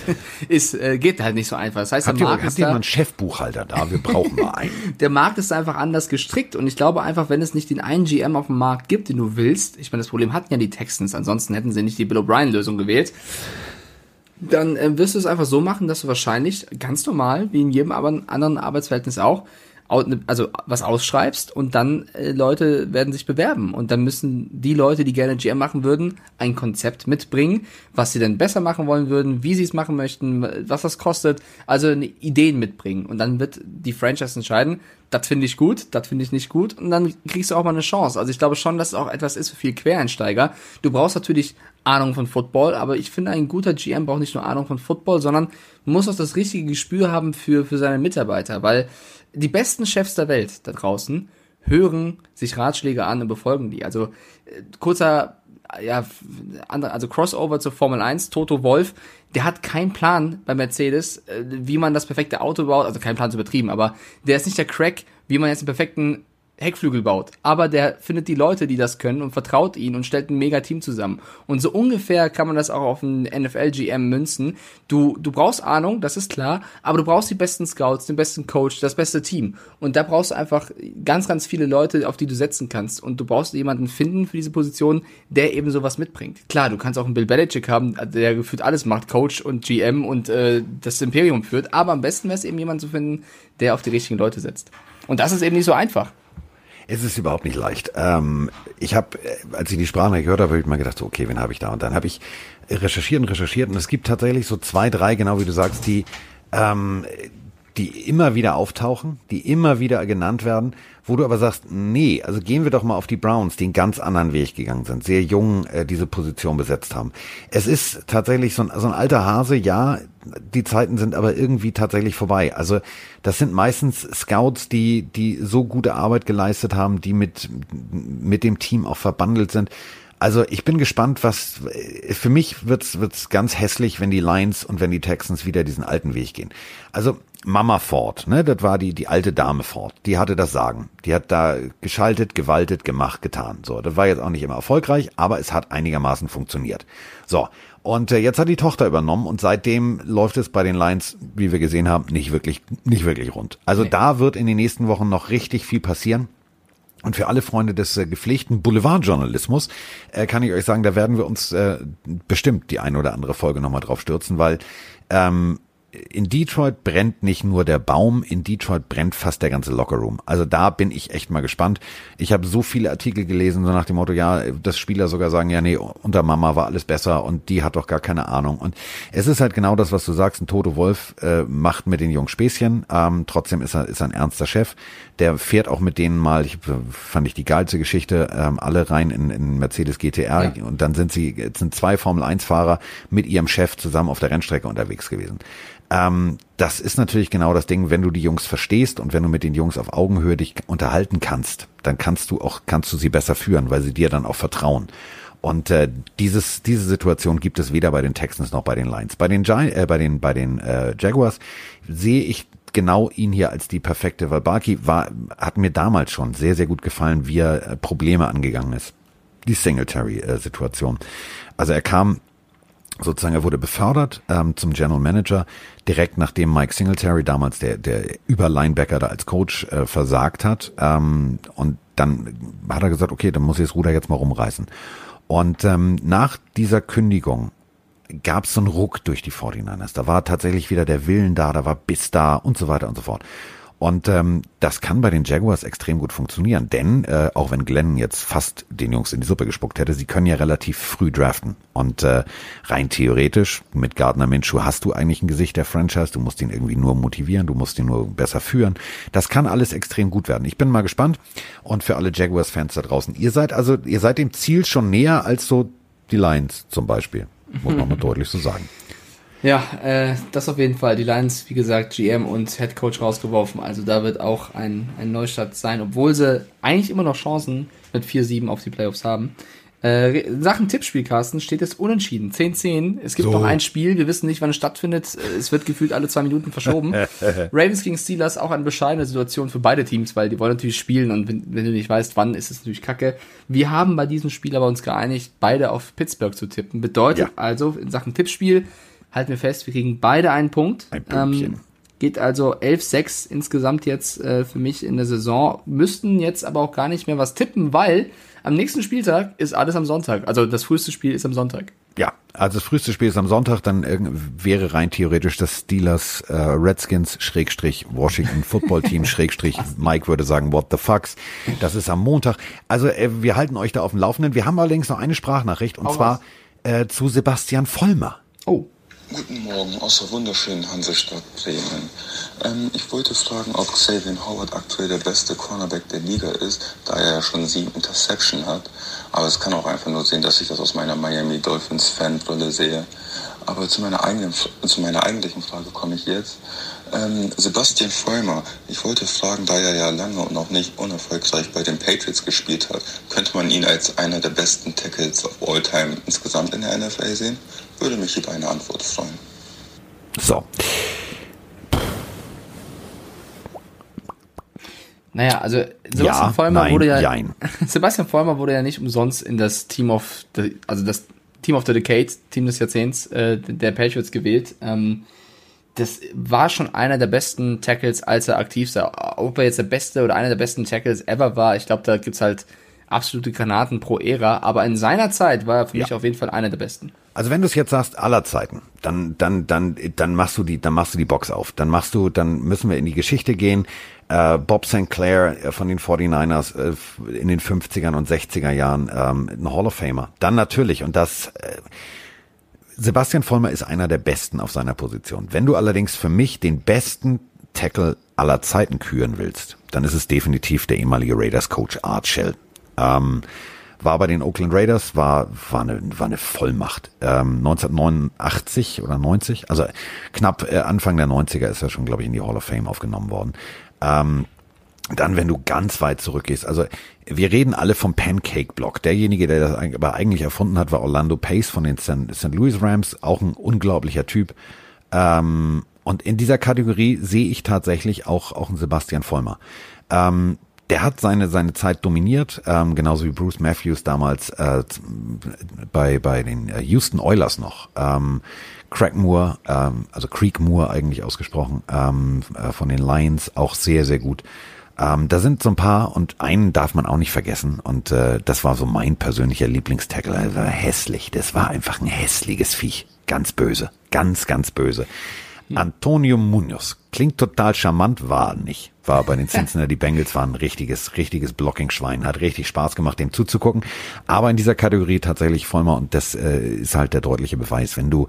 ist äh, geht halt nicht so einfach. Das heißt, habt der Markt ihr, habt ihr mal einen Chefbuchhalter da? Wir brauchen mal einen. der Markt ist einfach anders gestrickt und ich glaube einfach, wenn es nicht den einen GM auf dem Markt gibt, den du willst, ich meine, das Problem hatten ja die Texans, ansonsten hätten sie nicht die Bill O'Brien Lösung gewählt dann äh, wirst du es einfach so machen, dass du wahrscheinlich ganz normal, wie in jedem anderen Arbeitsverhältnis auch, Ne, also was ausschreibst und dann äh, Leute werden sich bewerben und dann müssen die Leute, die gerne GM machen würden, ein Konzept mitbringen, was sie denn besser machen wollen würden, wie sie es machen möchten, was das kostet, also Ideen mitbringen und dann wird die Franchise entscheiden, das finde ich gut, das finde ich nicht gut und dann kriegst du auch mal eine Chance. Also ich glaube schon, dass es auch etwas ist für viel Quereinsteiger. Du brauchst natürlich Ahnung von Football, aber ich finde, ein guter GM braucht nicht nur Ahnung von Football, sondern muss auch das richtige Gespür haben für, für seine Mitarbeiter, weil die besten Chefs der Welt da draußen hören sich Ratschläge an und befolgen die. Also äh, kurzer ja, also Crossover zur Formel 1, Toto Wolf, der hat keinen Plan bei Mercedes, äh, wie man das perfekte Auto baut, also keinen Plan zu betrieben, aber der ist nicht der Crack, wie man jetzt einen perfekten Heckflügel baut. Aber der findet die Leute, die das können und vertraut ihnen und stellt ein mega Team zusammen. Und so ungefähr kann man das auch auf einen NFL-GM münzen. Du, du brauchst Ahnung, das ist klar, aber du brauchst die besten Scouts, den besten Coach, das beste Team. Und da brauchst du einfach ganz, ganz viele Leute, auf die du setzen kannst. Und du brauchst jemanden finden für diese Position, der eben sowas mitbringt. Klar, du kannst auch einen Bill Belichick haben, der gefühlt alles macht, Coach und GM und äh, das Imperium führt. Aber am besten wäre es eben jemanden zu finden, der auf die richtigen Leute setzt. Und das ist eben nicht so einfach. Es ist überhaupt nicht leicht. Ähm, ich habe, äh, als ich die Sprache gehört habe, habe ich mal gedacht, so, okay, wen habe ich da? Und dann habe ich recherchiert und recherchiert und es gibt tatsächlich so zwei, drei, genau wie du sagst, die ähm, die immer wieder auftauchen, die immer wieder genannt werden, wo du aber sagst, nee, also gehen wir doch mal auf die Browns, die einen ganz anderen Weg gegangen sind, sehr jung äh, diese Position besetzt haben. Es ist tatsächlich so ein, so ein alter Hase, ja, die Zeiten sind aber irgendwie tatsächlich vorbei. Also das sind meistens Scouts, die, die so gute Arbeit geleistet haben, die mit, mit dem Team auch verbandelt sind. Also ich bin gespannt, was für mich wird's wird's ganz hässlich, wenn die Lions und wenn die Texans wieder diesen alten Weg gehen. Also Mama Ford, ne, das war die die alte Dame Ford, die hatte das Sagen. Die hat da geschaltet, gewaltet, gemacht, getan. So, das war jetzt auch nicht immer erfolgreich, aber es hat einigermaßen funktioniert. So, und äh, jetzt hat die Tochter übernommen und seitdem läuft es bei den Lions, wie wir gesehen haben, nicht wirklich nicht wirklich rund. Also nee. da wird in den nächsten Wochen noch richtig viel passieren. Und für alle Freunde des äh, gepflegten Boulevardjournalismus äh, kann ich euch sagen, da werden wir uns äh, bestimmt die eine oder andere Folge nochmal drauf stürzen, weil ähm, in Detroit brennt nicht nur der Baum, in Detroit brennt fast der ganze Lockerroom. Also da bin ich echt mal gespannt. Ich habe so viele Artikel gelesen, so nach dem Motto, ja, dass Spieler sogar sagen, ja, nee, unter Mama war alles besser und die hat doch gar keine Ahnung. Und es ist halt genau das, was du sagst, ein Toto Wolf äh, macht mit den Jungs Späßchen, ähm, trotzdem ist er, ist er ein ernster Chef. Der fährt auch mit denen mal, ich fand ich die geilste Geschichte, ähm, alle rein in, in Mercedes GTR ja. und dann sind sie, sind zwei Formel 1 Fahrer mit ihrem Chef zusammen auf der Rennstrecke unterwegs gewesen. Ähm, das ist natürlich genau das Ding, wenn du die Jungs verstehst und wenn du mit den Jungs auf Augenhöhe dich unterhalten kannst, dann kannst du auch, kannst du sie besser führen, weil sie dir dann auch vertrauen. Und äh, dieses, diese Situation gibt es weder bei den Texans noch bei den Lions. Bei den, Gi äh, bei den, bei den äh, Jaguars sehe ich genau ihn hier als die perfekte, Barkey war, hat mir damals schon sehr, sehr gut gefallen, wie er äh, Probleme angegangen ist. Die Singletary-Situation. Also er kam sozusagen, er wurde befördert ähm, zum General Manager, direkt nachdem Mike Singletary, damals der, der Überlinebacker da als Coach, äh, versagt hat. Ähm, und dann hat er gesagt, okay, dann muss ich das Ruder jetzt mal rumreißen. Und ähm, nach dieser Kündigung gab es so einen Ruck durch die 49ers. Da war tatsächlich wieder der Willen da, da war Biss da und so weiter und so fort. Und ähm, das kann bei den Jaguars extrem gut funktionieren, denn äh, auch wenn Glenn jetzt fast den Jungs in die Suppe gespuckt hätte, sie können ja relativ früh draften. Und äh, rein theoretisch, mit Gardner Minshew hast du eigentlich ein Gesicht der Franchise, du musst ihn irgendwie nur motivieren, du musst ihn nur besser führen. Das kann alles extrem gut werden. Ich bin mal gespannt. Und für alle Jaguars-Fans da draußen, ihr seid also, ihr seid dem Ziel schon näher als so die Lions zum Beispiel. Muss man mal deutlich so sagen. Ja, äh, das auf jeden Fall. Die Lions, wie gesagt, GM und Head Coach rausgeworfen. Also da wird auch ein, ein Neustart sein, obwohl sie eigentlich immer noch Chancen mit 4-7 auf die Playoffs haben. Äh, Sachen Tippspielkasten steht es unentschieden. 10-10. Es gibt So. noch ein Spiel. Wir wissen nicht, wann es stattfindet. Äh, Es wird gefühlt alle zwei Minuten verschoben. Ravens gegen Steelers auch eine bescheidene Situation für beide Teams, weil die wollen natürlich spielen und wenn, wenn du nicht weißt, wann, ist es natürlich kacke. Wir haben bei diesem Spiel aber uns geeinigt, beide auf Pittsburgh zu tippen. Bedeutet Ja. also in Sachen Tippspiel, halten wir fest, wir kriegen beide einen Punkt. Ein Pünktchen. Ähm, geht also 11-6 insgesamt jetzt äh, für mich in der Saison. Müssten jetzt aber auch gar nicht mehr was tippen, weil am nächsten Spieltag ist alles am Sonntag. Also das früheste Spiel ist am Sonntag. Ja, also das früheste Spiel ist am Sonntag, dann wäre rein theoretisch das Steelers äh, Redskins Schrägstrich Washington Football Team Schrägstrich Mike würde sagen what the fucks. Das ist am Montag. Also äh, wir halten euch da auf dem Laufenden. Wir haben allerdings noch eine Sprachnachricht und Hau zwar äh, zu Sebastian Vollmer. Oh. Guten Morgen aus der wunderschönen Hansestadt Bremen. Ähm, ich wollte fragen, ob Xavier Howard aktuell der beste Cornerback der Liga ist, da er ja schon sieben Interception hat. Aber es kann auch einfach nur sehen, dass ich das aus meiner Miami Dolphins Fanbrille sehe. Aber zu meiner, eigenen, zu meiner eigentlichen Frage komme ich jetzt. Ähm, Sebastian Vollmer, ich wollte fragen, da er ja lange und noch nicht unerfolgreich bei den Patriots gespielt hat, könnte man ihn als einer der besten Tackles of all time insgesamt in der NFL sehen? Würde mich über eine Antwort freuen. So, Naja, also Sebastian Ja, Vollmer nein, wurde ja jein. Sebastian Vollmer wurde ja nicht umsonst in das Team of the, also das Team of the Decade, Team des Jahrzehnts äh, der Patriots gewählt. Ähm, das war schon einer der besten Tackles, als er aktiv war. Ob er jetzt der beste oder einer der besten Tackles ever war, ich glaube, da gibt's halt absolute Granaten pro Ära, aber in seiner Zeit war er für Ja. mich auf jeden Fall einer der besten. Also wenn du es jetzt sagst, aller Zeiten, dann, dann, dann, dann machst du die, dann machst du die Box auf. Dann machst du, dann müssen wir in die Geschichte gehen. Äh, Bob St. Clair äh, von den 49ers äh, in den 50ern und 60er Jahren, ähm, ein Hall of Famer. Dann natürlich, und das, äh, Sebastian Vollmer ist einer der Besten auf seiner Position. Wenn du allerdings für mich den besten Tackle aller Zeiten küren willst, dann ist es definitiv der ehemalige Raiders-Coach Art Shell. Ähm, war bei den Oakland Raiders, war, war, eine, war eine Vollmacht. Ähm, 1989 oder 90, also knapp äh, Anfang der 90er ist er schon, glaube ich, in die Hall of Fame aufgenommen worden. Ähm, dann, wenn du ganz weit zurückgehst, also wir reden alle vom Pancake Block. Derjenige, der das aber eigentlich erfunden hat, war Orlando Pace von den St. St. Louis Rams, auch ein unglaublicher Typ. Ähm, und in dieser Kategorie sehe ich tatsächlich auch, auch einen Sebastian Vollmer. Ähm, der hat seine, seine Zeit dominiert, ähm, genauso wie Bruce Matthews damals äh, bei, bei den äh, Houston Oilers noch. Ähm, Craig Moore, ähm, also Creek Moore eigentlich ausgesprochen, ähm, äh, von den Lions auch sehr, sehr gut. Ähm, da sind so ein paar und einen darf man auch nicht vergessen und äh, das war so mein persönlicher Lieblingstackle. War hässlich, das war einfach ein hässliches Viech. Ganz böse, ganz, ganz böse. Antonio Munoz klingt total charmant, war nicht. War bei den Cincinnati Bengals war ein richtiges, richtiges Blocking-Schwein. Hat richtig Spaß gemacht, dem zuzugucken. Aber in dieser Kategorie tatsächlich Vollmer und das äh, ist halt der deutliche Beweis. Wenn du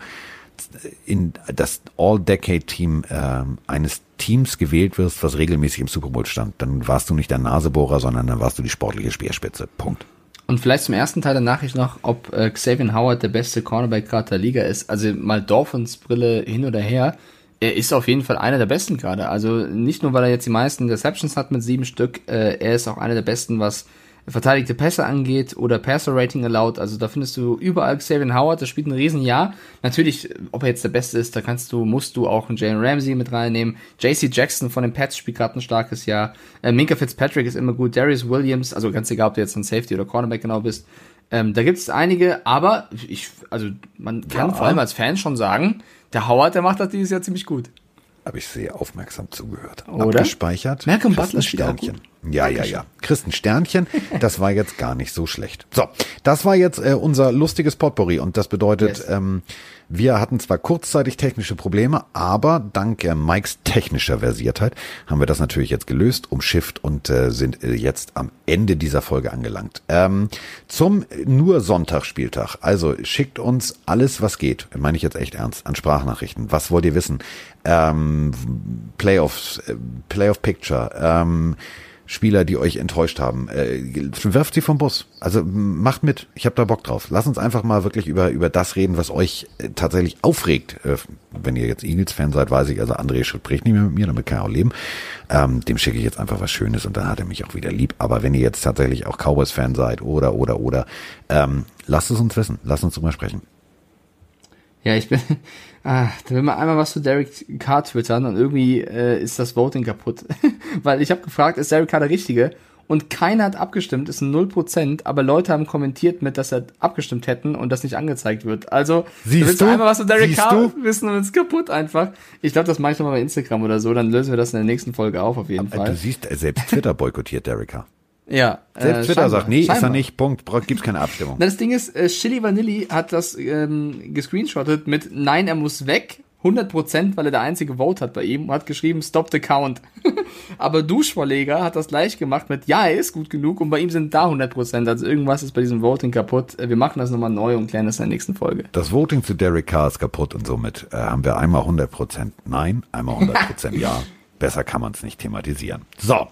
in das All-Decade-Team ähm, eines Teams gewählt wirst, was regelmäßig im Super Bowl stand, dann warst du nicht der Nasebohrer, sondern dann warst du die sportliche Speerspitze. Punkt. Und vielleicht zum ersten Teil der Nachricht noch, ob äh, Xavier Howard der beste Cornerback gerade der Liga ist. Also mal Dolphins Brille hin oder her. Er ist auf jeden Fall einer der besten gerade. Also nicht nur, weil er jetzt die meisten Receptions hat mit sieben Stück, äh, er ist auch einer der besten, was verteidigte Pässe angeht oder Passer Rating allowed. Also da findest du überall Xavier Howard, der spielt ein Riesenjahr. Natürlich, ob er jetzt der Beste ist, da kannst du, musst du auch einen Jalen Ramsey mit reinnehmen. JC Jackson von den Pets spielt gerade ein starkes Jahr. Äh, Minka Fitzpatrick ist immer gut. Darius Williams, also ganz egal, ob du jetzt ein Safety oder Cornerback genau bist. Ähm, da gibt es einige, aber ich, also man kann Ja. vor allem als Fan schon sagen, der Howard, der macht das dieses Jahr ziemlich gut. Habe ich sehr aufmerksam zugehört. Oder? Abgespeichert. Malcolm Butler spielt auch Sternchen. Ja, ja, ja. Christen Sternchen, das war jetzt gar nicht so schlecht. So, das war jetzt äh, unser lustiges Potpourri und das bedeutet, Yes. ähm, wir hatten zwar kurzzeitig technische Probleme, aber dank äh, Mikes technischer Versiertheit haben wir das natürlich jetzt gelöst, umschifft und äh, sind äh, jetzt am Ende dieser Folge angelangt. Ähm, zum nur Sonntagsspieltag. Also schickt uns alles, was geht, meine ich jetzt echt ernst, an Sprachnachrichten. Was wollt ihr wissen? Ähm, Playoffs, äh, Playoff Picture, ähm, Spieler, die euch enttäuscht haben. Äh, werft sie vom Bus. Also macht mit. Ich habe da Bock drauf. Lass uns einfach mal wirklich über über das reden, was euch äh, tatsächlich aufregt. Äh, wenn ihr jetzt Eagles-Fan seid, weiß ich, also André spricht nicht mehr mit mir, damit kann er auch leben. Ähm, dem schicke ich jetzt einfach was Schönes und dann hat er mich auch wieder lieb. Aber wenn ihr jetzt tatsächlich auch Cowboys-Fan seid oder oder oder, ähm, lasst es uns wissen. Lasst uns drüber sprechen. Ja, ich bin. Ah, da will man einmal was zu Derek Carr twittern und irgendwie äh, ist das Voting kaputt. Weil ich habe gefragt, ist Derek Carr der Richtige? Und keiner hat abgestimmt, ist ein 0%, aber Leute haben kommentiert mit, dass er abgestimmt hätten und das nicht angezeigt wird. Also, Siehst willst du? einmal was zu Derek Siehst Carr du? wissen und ist kaputt einfach. Ich glaube, das mache ich nochmal bei Instagram oder so, dann lösen wir das in der nächsten Folge auf, auf jeden Äh, Fall. Du siehst, selbst Twitter boykottiert Derricka. Ja. Selbst äh, Twitter scheinbar, sagt, nee, ist er scheinbar. nicht. Punkt. Braucht- Gibt's keine Abstimmung. Na, das Ding ist, äh, Chili Vanilli hat das ähm, gescreenshottet mit Nein, er muss weg. 100%, weil er der einzige Vote hat bei ihm und hat geschrieben Stop the count. Aber Duschvorleger hat das gleich gemacht mit Ja, er ist gut genug und bei ihm sind da 100%. Also irgendwas ist bei diesem Voting kaputt. Äh, Wir machen das nochmal neu und klären das in der nächsten Folge. Das Voting zu Derek Carr ist kaputt und somit äh, haben wir einmal 100% Nein, einmal 100% Ja. Besser kann man es nicht thematisieren. So,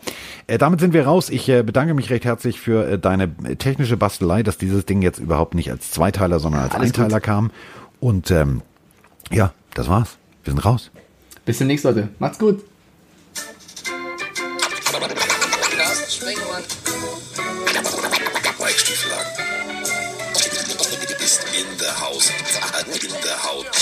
äh, damit sind wir raus. Ich äh, bedanke mich recht herzlich für äh, deine äh, technische Bastelei, dass dieses Ding jetzt überhaupt nicht als Zweiteiler, sondern als Alles Einteiler kam. Und ähm, ja, das war's. Wir sind raus. Bis demnächst, Leute. Macht's gut. Stieflagen ist in der Haus.